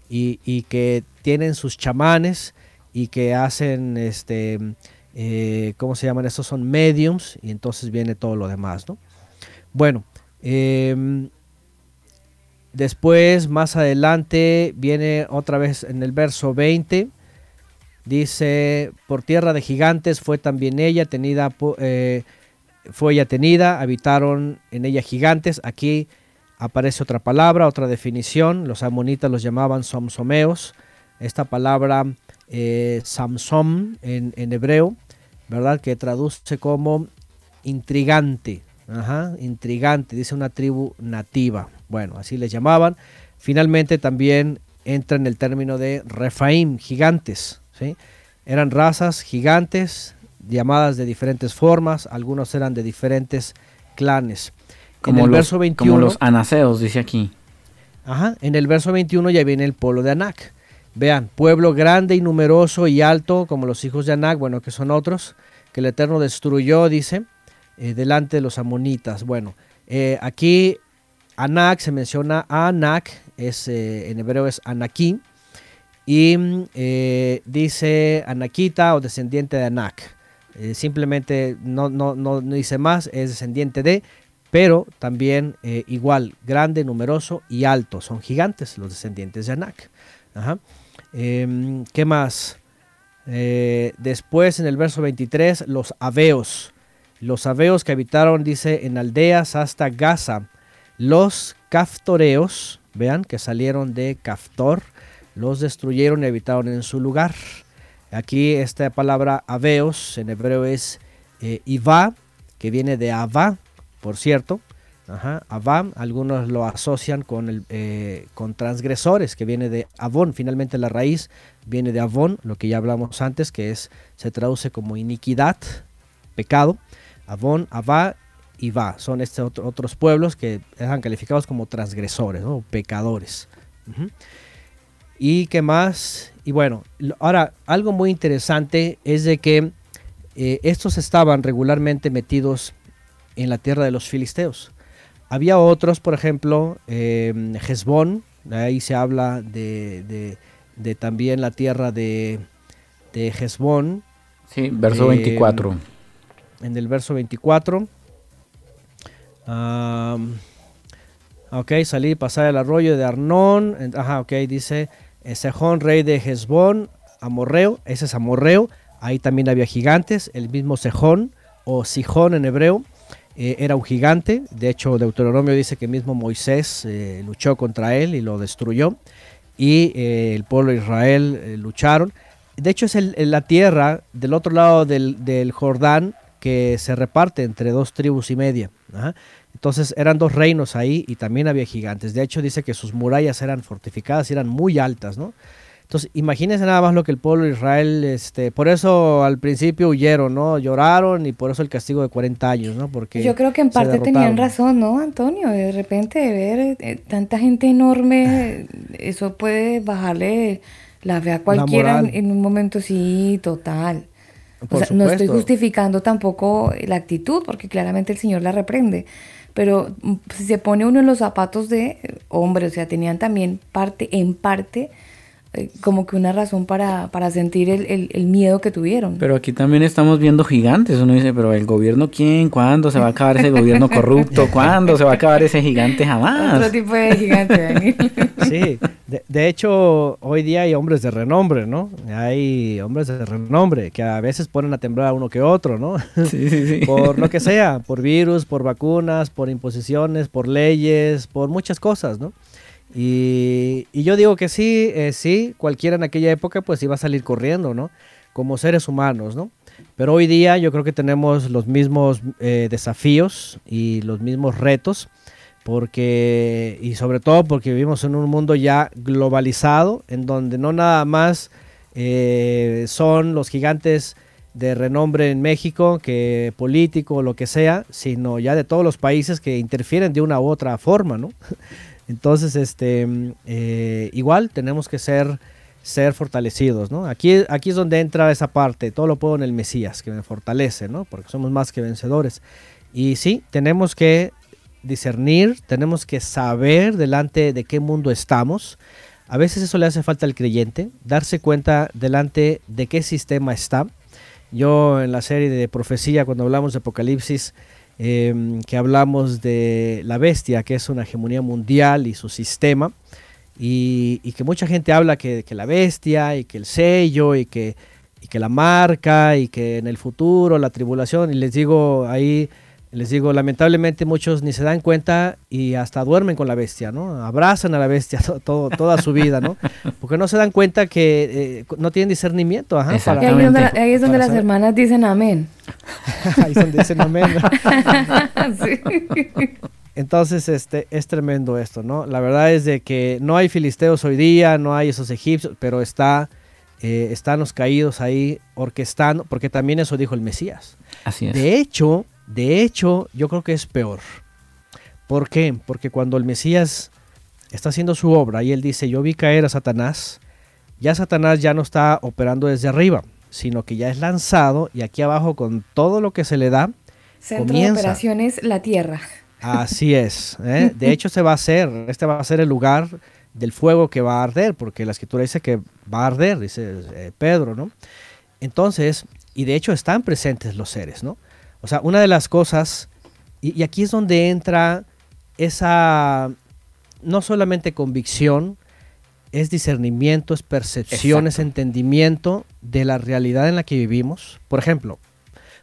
y, y que tienen sus chamanes y que hacen este eh, ¿cómo se llaman? Estos son mediums y entonces viene todo lo demás, ¿no? Bueno, em, después más adelante viene otra vez en el verso 20 Dice, por tierra de gigantes fue también ella tenida, eh, fue ella tenida, habitaron en ella gigantes. Aquí aparece otra palabra, otra definición. Los amonitas los llamaban somsomeos. Esta palabra eh, samsom en, hebreo, ¿verdad? Que traduce como intrigante. Intrigante, dice una tribu nativa. Bueno, así les llamaban. Finalmente también entra en el término de Refaim, gigantes. ¿sí? Eran razas gigantes llamadas de diferentes formas, algunos eran de diferentes clanes. Como, en el los, verso 21, como los anaseos, dice aquí. Ajá, en el verso 21 ya viene el pueblo de Anac. Vean, pueblo grande y numeroso y alto como los hijos de Anac, bueno, que son otros, que el Eterno destruyó, dice, eh, delante de los amonitas. Bueno, eh, aquí Anac se menciona a Anac, es, eh, en hebreo es Anakim, y mm, dice Anaquita o descendiente de Anac. Eh, simplemente no, no, no, dice más, es descendiente de, pero también eh, igual, grande, numeroso y alto. Son gigantes los descendientes de Anac. Ajá. Em, ¿Qué más? Eh, después en el verso 23, los aveos. Los aveos que habitaron, dice, en aldeas hasta Gaza. Los caftoreos, vean, que salieron de Caftor, los destruyeron y habitaron en su lugar. Aquí esta palabra aveos en hebreo es eh, que viene de Ava, por cierto. Ajá, Avá, algunos lo asocian con, el, eh, con transgresores, que viene de Avón. Finalmente la raíz viene de Avón, lo que ya hablamos antes, que es se traduce como iniquidad, pecado. Avón, Avá y Va. Son estos otro- otros pueblos que eran calificados como transgresores, ¿no? pecadores. ¿Y qué más? Y bueno, ahora algo muy interesante es de que eh, estos estaban regularmente metidos en la tierra de los filisteos. Había otros, por ejemplo, eh, Hezbón, ahí se habla de, de- de también la tierra de, de Hezbón, Sí, verso Eh, 24. en el verso 24. Am, ok, salir, pasar el arroyo de Arnón. Ajá, ok, dice Sejón, rey de Hezbón, Amorreo. Ese es Amorreo. Ahí también había gigantes. El mismo Sejón o Sijón en hebreo eh, era un gigante. De hecho, Deuteronomio dice que mismo Moisés eh, luchó contra él y lo destruyó. Y eh, el pueblo de Israel eh, lucharon. De hecho, es la tierra del otro lado del, del Jordán que se reparte entre dos tribus y media. Ajá. Entonces eran dos reinos ahí y también había gigantes. De hecho, dice que sus murallas eran fortificadas y eran muy altas, ¿no? Entonces, imagínense nada más lo que el pueblo de Israel, este, por eso al principio huyeron, ¿no? Lloraron y por eso el castigo de 40 años, ¿no? Porque Yo creo que en parte tenían razón, ¿no, Antonio? De repente ver eh, tanta gente enorme, eso puede bajarle la fe a cualquiera en, en un momento, sí, total. O sea, no estoy justificando tampoco la actitud, porque claramente el Señor la reprende. Pero mm, si se pone uno en los zapatos de hombre, o sea, tenían también parte, en parte, eh, como que una razón para, para sentir el, el, miedo que tuvieron. Pero aquí también estamos viendo gigantes. Uno dice, pero ¿el gobierno quién? ¿Cuándo se va a acabar ese gobierno corrupto? ¿Cuándo se va a acabar ese gigante? Jamás. Otro tipo de gigante, Daniel. Sí, de, de, hecho, hoy día hay hombres de renombre, ¿no? Hay hombres de renombre que a veces ponen a temblar a uno que otro, ¿no? Sí, sí, sí. Por lo que sea, por virus, por vacunas, por imposiciones, por leyes, por muchas cosas, ¿no? Y, yo digo que sí, eh, sí, cualquiera en aquella época pues iba a salir corriendo, ¿no? Como seres humanos, ¿no? Pero hoy día yo creo que tenemos los mismos eh, desafíos y los mismos retos, porque, y sobre todo porque vivimos en un mundo ya globalizado, en donde no nada más eh, son los gigantes de renombre en México, que político o lo que sea, sino ya de todos los países que interfieren de una u otra forma, ¿no? Entonces, este, eh, igual tenemos que ser, ser fortalecidos, ¿no? Aquí, aquí es donde entra esa parte, todo lo puedo en el Mesías, que me fortalece, ¿no? Porque somos más que vencedores. Y sí, tenemos que discernir, tenemos que saber delante de qué mundo estamos. A veces eso le hace falta al creyente, darse cuenta delante de qué sistema está. Yo en la serie de profecía, cuando hablamos de Apocalipsis, Em, que hablamos de la bestia, que es una hegemonía mundial y su sistema, y, que mucha gente habla que, la bestia y que el sello y que la marca y que en el futuro la tribulación, y les digo ahí les digo, lamentablemente muchos ni se dan cuenta y hasta duermen con la bestia, ¿no? Abrazan a la bestia todo, toda su vida, ¿no? Porque no se dan cuenta que eh, no tienen discernimiento. Ajá, ahí, es donde, las hermanas dicen amén. ahí es donde dicen amén. Entonces, este, es tremendo esto, ¿no? La verdad es de que no hay filisteos hoy día, no hay esos egipcios, pero está, eh, están los caídos ahí orquestando, porque también eso dijo el Mesías. Así es. De hecho, de hecho, yo creo que es peor. ¿Por qué? Porque cuando el Mesías está haciendo su obra y él dice, yo vi caer a Satanás, ya Satanás ya no está operando desde arriba, sino que ya es lanzado y aquí abajo con todo lo que se le da, Centro comienza. de operaciones, la tierra. Así es. ¿eh? De hecho, se va a hacer, este va a ser el lugar del fuego que va a arder, porque la escritura dice que va a arder, dice eh, Pedro, ¿no? Entonces, y de hecho están presentes los seres, ¿no? O sea, una de las cosas, y, aquí es donde entra esa, no solamente convicción, es discernimiento, es percepción, es entendimiento de la realidad en la que vivimos. Por ejemplo,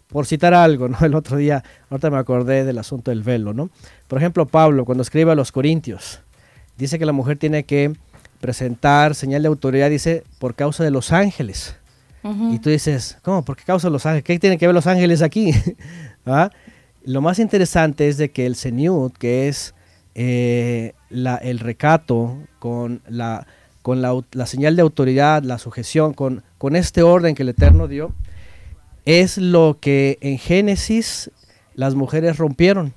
por citar algo, ¿no? El otro día, ahorita me acordé del asunto del velo, ¿no? Por ejemplo, Pablo, cuando escribe a los Corintios, dice que la mujer tiene que presentar señal de autoridad, dice, por causa de los ángeles. Y tú dices, ¿cómo? ¿Por qué causa Los Ángeles? ¿Qué tienen que ver Los Ángeles aquí? ¿Ah? Lo más interesante es de que el Señor, que es eh, la, el recato con, la, con la, la, señal de autoridad, la sujeción, con, con este orden que el Eterno dio, es lo que en Génesis las mujeres rompieron.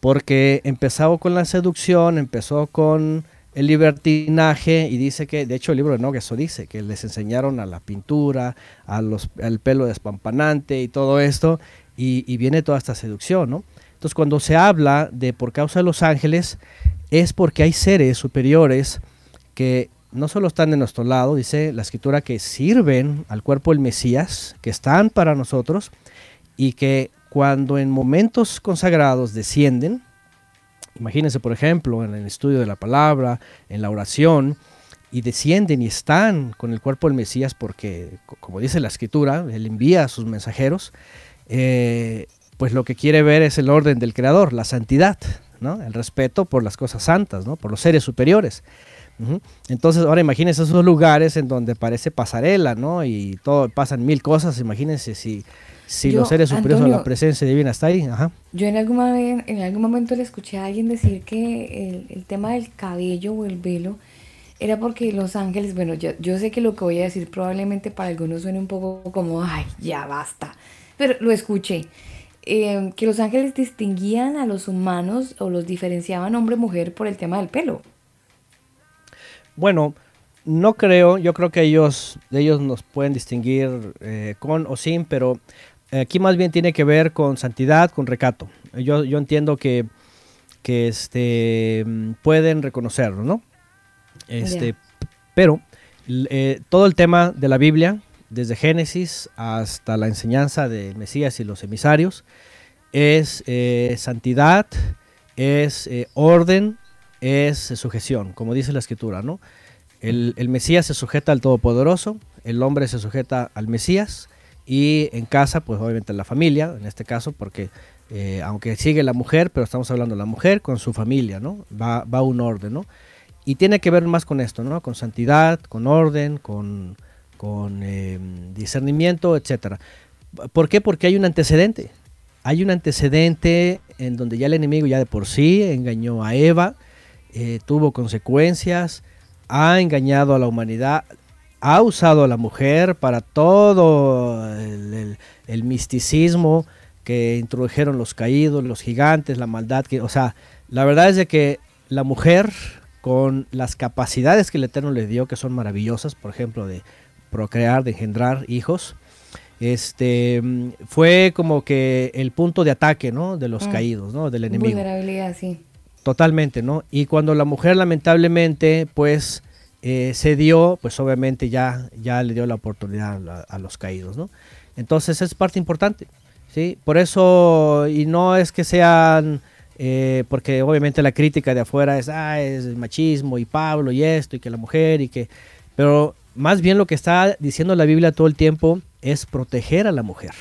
Porque empezó con la seducción, empezó con el libertinaje y dice que, de hecho el libro de Nog eso dice, que les enseñaron a la pintura, al pelo despampanante y todo esto, y, viene toda esta seducción, ¿no? Entonces cuando se habla de por causa de los ángeles, es porque hay seres superiores que no solo están de nuestro lado, dice la escritura, que sirven al cuerpo del Mesías, que están para nosotros, y que cuando en momentos consagrados descienden, Imagínense, por ejemplo, en el estudio de la palabra, en la oración, y descienden y están con el cuerpo del Mesías porque, como dice la escritura, Él envía a sus mensajeros, eh, pues lo que quiere ver es el orden del Creador, la santidad, ¿no? el respeto por las cosas santas, ¿no? por los seres superiores. Entonces, ahora imagínense esos lugares en donde parece pasarela, ¿no? Y todo, pasan mil cosas, imagínense si si los seres superiores a la presencia divina está ahí, ajá. Yo en algún, en algún momento le escuché a alguien decir que el, tema del cabello o el velo era porque los ángeles, bueno, yo, yo sé que lo que voy a decir probablemente para algunos suene un poco como, ay, ya basta, pero lo escuché. Eh, que los ángeles distinguían a los humanos o los diferenciaban hombre-mujer por el tema del pelo. Bueno, no creo, yo creo que ellos, ellos nos pueden distinguir eh, con o sin, pero aquí más bien tiene que ver con santidad, con recato. Yo, yo entiendo que, que este, pueden reconocerlo, ¿no? Este, Pero eh, todo el tema de la Biblia, desde Génesis hasta la enseñanza de Mesías y los emisarios, es eh, santidad, es eh, orden, es sujeción, como dice la escritura, ¿no? El, el, Mesías se sujeta al Todopoderoso, el hombre se sujeta al Mesías y en casa, pues obviamente la familia, en este caso, porque aunque sigue la mujer, pero estamos hablando de la mujer con su familia, ¿no? Va, va un orden, ¿no? Y tiene que ver más con esto, ¿no? Con santidad, con orden, con, con em, discernimiento, etc. ¿Por qué? Porque hay un antecedente. Hay un antecedente en donde ya el enemigo ya de por sí engañó a Eva, eh, tuvo consecuencias, ha engañado a la humanidad, ha usado a la mujer para todo el, el misticismo que introdujeron los caídos, los gigantes, la maldad. Que, o sea, la verdad es de que la mujer con las capacidades que el Eterno le dio, que son maravillosas, por ejemplo, de procrear, de engendrar hijos, este fue como que el punto de ataque, ¿no? De los mm. caídos, ¿no? Del enemigo. Vulnerabilidad, sí. Totalmente, ¿no? Y cuando la mujer lamentablemente, pues, eh, se dio, pues obviamente ya, ya le dio la oportunidad a, los caídos, ¿no? Entonces es parte importante, ¿sí? Por eso, y no es que sean eh, porque obviamente la crítica de afuera es, ah, es machismo y Pablo y esto y que la mujer y que... Pero más bien lo que está diciendo la Biblia todo el tiempo es proteger a la mujer,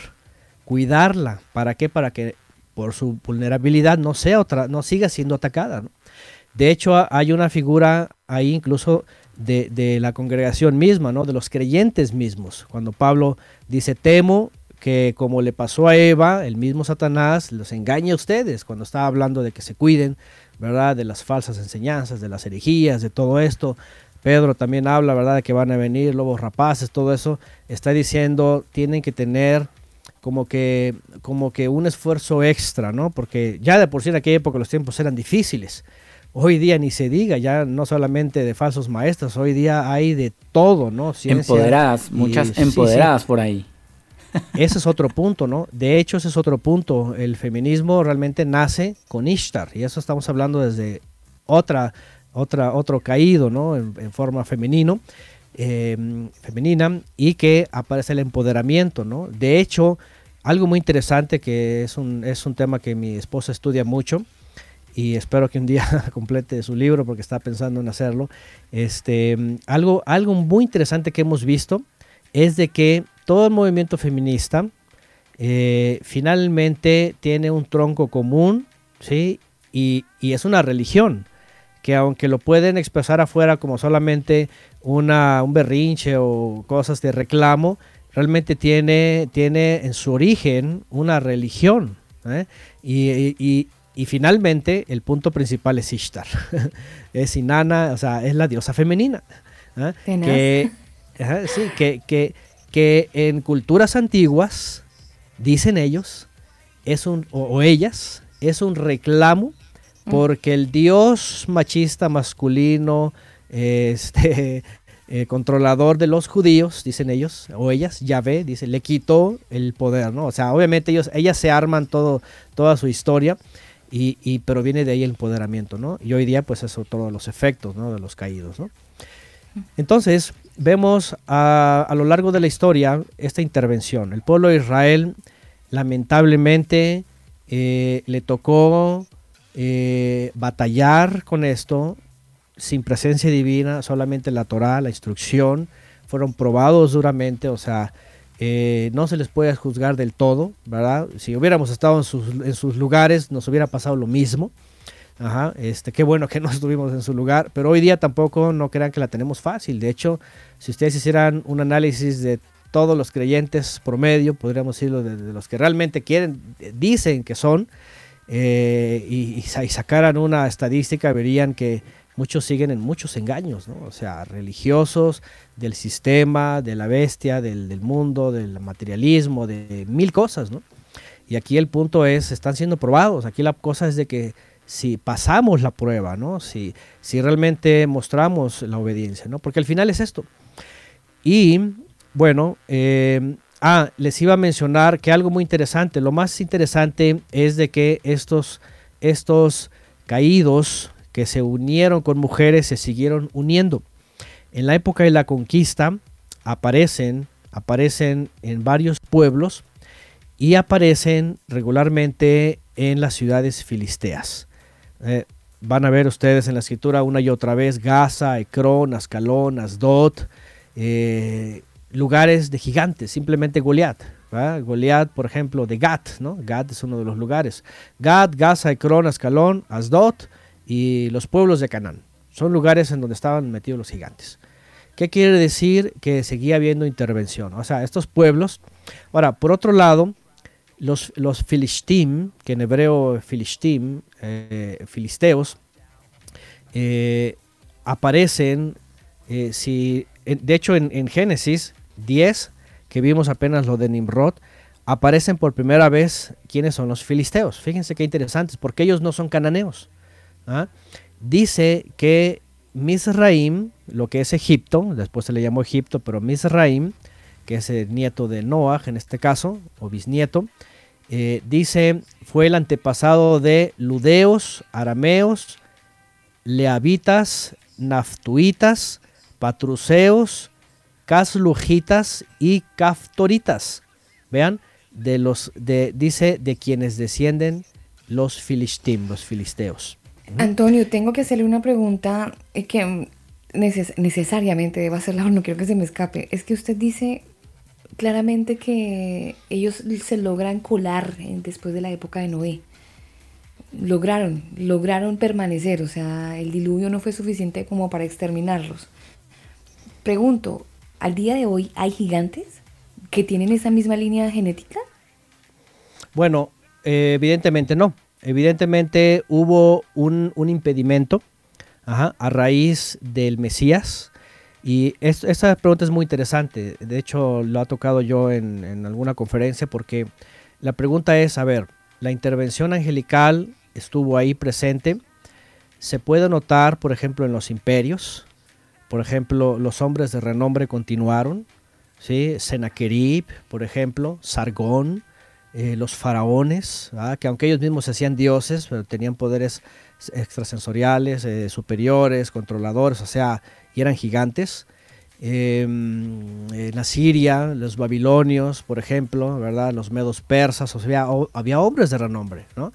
cuidarla. ¿Para qué? Para que por su vulnerabilidad no sea otra, no siga siendo atacada. De hecho, hay una figura ahí incluso de, la congregación misma, ¿no? de los creyentes mismos. Cuando Pablo dice, temo que como le pasó a Eva, el mismo Satanás los engaña a ustedes cuando estaba hablando de que se cuiden, ¿verdad? De las falsas enseñanzas, de las herejías, de todo esto. Pedro también habla, ¿verdad? De que van a venir lobos rapaces, todo eso. Está diciendo, tienen que tener como que, como que un esfuerzo extra, ¿no? Porque ya de por sí en aquella época los tiempos eran difíciles. Hoy día ni se diga, ya no solamente de falsos maestros, hoy día hay de todo, ¿no? empoderadas, muchas empoderadas por ahí. Ese es otro punto, ¿no? De hecho, ese es otro punto. El feminismo realmente nace con Ishtar, y eso estamos hablando desde otra, otra, otro caído, ¿no? En, forma femenino, em, femenina, y que aparece el empoderamiento, ¿no? De hecho, algo muy interesante que es un, es un tema que mi esposa estudia mucho, y espero que un día complete su libro porque está pensando en hacerlo. Este, algo, algo muy interesante que hemos visto es de que todo el movimiento feminista eh, finalmente tiene un tronco común, ¿sí? Y, es una religión, que aunque lo pueden expresar afuera como solamente una, un berrinche o cosas de reclamo, realmente tiene, tiene en su origen una religión. ¿eh? Y, finalmente el punto principal es Ishtar, es Inanna, o sea, es la diosa femenina. ¿eh? Que, sí, que, que que en culturas antiguas, dicen ellos, es un, o, ellas, es un reclamo mm. porque el dios machista masculino, este, eh, controlador de los judíos, dicen ellos, o ellas, Yahvé, dice, le quitó el poder, ¿no? O sea, obviamente ellos, ellas se arman todo, toda su historia, y, y, pero viene de ahí el empoderamiento, ¿no? Y hoy día, pues eso, todos los efectos, ¿no? De los caídos, ¿no? Entonces, vemos a, lo largo de la historia esta intervención. El pueblo de Israel lamentablemente eh, le tocó eh, batallar con esto sin presencia divina, solamente la Torah, la instrucción, fueron probados duramente, o sea, eh, no se les puede juzgar del todo, ¿verdad? Si hubiéramos estado en sus, lugares, nos hubiera pasado lo mismo. Ajá, este, qué bueno que no estuvimos en su lugar, pero hoy día tampoco no crean que la tenemos fácil. De hecho, si ustedes hicieran un análisis de todos los creyentes promedio, podríamos decirlo de, los que realmente quieren, dicen que son, eh, y, sacaran una estadística, verían que muchos siguen en muchos engaños, ¿no? o sea, religiosos, del sistema, de la bestia, del, mundo, del materialismo, de mil cosas, ¿no? Y aquí el punto es, están siendo probados, aquí la cosa es de que si pasamos la prueba, ¿no? Si, si realmente mostramos la obediencia, ¿no? Porque al final es esto. Y bueno, eh, ah, les iba a mencionar que algo muy interesante, lo más interesante es de que estos, estos caídos que se unieron con mujeres se siguieron uniendo. En la época de la conquista aparecen, aparecen en varios pueblos y aparecen regularmente en las ciudades filisteas. Eh, van a ver ustedes en la escritura una y otra vez Gaza, Ecrón, Ascalón, Asdod, eh, lugares de gigantes, simplemente Goliat. Goliat, por ejemplo, de Gat, ¿no? Gat es uno de los lugares. Gat, Gaza, Ecrón, Ascalón, Asdod y los pueblos de Canaán. Son lugares en donde estaban metidos los gigantes. ¿Qué quiere decir? Que seguía habiendo intervención. O sea, estos pueblos. Ahora, por otro lado, los, los filistim, que en hebreo filistim, eh, filisteos, eh, aparecen, eh, si, de hecho en, en, Génesis 10, que vimos apenas lo de Nimrod, aparecen por primera vez quiénes son los filisteos. Fíjense qué interesantes, porque ellos no son cananeos. ¿Ah? Dice que Misraim, lo que es Egipto, después se le llamó Egipto, pero Misraim, que es el nieto de Noah en este caso, o bisnieto, eh, dice, fue el antepasado de ludeos, arameos, leavitas, naftuitas, patruceos, caslujitas y caftoritas. Vean, de los dice de quienes descienden los filistim, los filisteos. Antonio, tengo que hacerle una pregunta eh, que neces necesariamente debo hacerla no quiero que se me escape. Es que usted dice claramente que ellos se logran colar después de la época de Noé. Lograron, lograron permanecer, o sea, el diluvio no fue suficiente como para exterminarlos. Pregunto, ¿al día de hoy hay gigantes que tienen esa misma línea genética? Bueno, eh, evidentemente no. Evidentemente hubo un, un impedimento a raíz del Mesías, y esta pregunta es muy interesante. De hecho, lo ha tocado yo en, en, alguna conferencia porque la pregunta es, a ver, la intervención angelical estuvo ahí presente. Se puede notar, por ejemplo, en los imperios. Por ejemplo, los hombres de renombre continuaron. ¿sí? Sennacherib, por ejemplo, Sargón, eh, los faraones, que aunque ellos mismos se hacían dioses, pero tenían poderes extrasensoriales, eh, superiores, controladores, o sea, y eran gigantes. Em, en Asiria, los babilonios, por ejemplo, ¿verdad? los medos persas, o sea, había, hombres de renombre. ¿no?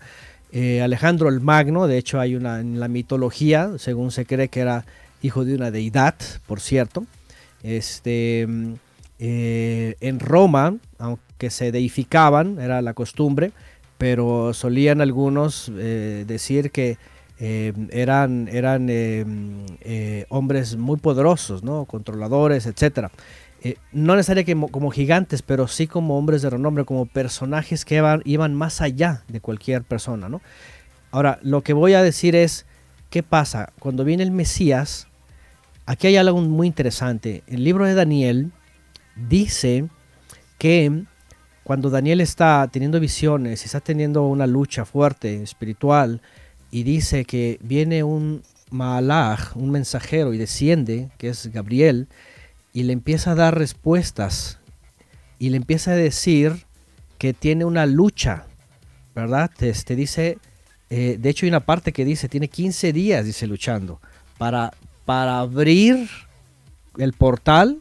Eh, Alejandro el Magno, de hecho hay una en la mitología, según se cree que era hijo de una deidad, por cierto. Este, eh, en Roma, aunque se deificaban, era la costumbre, pero solían algunos eh, decir que eh, eran, eran eh, hombres muy poderosos, ¿no? controladores, etc. no necesariamente como, gigantes, pero sí como hombres de renombre, como personajes que iban, iban más allá de cualquier persona. ¿no? Ahora, lo que voy a decir es, ¿qué pasa? Cuando viene el Mesías, aquí hay algo muy interesante. El libro de Daniel dice que cuando Daniel está teniendo visiones está teniendo una lucha fuerte, espiritual, y dice que viene un Malach, un mensajero, y desciende, que es Gabriel, y le empieza a dar respuestas y le empieza a decir que tiene una lucha, ¿verdad? Te, este, dice, eh, de hecho hay una parte que dice, tiene 15 días, dice, luchando, para, para abrir el portal,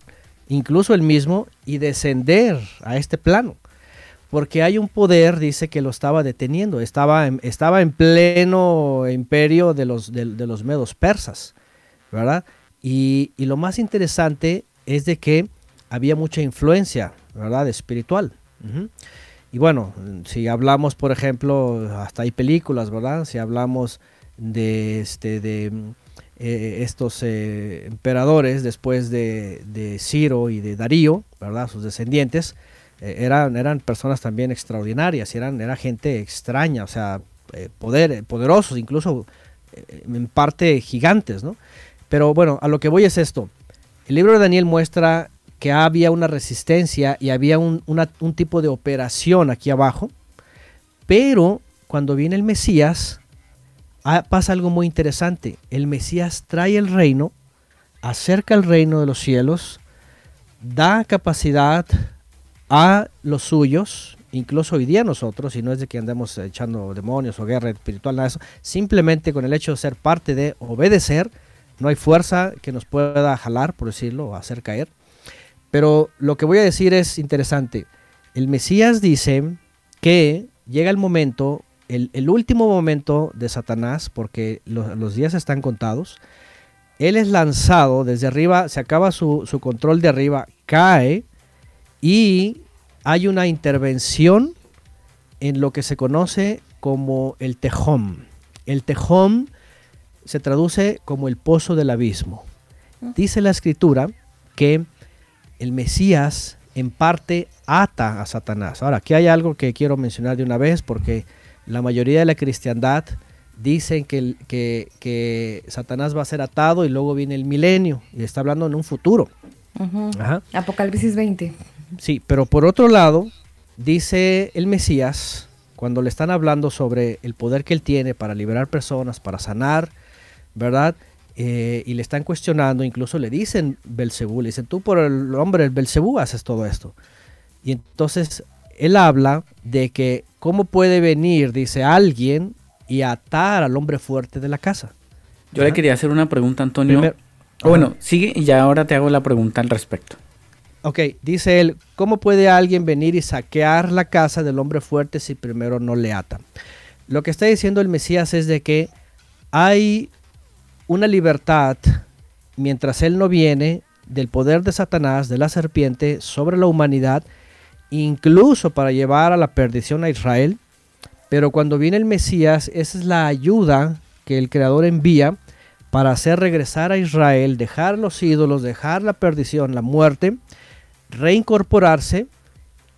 incluso el mismo, y descender a este plano porque hay un poder, dice, que lo estaba deteniendo. Estaba en, estaba en pleno imperio de los, de, los medos persas, ¿verdad? Y, lo más interesante es de que había mucha influencia, ¿verdad? Espiritual. Y bueno, si hablamos, por ejemplo, hasta hay películas, ¿verdad? Si hablamos de, este, de eh, estos eh, emperadores después de, de Ciro y de Darío, ¿verdad? Sus descendientes, eh, eran, eran personas también extraordinarias, eran, era gente extraña, o sea, eh, poder, poderosos, incluso eh, en parte gigantes, ¿no? Pero bueno, a lo que voy es esto. El libro de Daniel muestra que había una resistencia y había un, un tipo de operación aquí abajo, pero cuando viene el Mesías, ah, pasa algo muy interesante. El Mesías trae el reino, acerca el reino de los cielos, da capacidad a los suyos, incluso hoy día nosotros, y no es de que andemos echando demonios o guerra espiritual, nada de eso, simplemente con el hecho de ser parte de obedecer, no hay fuerza que nos pueda jalar, por decirlo, o hacer caer. Pero lo que voy a decir es interesante. El Mesías dice que llega el momento, el, último momento de Satanás, porque lo- los días están contados. Él es lanzado desde arriba, se acaba su, su control de arriba, cae y hay una intervención en lo que se conoce como el tejón. El tejón se traduce como el pozo del abismo. Dice la escritura que el Mesías en parte ata a Satanás. Ahora, aquí hay algo que quiero mencionar de una vez porque la mayoría de la cristiandad dicen que, que, que Satanás va a ser atado y luego viene el milenio y está hablando en un futuro. Ajá. Apocalipsis 20. Sí, pero por otro lado, dice el Mesías, cuando le están hablando sobre el poder que él tiene para liberar personas, para sanar, ¿verdad? Eh, y le están cuestionando, incluso le dicen Belcebú, le dicen, tú por el nombre del Belcebú haces todo esto. Y entonces él habla de que cómo puede venir, dice alguien, y atar al hombre fuerte de la casa. Yo le quería hacer una pregunta, Antonio. Primer- O bueno, sigue y ya ahora te hago la pregunta al respecto. Ok, dice él, ¿cómo puede alguien venir y saquear la casa del hombre fuerte si primero no le ata? Lo que está diciendo el Mesías es de que hay una libertad mientras él no viene del poder de Satanás, de la serpiente, sobre la humanidad, incluso para llevar a la perdición a Israel. Pero cuando viene el Mesías, esa es la ayuda que el Creador envía para hacer regresar a Israel, dejar los ídolos, dejar la perdición, la muerte, reincorporarse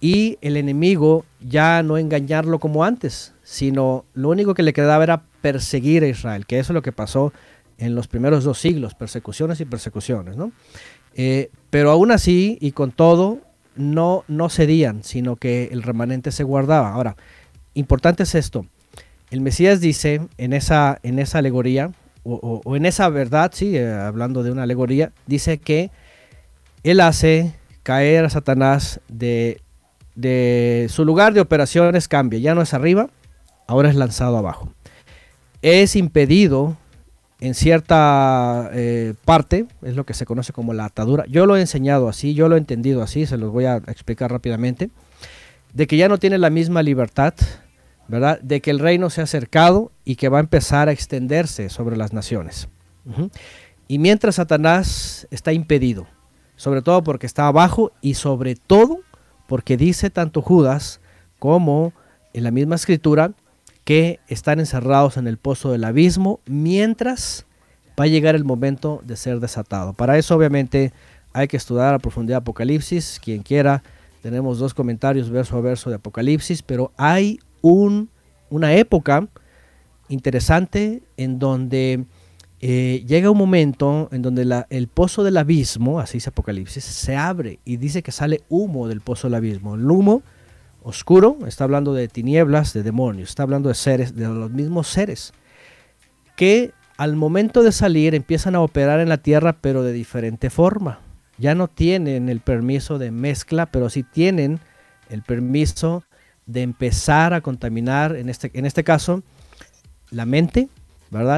y el enemigo ya no engañarlo como antes, sino lo único que le quedaba era perseguir a Israel, que eso es lo que pasó en los primeros dos siglos, persecuciones y persecuciones, ¿no? Eh, pero aún así y con todo, no, no cedían, sino que el remanente se guardaba. Ahora, importante es esto. El Mesías dice en esa, en esa alegoría, o, en esa verdad, sí, eh, hablando de una alegoría, dice que él hace caer a Satanás de, de su lugar de operaciones cambia, ya no es arriba, ahora es lanzado abajo. Es impedido en cierta eh, parte, es lo que se conoce como la atadura. Yo lo he enseñado así, yo lo he entendido así, se los voy a explicar rápidamente, de que ya no tiene la misma libertad, ¿verdad? De que el reino se ha acercado y que va a empezar a extenderse sobre las naciones. Y mientras Satanás está impedido, sobre todo porque está abajo y sobre todo porque dice tanto Judas como en la misma escritura que están encerrados en el pozo del abismo mientras va a llegar el momento de ser desatado. Para eso obviamente hay que estudiar a profundidad Apocalipsis, quien quiera, tenemos dos comentarios verso a verso de Apocalipsis, pero hay un, una época interesante en donde eh, llega un momento en donde el pozo del abismo, así dice Apocalipsis, se abre y dice que sale humo del pozo del abismo. El humo oscuro está hablando de tinieblas, de demonios, está hablando de seres, de los mismos seres, que al momento de salir empiezan a operar en la tierra, pero de diferente forma. Ya no tienen el permiso de mezcla, pero sí tienen el permiso de empezar a contaminar, en este, en este caso, la mente,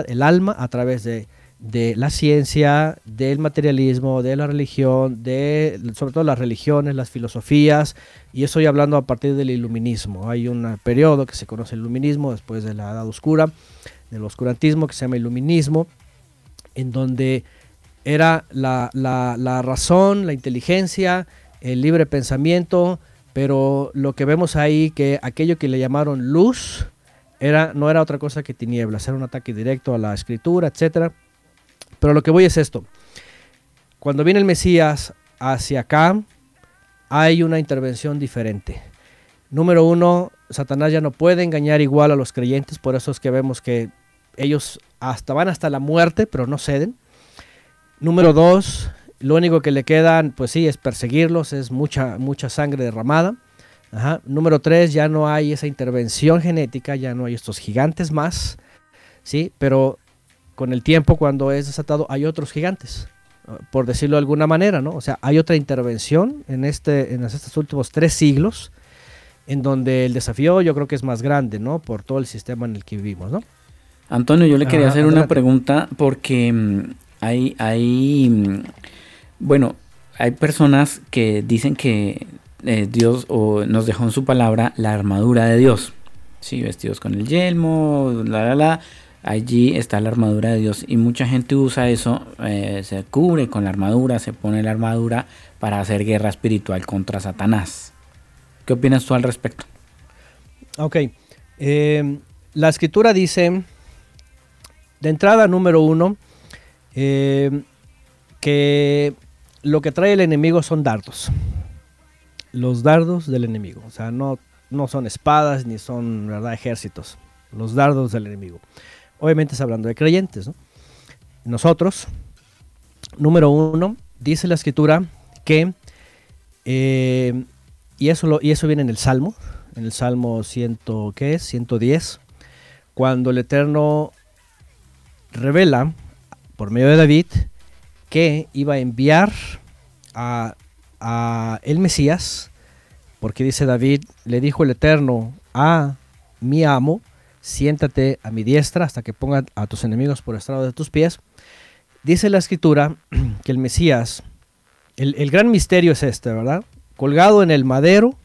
El alma a través de, la ciencia, del materialismo, de la religión, sobre todo las religiones, las filosofías, y estoy hablando a partir del iluminismo. Hay un periodo que se conoce el iluminismo después de la Edad Oscura, del oscurantismo que se llama iluminismo, en donde era la, la- la razón, la inteligencia, el libre pensamiento, pero lo que vemos ahí que aquello que le llamaron luz era, no era otra cosa que tinieblas, era un ataque directo a la escritura, etc. Pero lo que voy es esto. Cuando viene el Mesías hacia acá, hay una intervención diferente. Número uno, Satanás ya no puede engañar igual a los creyentes, por eso es que vemos que ellos hasta van hasta la muerte, pero no ceden. Número dos, lo único que le quedan, pues sí, es perseguirlos, es mucha, mucha sangre derramada. Ajá. Número tres, ya no hay esa intervención genética, ya no hay estos gigantes más, ¿sí? Pero con el tiempo, cuando es desatado, hay otros gigantes, uh, por decirlo de alguna manera, ¿no? O sea, hay otra intervención en, este, en estos últimos tres siglos, en donde el desafío yo creo que es más grande, ¿no? Por todo el sistema en el que vivimos, ¿no? Antonio, yo le quería hacer una pregunta porque mm, hay, hay, mm, bueno, hay personas que dicen que eh, Dios nos dejó en su palabra la armadura de Dios. Sí, vestidos con el yelmo, la, la, la. Allí está la armadura de Dios y mucha gente usa eso, eh, se cubre con la armadura, se pone la armadura para hacer guerra espiritual contra Satanás. ¿Qué opinas tú al respecto? Ok. eh, la escritura dice, de entrada número uno, que lo que trae el enemigo son dardos. Los dardos del enemigo. O sea, no, no son espadas ni son ¿verdad? ejércitos. Los dardos del enemigo. Obviamente está hablando de creyentes. ¿no? Nosotros, número uno, dice la escritura que, eh, y, eso y eso viene en el Salmo, en el Salmo 100, ¿qué es? 110, cuando el Eterno revela por medio de David que iba a enviar a, a el Mesías, porque dice David, le dijo el Eterno a mi amo, siéntate a mi diestra hasta que ponga a tus enemigos por estrado de tus pies. Dice la escritura que el Mesías, el, el gran misterio es este, ¿verdad? Colgado en el madero,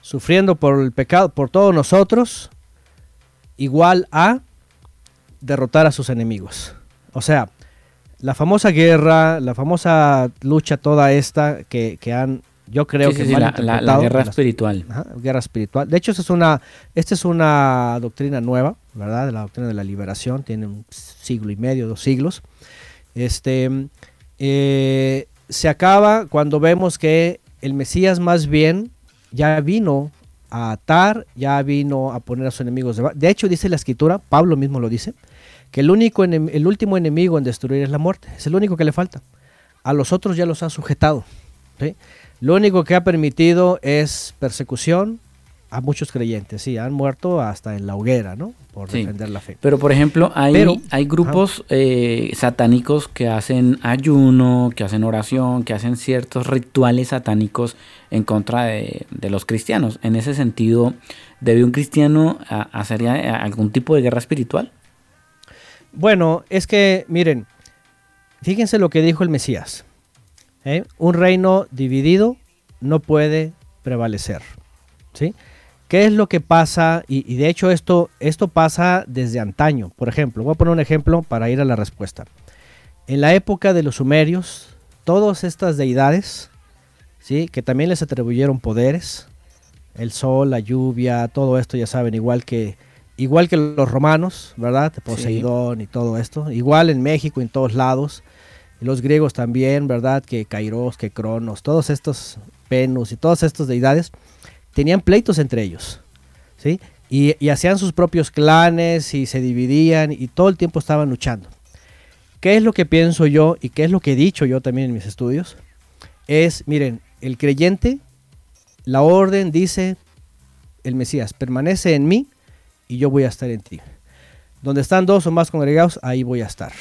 sufriendo por el pecado, por todos nosotros, igual a derrotar a sus enemigos. O sea, la famosa guerra, la famosa lucha toda esta que, que han, yo creo Sí, que sí, sí, mal la, la- la interpretado guerra espiritual. Ajá, guerra espiritual. De hecho, esta es una, esta es una doctrina nueva, ¿verdad? De la doctrina de la liberación. Tiene un siglo y medio, dos siglos. Este, eh, se acaba cuando vemos que el Mesías más bien ya vino a atar, ya vino a poner a sus enemigos. deba- De hecho, dice la escritura, Pablo mismo lo dice, que el, único el último enemigo en destruir es la muerte. Es el único que le falta. A los otros ya los ha sujetado. ¿sí? Lo único que ha permitido es persecución a muchos creyentes. Sí, han muerto hasta en la hoguera, ¿no? Por Sí. defender la fe. Pero por ejemplo, hay, Pero- hay grupos eh, satánicos que hacen ayuno, que hacen oración, que hacen ciertos rituales satánicos en contra de, de los cristianos. En ese sentido, ¿debe un cristiano a- hacer ya algún tipo de guerra espiritual? Bueno, es que, miren, fíjense lo que dijo el Mesías. ¿eh? Un reino dividido no puede prevalecer. ¿sí? ¿Qué es lo que pasa? Y, y de hecho esto, esto pasa desde antaño. Por ejemplo, voy a poner un ejemplo para ir a la respuesta. En la época de los sumerios, todas estas deidades, ¿sí? que también les atribuyeron poderes, el sol, la lluvia, todo esto ya saben, igual que, igual que los romanos, ¿verdad? Poseidón y todo esto, igual en México, en todos lados, los griegos también, ¿verdad? Que Kairos, que Cronos, todos estos Venus y todas estas deidades tenían pleitos entre ellos, ¿sí? Y, y hacían sus propios clanes y se dividían y todo el tiempo estaban luchando. ¿Qué es lo que pienso yo y qué es lo que he dicho yo también en mis estudios? Es, miren, el creyente, la orden dice, el Mesías, permanece en mí y yo voy a estar en ti. Donde están dos o más congregados, ahí voy a estar.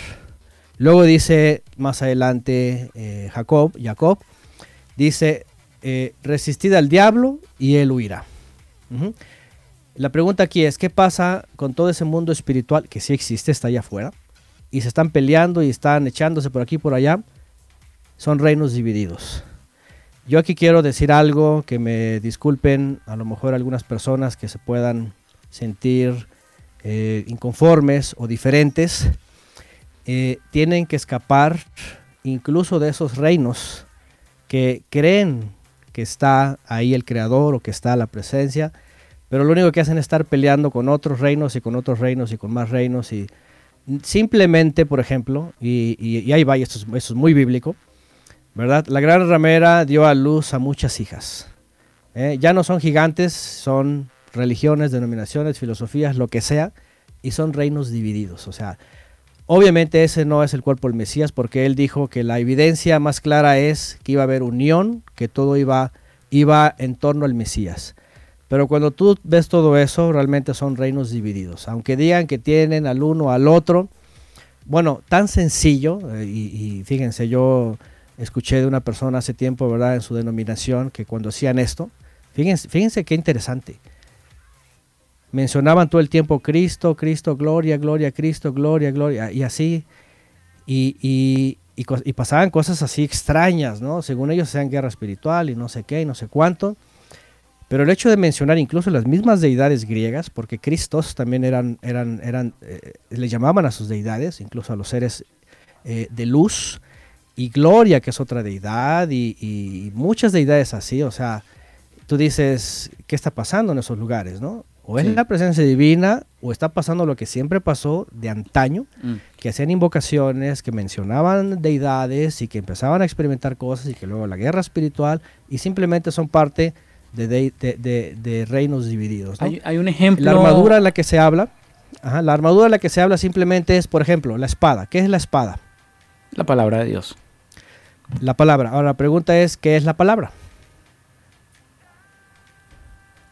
Luego dice más adelante eh, Jacob, Jacob, dice, eh, resistid al diablo y él huirá. La pregunta aquí es, ¿qué pasa con todo ese mundo espiritual que sí existe, está allá afuera? Y se están peleando y están echándose por aquí y por allá. Son reinos divididos. Yo aquí quiero decir algo que me disculpen a lo mejor algunas personas que se puedan sentir eh, inconformes o diferentes. Eh, tienen que escapar incluso de esos reinos que creen que está ahí el creador o que está la presencia, pero lo único que hacen es estar peleando con otros reinos y con otros reinos y con más reinos y simplemente, por ejemplo, y, ahí va, y esto es, esto es muy bíblico, ¿verdad? La gran ramera dio a luz a muchas hijas. ¿eh? Ya no son gigantes, son religiones, denominaciones, filosofías, lo que sea, y son reinos divididos. O sea, obviamente ese no es el cuerpo del Mesías, porque él dijo que la evidencia más clara es que iba a haber unión, que todo iba, iba en torno al Mesías. Pero cuando tú ves todo eso, realmente son reinos divididos. Aunque digan que tienen al uno al otro, bueno, tan sencillo, eh, y, y, fíjense, yo escuché de una persona hace tiempo, ¿verdad?, en su denominación, que cuando hacían esto, fíjense, fíjense qué interesante. Mencionaban todo el tiempo Cristo, Cristo, gloria, gloria, Cristo, gloria, gloria, y así, y, y, y pasaban cosas así extrañas, ¿no? Según ellos sean guerra espiritual y no sé qué y no sé cuánto. Pero el hecho de mencionar incluso las mismas deidades griegas, porque Cristos también eran, eran, eran eh, le llamaban a sus deidades, incluso a los seres eh, de luz, y Gloria, que es otra deidad, y, y, muchas deidades así, o sea, tú dices, ¿qué está pasando en esos lugares, no? O es sí. la presencia divina, o está pasando lo que siempre pasó de antaño, mm. que hacían invocaciones, que mencionaban deidades y que empezaban a experimentar cosas y que luego la guerra espiritual y simplemente son parte de, de, de, de reinos divididos. ¿no? Hay, hay, un ejemplo. La armadura en la que se habla, ajá, la armadura en la que se habla simplemente es, por ejemplo, la espada. ¿Qué es la espada? La palabra de Dios. La palabra. Ahora la pregunta es, ¿qué es la palabra?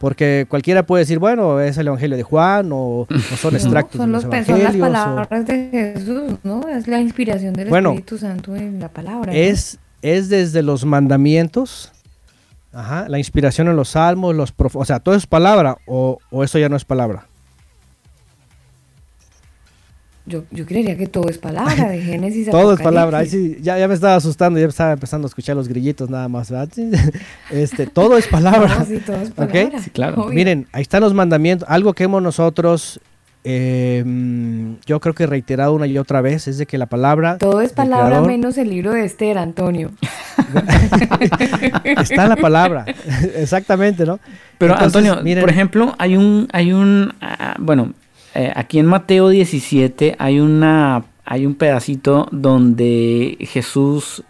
Porque cualquiera puede decir, bueno, es el Evangelio de Juan o, o son extractos no, son de los los, Evangelios. Son las palabras o... de Jesús, ¿no? Es la inspiración del bueno, Espíritu Santo en la palabra. Es, ¿no? es desde los mandamientos, ajá, la inspiración en los salmos, los prof o sea, todo es palabra o, o eso ya no es palabra. Yo, yo creería que todo es palabra de Génesis. todo es palabra. Ay, sí, ya, ya me estaba asustando, ya estaba empezando a escuchar los grillitos nada más. ¿verdad? Este, todo es palabra. No, sí, todo es palabra. ¿Okay? Sí, claro. Obvio. Miren, ahí están los mandamientos. Algo que hemos nosotros, eh, yo creo que reiterado una y otra vez, es de que la palabra. Todo es palabra creador, menos el libro de Esther, Antonio. está en la palabra, exactamente, ¿no? Pero Entonces, Antonio, miren, por ejemplo, hay un, hay un, uh, bueno, eh, aquí en Mateo 17 hay una hay un pedacito donde Jesús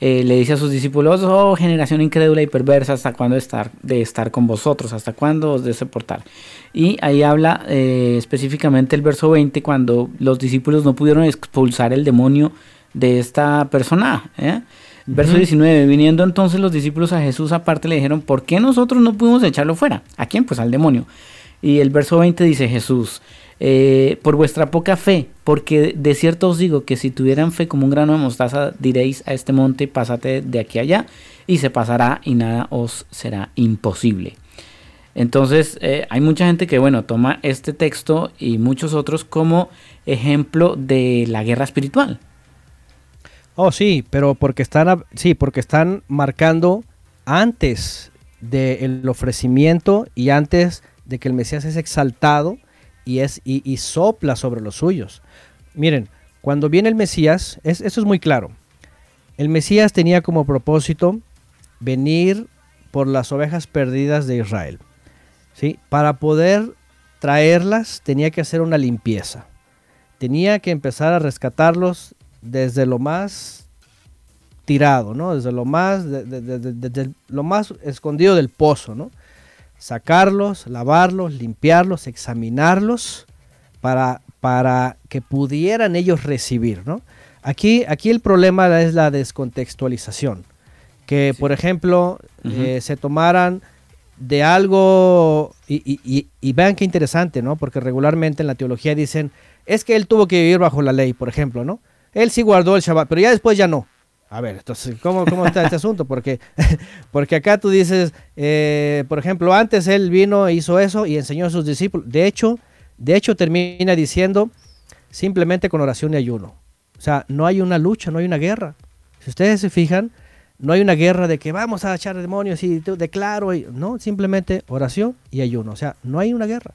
eh, le dice a sus discípulos, oh generación incrédula y perversa, ¿hasta cuándo estar, de estar con vosotros? ¿Hasta cuándo os de soportar? Y ahí habla eh, específicamente el verso 20, cuando los discípulos no pudieron expulsar el demonio de esta persona. ¿eh? Verso uh -huh. 19, viniendo entonces los discípulos a Jesús aparte le dijeron, ¿por qué nosotros no pudimos echarlo fuera? ¿A quién? Pues al demonio. Y el verso 20 dice Jesús, eh, por vuestra poca fe, porque de cierto os digo que si tuvieran fe como un grano de mostaza, diréis a este monte, pásate de aquí a allá, y se pasará y nada os será imposible. Entonces, eh, hay mucha gente que, bueno, toma este texto y muchos otros como ejemplo de la guerra espiritual. Oh, sí, pero porque están, sí, porque están marcando antes del ofrecimiento y antes de que el Mesías es exaltado, y, sopla sobre los suyos. Miren, cuando viene el Mesías, es, eso es muy claro. El Mesías tenía como propósito venir por las ovejas perdidas de Israel. ¿sí? Para poder traerlas tenía que hacer una limpieza. Tenía que empezar a rescatarlos desde lo más tirado, ¿no? desde lo más, lo más escondido del pozo. ¿no? Sacarlos, lavarlos, limpiarlos, examinarlos para, para que pudieran ellos recibir. ¿no? Aquí, aquí el problema es la descontextualización. Que, sí. por ejemplo, uh -huh. eh, se tomaran de algo, y, y, y, vean qué interesante, ¿no? Porque regularmente en la teología dicen, es que él tuvo que vivir bajo la ley, por ejemplo, ¿no? Él sí guardó el Shabbat, pero ya después ya no. A ver, entonces, ¿cómo, cómo está este asunto? Porque, porque acá tú dices, eh, por ejemplo, antes él vino, hizo eso y enseñó a sus discípulos. De hecho, de hecho termina diciendo simplemente con oración y ayuno. O sea, no hay una lucha, no hay una guerra. Si ustedes se fijan, no hay una guerra de que vamos a echar demonios y declaro. Y, no, simplemente oración y ayuno. O sea, no hay una guerra.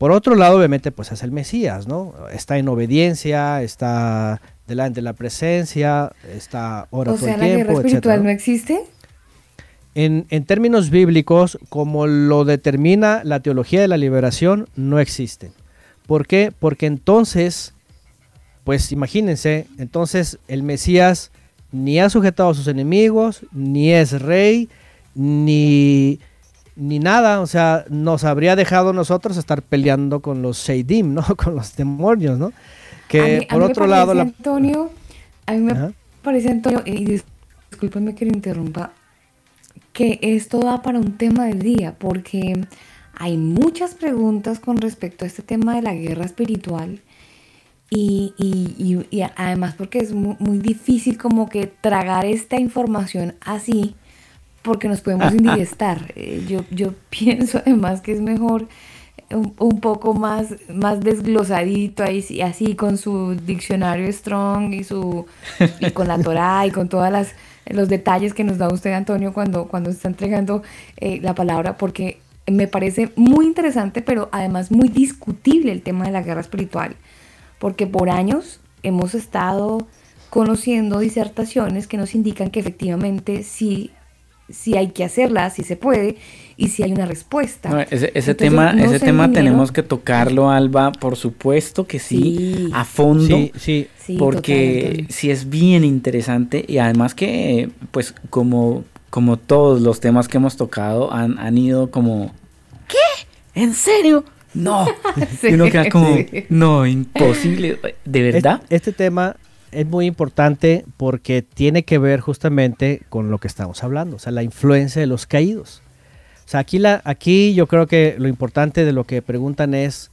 Por otro lado, obviamente, pues es el Mesías, ¿no? Está en obediencia, está delante de la presencia, está ora o todo sea, el la tiempo, guerra espiritual etcétera. no existe. En, en, términos bíblicos, como lo determina la teología de la liberación, no existen. ¿Por qué? Porque entonces, pues imagínense, entonces el Mesías ni ha sujetado a sus enemigos, ni es rey, ni, ni nada, o sea, nos habría dejado nosotros estar peleando con los Sheidim, ¿no? Con los demonios, ¿no? Que a mí, por a otro me lado... La... Antonio, a mí me parece, Antonio, y discúlpeme que lo interrumpa, que esto da para un tema del día, porque hay muchas preguntas con respecto a este tema de la guerra espiritual. Y, y- y- y además porque es mu- muy, difícil como que tragar esta información así, porque nos podemos indigestar. Eh, yo, yo pienso además que es mejor un, un poco más, más desglosadito ahí, sí, así con su diccionario strong y su y con la Torah y con todas las los detalles que nos da usted Antonio cuando cuando está entregando eh, la palabra porque me parece muy interesante pero además muy discutible el tema de la guerra espiritual porque por años hemos estado conociendo disertaciones que nos indican que efectivamente sí sí hay que hacerla, sí se puede y sí hay una respuesta. No, ese ese Entonces, tema, no ese tema tenemos que tocarlo, Alba, por supuesto que sí, Sí. a fondo. Sí, sí. Sí, porque sí es bien interesante y además que pues como como todos los temas que hemos tocado han, han ido como ¿qué? ¿en serio? no Sí, y uno queda como sí. no imposible de Este- verdad Este, tema es muy importante porque tiene que ver justamente con lo que estamos hablando, o sea, la influencia de los caídos. O sea, aquí, la, aquí yo creo que lo importante de lo que preguntan es,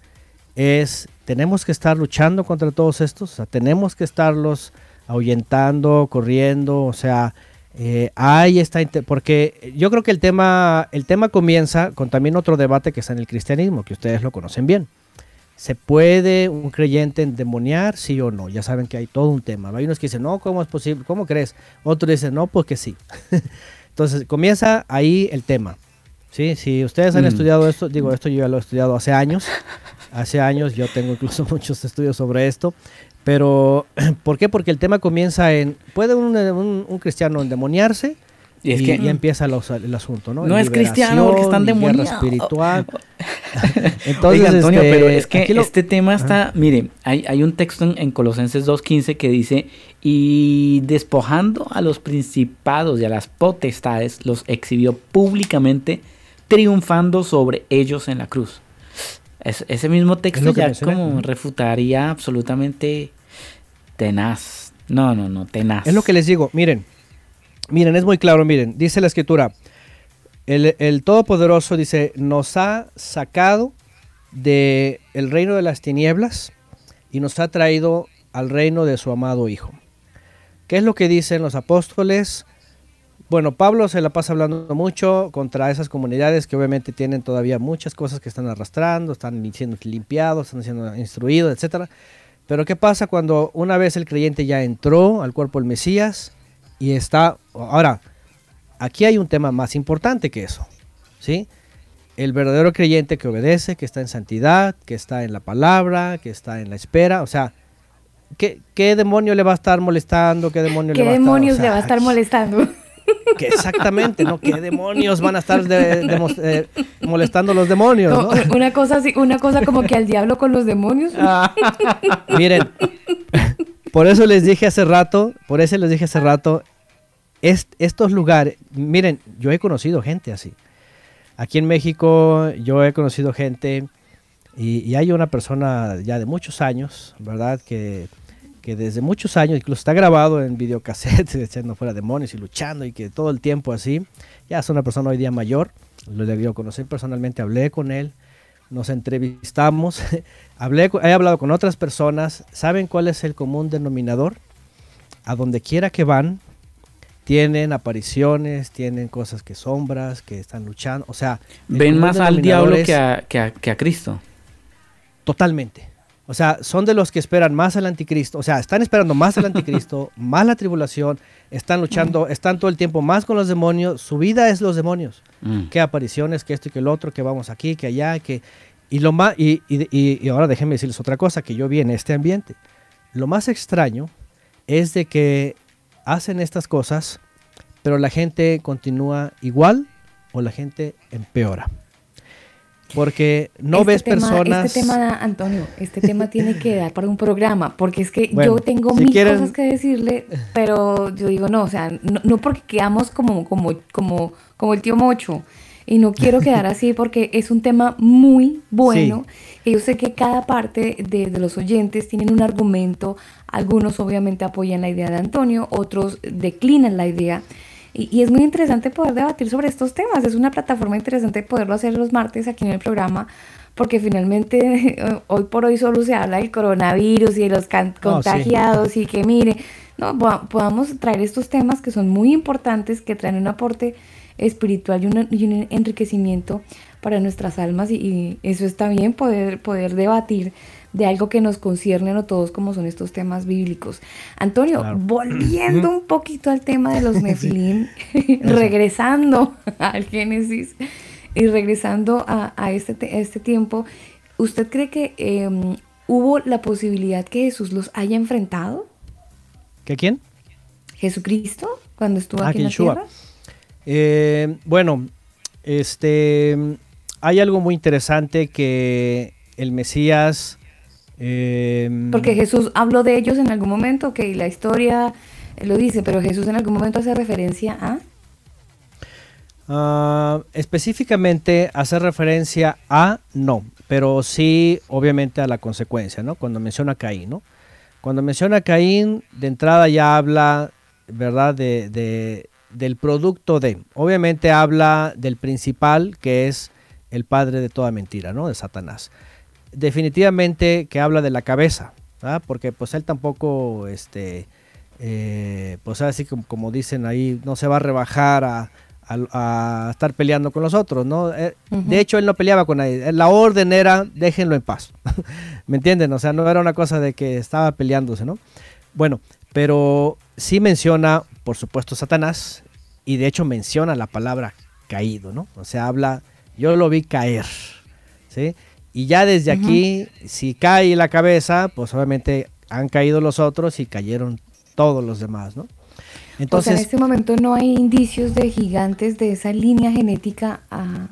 es, tenemos que estar luchando contra todos estos, o sea, tenemos que estarlos ahuyentando, corriendo, o sea, eh, hay esta, porque yo creo que el tema, el tema comienza con también otro debate que está en el cristianismo, que ustedes lo conocen bien. ¿Se puede un creyente endemoniar, sí o no? Ya saben que hay todo un tema. Hay unos que dicen, no, ¿cómo es posible? ¿Cómo crees? Otros dicen, no, pues que sí. Entonces comienza ahí el tema. Sí, si ustedes han Mm. estudiado esto, digo, esto yo ya lo he estudiado hace años. Hace años yo tengo incluso muchos estudios sobre esto. Pero, ¿por qué? Porque el tema comienza en, ¿puede un, un- un cristiano endemoniarse? Y Y, es que- y empieza los- el asunto, ¿no? No es cristiano porque está Liberación y guerra endemoniado. espiritual. Entonces, Oiga, Antonio, este, pero es que lo- este tema está, mire, hay, hay un texto en, en Colosenses 2.15 que dice, y despojando a los principados y a las potestades, los exhibió públicamente, triunfando sobre ellos en la cruz. Es- ese mismo texto ya como refutaría absolutamente tenaz. No, no, no, tenaz. Es lo que les digo, miren, miren, es muy claro, miren, dice la escritura, el, Todopoderoso dice, nos ha sacado de el reino de las tinieblas y nos ha traído al reino de su amado Hijo. ¿Qué es lo que dicen los apóstoles? Bueno, Pablo se la pasa hablando mucho contra esas comunidades que obviamente tienen todavía muchas cosas que están arrastrando, están siendo limpiados, están siendo instruidos, etcétera. Pero ¿qué pasa cuando una vez el creyente ya entró al cuerpo del Mesías y está... Ahora, aquí hay un tema más importante que eso, ¿sí? El verdadero creyente que obedece, que está en santidad, que está en la palabra, que está en la espera, o sea, ¿qué, qué demonio le va a estar molestando? ¿Qué demonio ¿Qué le va estar- demonios o sea, le va a estar molestando? que exactamente, ¿no? ¿Qué demonios van a estar de- eh, molestando los demonios, No, ¿no? una cosa así, una cosa como que al diablo con los demonios. Ah. Miren, por eso les dije hace rato, por eso les dije hace rato, est- estos lugares, miren, yo he conocido gente así. Aquí en México yo he conocido gente y, y hay una persona ya de muchos años, ¿verdad? Que, que desde muchos años, incluso está grabado en videocassettes, echando fuera demonios y luchando y que todo el tiempo así. Ya es una persona hoy día mayor, lo debió conocer personalmente, hablé con él, nos entrevistamos, hablé, he hablado con otras personas, ¿saben cuál es el común denominador? A donde quiera que van, tienen apariciones, tienen cosas que sombras, que están luchando, o sea... Ven más al diablo que a, que a- que a Cristo. Totalmente. O sea, son de los que esperan más al anticristo. O sea, están esperando más al anticristo, más la tribulación, están luchando, están todo el tiempo más con los demonios. Su vida es los demonios. Mm. Que apariciones, que esto y que el otro, que vamos aquí, que allá, que... Y, lo más, y, y- y- y ahora déjenme decirles otra cosa que yo vi en este ambiente. Lo más extraño es de que hacen estas cosas, pero la gente continúa igual o la gente empeora. Porque no Este ves tema- personas... Este tema, Antonio, este tema tiene que dar para un programa, porque es que Bueno, yo tengo si mil quieren- cosas que decirle, pero yo digo, no, o sea, no, no porque quedamos como, como, como, como el tío Mocho, y no quiero quedar así porque es un tema muy bueno, y yo sé que cada parte de, de los oyentes tienen un argumento, algunos obviamente apoyan la idea de Antonio, otros declinan la idea, Y, y, es muy interesante poder debatir sobre estos temas. Es una plataforma interesante poderlo hacer los martes aquí en el programa, porque finalmente hoy por hoy solo se habla del coronavirus y de los contagiados sí. y que mire, no, podamos traer estos temas que son muy importantes, que traen un aporte espiritual y un, y un enriquecimiento para nuestras almas y, y, eso está bien poder, poder debatir de algo que nos concierne a todos como son estos temas bíblicos. Antonio, claro. volviendo un poquito al tema de los nefilim, regresando al Génesis y regresando a, a este, a este tiempo, ¿usted cree que eh, hubo la posibilidad que Jesús los haya enfrentado? ¿Que quién? Jesucristo, cuando estuvo ah, aquí en la tierra. Eh, bueno, este, hay algo muy interesante que el Mesías... Eh, Porque Jesús habló de ellos en algún momento, que la historia lo dice, pero Jesús en algún momento hace referencia a... Uh, específicamente hace referencia a no, pero sí obviamente a la consecuencia, ¿no? Cuando menciona a Caín, ¿no? Cuando menciona a Caín, de entrada ya habla, ¿verdad? De, de, del producto de. Obviamente habla del principal, que es el padre de toda mentira, ¿no? De Satanás. Definitivamente que habla de la cabeza, ¿verdad? Porque pues él tampoco, este, eh, pues así como, como dicen ahí, no se va a rebajar a, a, a, estar peleando con los otros, ¿no? Uh -huh. De hecho, él no peleaba con nadie. La orden era, déjenlo en paz. ¿Me entienden? O sea, no era una cosa de que estaba peleándose, ¿no? Bueno, pero sí menciona, por supuesto, Satanás, y de hecho menciona la palabra caído, ¿no? O sea, habla, yo lo vi caer, ¿sí? Y ya desde uh -huh. aquí, si cae la cabeza, pues obviamente han caído los otros y cayeron todos los demás, ¿no? Entonces, o sea, en este momento no hay indicios de gigantes de esa línea genética a,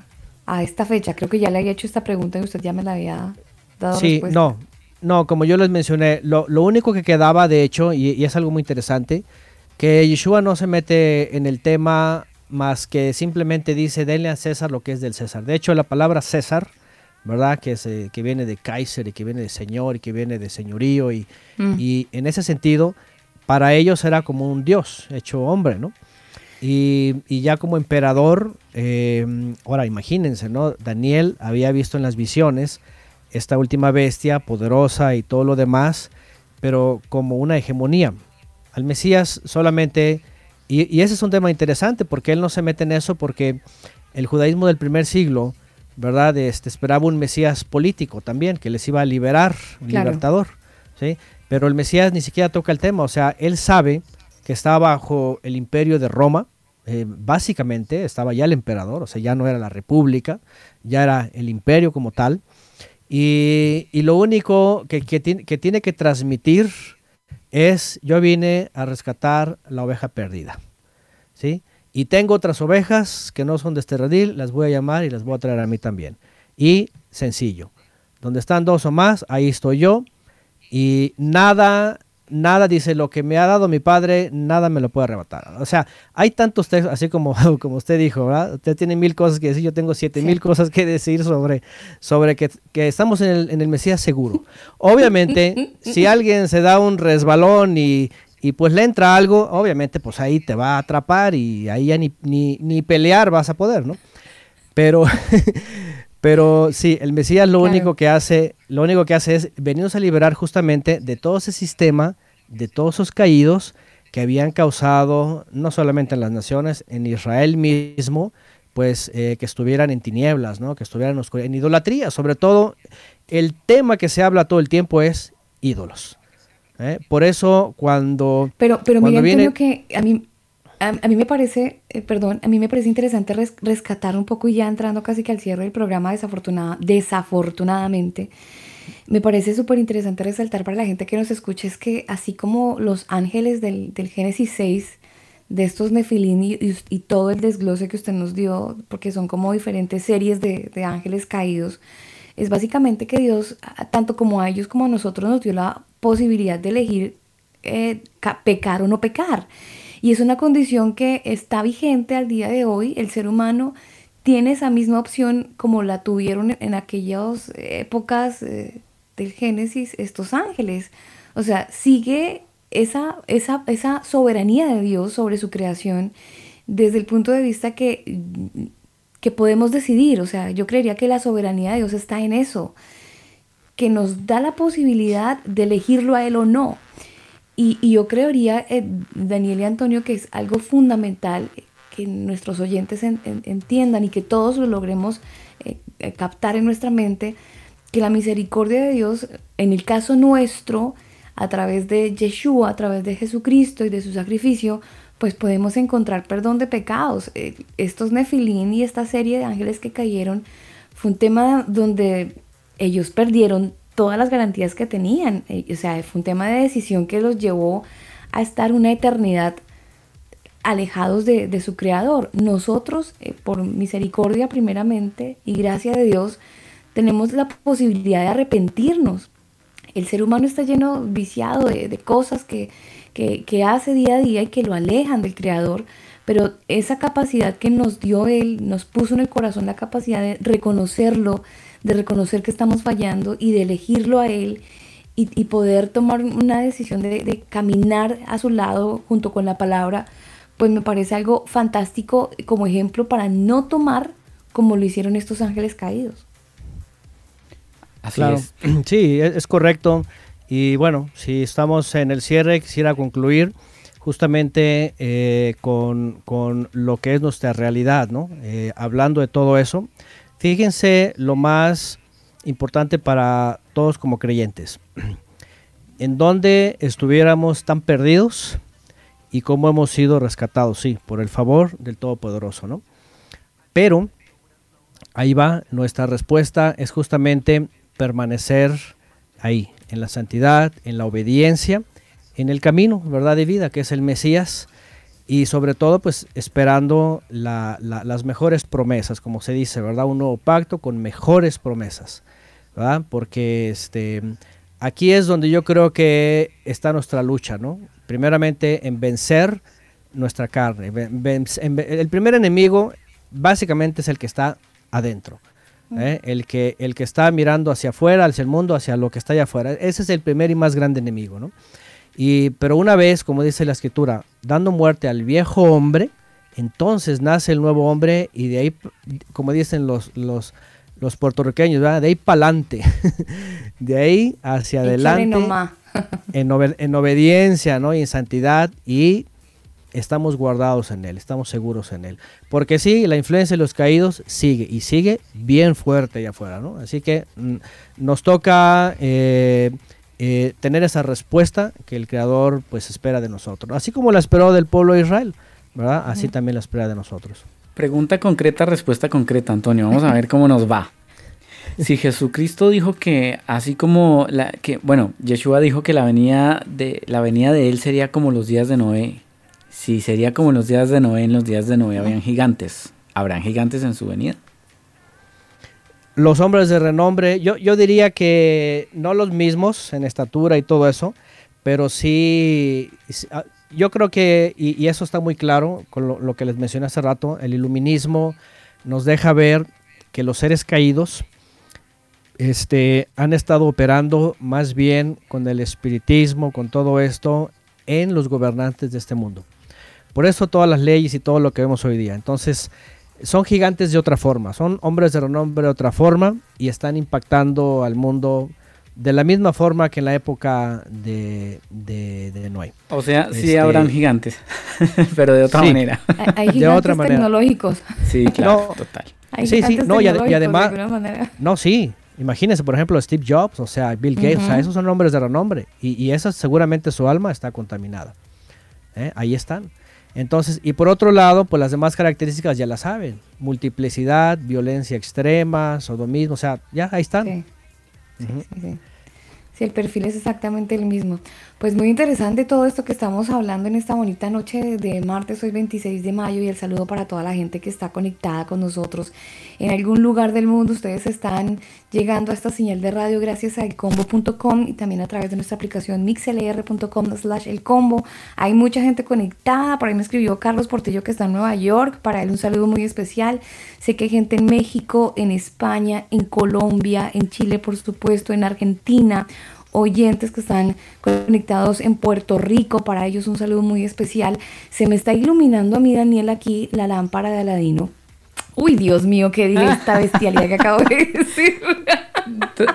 a, esta fecha. Creo que ya le había hecho esta pregunta y usted ya me la había dado sí, respuesta. no, no, como yo les mencioné, lo, lo único que quedaba, de hecho, y, y, es algo muy interesante, que Yeshua no se mete en el tema más que simplemente dice, denle a César lo que es del César. De hecho, la palabra César, ¿verdad? Que, es, eh, que viene de Kaiser y que viene de señor y que viene de señorío y, mm. y en ese sentido para ellos era como un dios hecho hombre, ¿no? Y, y ya como emperador, eh, ahora imagínense, ¿no? Daniel había visto en las visiones esta última bestia poderosa y todo lo demás, pero como una hegemonía. Al Mesías solamente, y, y ese es un tema interesante porque él no se mete en eso porque el judaísmo del primer siglo, ¿verdad? Este, esperaba un Mesías político también, que les iba a liberar, un claro. libertador, ¿sí? Pero el Mesías ni siquiera toca el tema, o sea, él sabe que está bajo el imperio de Roma, eh, básicamente estaba ya el emperador, o sea, ya no era la república, ya era el imperio como tal, y, y lo único que, que, tiene, que tiene que transmitir es, yo vine a rescatar la oveja perdida, ¿sí? Y tengo otras ovejas que no son de este redil, las voy a llamar y las voy a traer a mí también. Y sencillo, donde están dos o más, ahí estoy yo, y nada, nada dice lo que me ha dado mi padre, nada me lo puede arrebatar. O sea, hay tantos textos, así como, como usted dijo, ¿verdad? Usted tiene mil cosas que decir, yo tengo siete sí. mil cosas que decir sobre, sobre que, que estamos en el, en el Mesías seguro. Obviamente, si alguien se da un resbalón y, y pues le entra algo, obviamente pues ahí te va a atrapar y ahí ya ni, ni, ni pelear vas a poder, ¿no? Pero, Pero sí, el Mesías lo claro. único que hace, lo único que hace es venirnos a liberar justamente de todo ese sistema, de todos esos caídos que habían causado no solamente en las naciones, en Israel mismo, pues eh, que estuvieran en tinieblas, ¿no? que estuvieran en idolatría. Sobre todo, el tema que se habla todo el tiempo es ídolos. ¿Eh? Por eso cuando... Pero, pero cuando mira, viene... que a mí a, a, mí me parece, eh, perdón, a mí me parece interesante res, rescatar un poco y ya entrando casi que al cierre del programa, desafortunada, desafortunadamente, me parece súper interesante resaltar para la gente que nos escuche es que así como los ángeles del, del Génesis 6, de estos Nefilim y, y, y, todo el desglose que usted nos dio, porque son como diferentes series de, de ángeles caídos, es básicamente que Dios, tanto como a ellos como a nosotros, nos dio la posibilidad de elegir eh, pecar o no pecar. Y es una condición que está vigente al día de hoy. El ser humano tiene esa misma opción como la tuvieron en aquellas épocas eh, del Génesis estos ángeles. O sea, sigue esa, esa, esa soberanía de Dios sobre su creación desde el punto de vista que, que podemos decidir. O sea, yo creería que la soberanía de Dios está en eso, que nos da la posibilidad de elegirlo a Él o no. Y, yo creería, eh, Daniel y Antonio, que es algo fundamental que nuestros oyentes entiendan y que todos lo logremos eh, eh, captar en nuestra mente, que la misericordia de Dios, en el caso nuestro, a través de Yeshua, a través de Jesucristo y de su sacrificio, pues podemos encontrar perdón de pecados. estos Nefilín y esta serie de ángeles que cayeron fue un tema donde ellos perdieron todas las garantías que tenían. Eh, o sea, fue un tema de decisión que los llevó a estar una eternidad alejados de, su creador. Nosotros, eh, por misericordia primeramente y gracia de Dios, tenemos la posibilidad de arrepentirnos. El ser humano está lleno, viciado de, cosas que, que, hace día a día y que lo alejan del creador, pero esa capacidad que nos dio Él, nos puso en el corazón la capacidad de reconocerlo, de reconocer que estamos fallando y de elegirlo a Él y, poder tomar una decisión de, caminar a su lado junto con la palabra, pues me parece algo fantástico como ejemplo para no tomar como lo hicieron estos ángeles caídos. Así es. Sí, es, correcto. Y bueno, si estamos en el cierre, quisiera concluir justamente eh, con, lo que es nuestra realidad, ¿no? Eh, hablando de todo eso, Fíjense lo más importante para todos como creyentes. En dónde estuviéramos tan perdidos y cómo hemos sido rescatados, sí, por el favor del Todopoderoso, ¿no? Pero ahí va, nuestra respuesta es justamente permanecer ahí, en la santidad, en la obediencia, en el camino, ¿verdad? De vida, que es el Mesías, y sobre todo pues esperando las mejores promesas, como se dice, ¿verdad? Un nuevo pacto con mejores promesas, ¿verdad? Porque este, aquí es donde yo creo que está nuestra lucha, ¿no? Primeramente en vencer nuestra carne. el primer enemigo básicamente es el que está adentro. ¿eh? El, que, el que está mirando hacia afuera, hacia el mundo, hacia lo que está allá afuera. Ese es el primer y más grande enemigo, ¿no? Y, pero una vez, como dice la escritura, dando muerte al viejo hombre, entonces nace el nuevo hombre y de ahí, como dicen los, los, los puertorriqueños, de ahí para adelante, de ahí hacia adelante, en, en, obediencia ¿no? y en santidad y estamos guardados en Él, estamos seguros en Él. Porque sí, la influencia de los caídos sigue y sigue bien fuerte allá afuera. ¿no? Así que mm, nos toca... Eh, eh, tener esa respuesta que el Creador pues espera de nosotros. Así como la esperó del pueblo de Israel, ¿verdad? Así también la espera de nosotros. Pregunta concreta, respuesta concreta, Antonio. Vamos a ver cómo nos va. Si Jesucristo dijo que así como la que bueno, Yeshua dijo que la venida de la venida de él sería como los días de Noé. Si sería como los días de Noé, en los días de Noé habían gigantes. ¿Habrán gigantes en su venida? Los hombres de renombre, yo, yo diría que no los mismos en estatura y todo eso, pero sí, ah, yo creo que, y, eso está muy claro con lo, que les mencioné hace rato, el iluminismo nos deja ver que los seres caídos este, han estado operando más bien con el espiritismo, con todo esto, en los gobernantes de este mundo. Por eso todas las leyes y todo lo que vemos hoy día. Entonces, son gigantes de otra forma, son hombres de renombre de otra forma y están impactando al mundo de la misma forma que en la época de, de, Noé. O sea, sí este, habrán gigantes, pero de otra manera. Hay, gigantes de otra manera. tecnológicos. Sí, claro, total. sí, sí, no, y, además, no, sí, imagínense, por ejemplo, Steve Jobs, o sea, Bill Gates, o sea, esos son hombres de renombre y, y esa seguramente su alma está contaminada. ¿eh? Ahí están. Entonces, y por otro lado, pues las demás características ya las saben. Multiplicidad, violencia extrema, sodomismo, o sea, ya ahí están. sí, sí. Sí, el perfil es exactamente el mismo. Pues muy interesante todo esto que estamos hablando en esta bonita noche de martes, hoy 26 de mayo, y el saludo para toda la gente que está conectada con nosotros. En algún lugar del mundo ustedes están llegando a esta señal de radio gracias a elcombo.com y también a través de nuestra aplicación mixlr.com slash elcombo. Hay mucha gente conectada, por ahí me escribió Carlos Portillo que está en Nueva York, para él un saludo muy especial. Sé que hay gente en México, en España, en Colombia, en Chile por supuesto, en Argentina oyentes que están conectados en Puerto Rico. Para ellos un saludo muy especial. Se me está iluminando a mí, Daniel, aquí la lámpara de Aladino. Uy, Dios mío, qué dije esta bestialidad que acabo de decir. Pero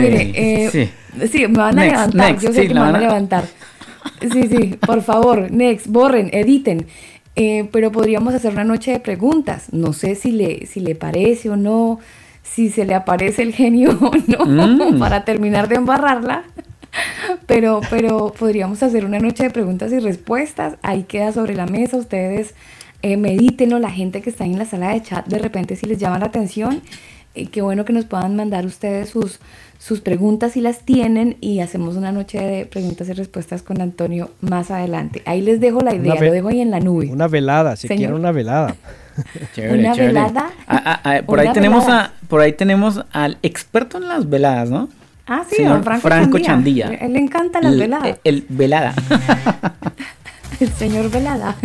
mire, eh, sí. sí, me van a Next, levantar. next, Yo sé sí, que me van a van a- levantar. Sí, sí, por favor, next, borren, editen. Eh, pero podríamos hacer una noche de preguntas. No sé si le, si le parece o no, si se le aparece el genio o no, Mm. para terminar de embarrarla. Pero, pero podríamos hacer una noche de preguntas y respuestas. Ahí queda sobre la mesa. Ustedes eh, medítenlo. La gente que está en la sala de chat, de repente, si les llama la atención, eh, qué bueno que nos puedan mandar ustedes sus, sus preguntas si las tienen y hacemos una noche de preguntas y respuestas con Antonio más adelante. Ahí les dejo la idea, lo dejo ahí en la nube. Una velada, si quieren una velada. Chévere, Una chévere. velada. Ah, ah, ah, por Una ahí tenemos velada. a, por ahí tenemos al experto en las veladas, ¿no? Ah, sí, Señor Franco, Franco Chandía. Chandía. A él le encantan las El- veladas. El, velada. El señor Velada.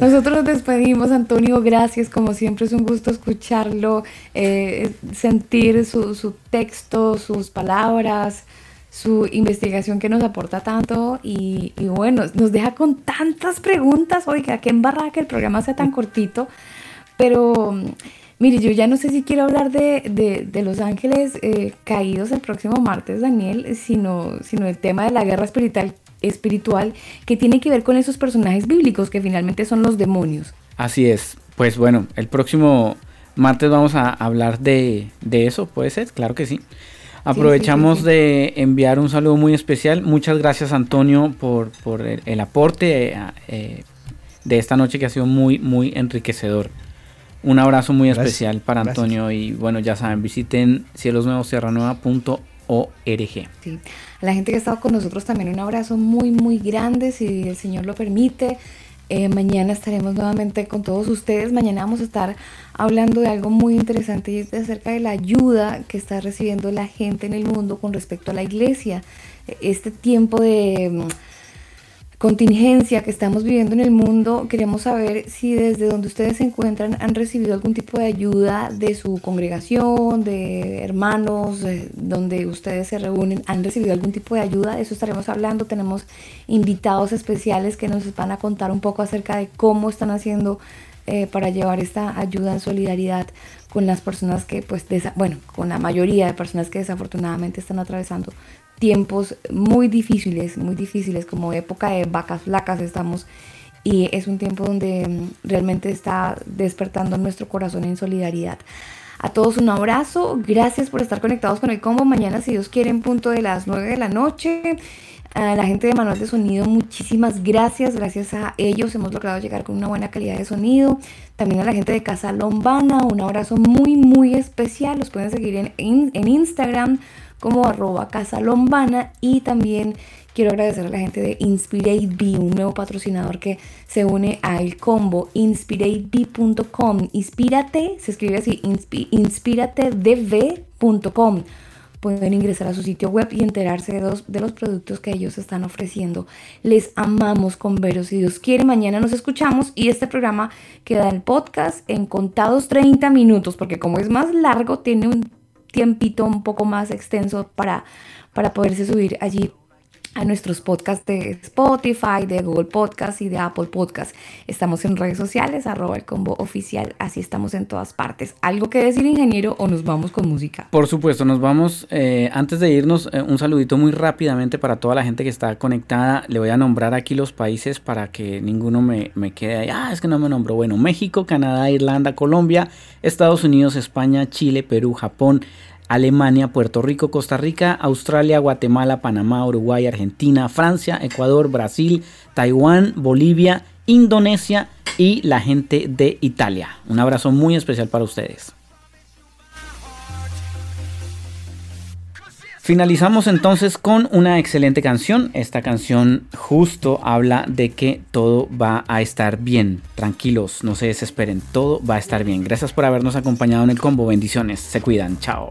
Nosotros nos despedimos, Antonio. Gracias, como siempre es un gusto escucharlo, eh, sentir su, su texto, sus palabras, su investigación que nos aporta tanto y, bueno, nos deja con tantas preguntas. Oiga, qué embarrada que el programa sea tan cortito, pero mire, yo ya no sé si quiero hablar de, de- de los ángeles eh, caídos el próximo martes, Daniel, sino, sino el tema de la guerra espiritual, espiritual que tiene que ver con esos personajes bíblicos que finalmente son los demonios. Así es. Pues bueno, el próximo martes vamos a hablar de, de eso, ¿puede ser? Claro que sí. Aprovechamos sí, sí. de enviar un saludo muy especial. Muchas gracias Antonio por, por el, el aporte eh, eh, de esta noche que ha sido muy, muy enriquecedor. Un abrazo muy Gracias. especial para Gracias. Antonio y bueno, ya saben, visiten cielosnuevosierranueva.org. Sí. A la gente que ha estado con nosotros también un abrazo muy, muy grande, si el Señor lo permite. Eh, mañana estaremos nuevamente con todos ustedes. Mañana vamos a estar hablando de algo muy interesante acerca de la ayuda que está recibiendo la gente en el mundo con respecto a la iglesia. Este tiempo de contingencia que estamos viviendo en el mundo, queremos saber si desde donde ustedes se encuentran han recibido algún tipo de ayuda de su congregación, de hermanos, de donde ustedes se reúnen, han recibido algún tipo de ayuda, de eso estaremos hablando. Tenemos invitados especiales que nos van a contar un poco acerca de cómo están haciendo eh, para llevar esta ayuda en solidaridad con las personas que, pues, bueno, con la mayoría de personas que desafortunadamente están atravesando tiempos muy difíciles, muy difíciles, como época de vacas flacas estamos y es un tiempo donde mm, realmente está despertando nuestro corazón en solidaridad. A todos un abrazo, gracias por estar conectados con el combo. Mañana, si Dios quiere, en punto de las 9 de la noche. A la gente de Manual de Sonido, muchísimas gracias. Gracias a ellos hemos logrado llegar con una buena calidad de sonido. También a la gente de Casa Lombana, un abrazo muy, muy especial. Los pueden seguir en, en Instagram como arroba Casa Lombana. Y también quiero agradecer a la gente de InspirateB, un nuevo patrocinador que se une a el combo inspirateb.com. Inspírate, se escribe así, inspi- inspiratedv.com pueden ingresar a su sitio web y enterarse de los, de los productos que ellos están ofreciendo. Les amamos con veros. Si Dios quiere, mañana nos escuchamos y este programa queda en podcast en contados 30 minutos, porque como es más largo, tiene un tiempito un poco más extenso para, para poderse subir allí a nuestros podcasts de Spotify, de Google Podcast y de Apple Podcast. Estamos en redes sociales, arroba el combo oficial, así estamos en todas partes. ¿Algo que decir, ingeniero, o nos vamos con música? Por supuesto, nos vamos, eh, antes de irnos, eh, un saludito muy rápidamente para toda la gente que está conectada. Le voy a nombrar aquí los países para que ninguno me, me quede ahí. Ah, es que no me nombró. Bueno, México, Canadá, Irlanda, Colombia, Estados Unidos, España, Chile, Perú, Japón, Alemania, Puerto Rico, Costa Rica, Australia, Guatemala, Panamá, Uruguay, Argentina, Francia, Ecuador, Brasil, Taiwán, Bolivia, Indonesia y la gente de Italia. Un abrazo muy especial para ustedes. Finalizamos entonces con una excelente canción. Esta canción justo habla de que todo va a estar bien. Tranquilos, no se desesperen, todo va a estar bien. Gracias por habernos acompañado en el combo. Bendiciones, se cuidan, chao.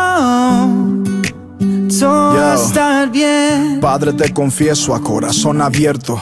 a estar bien. Padre, te confieso a corazón abierto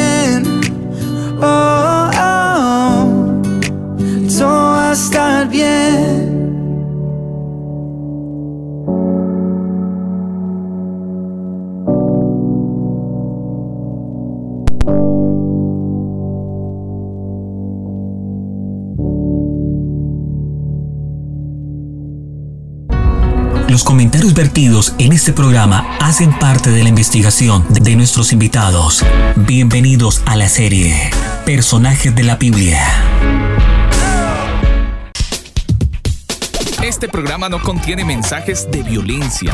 Oh, oh, Los comentarios vertidos en este programa hacen parte de la investigación de nuestros invitados. Bienvenidos a la serie Personajes de la Biblia. Este programa no contiene mensajes de violencia.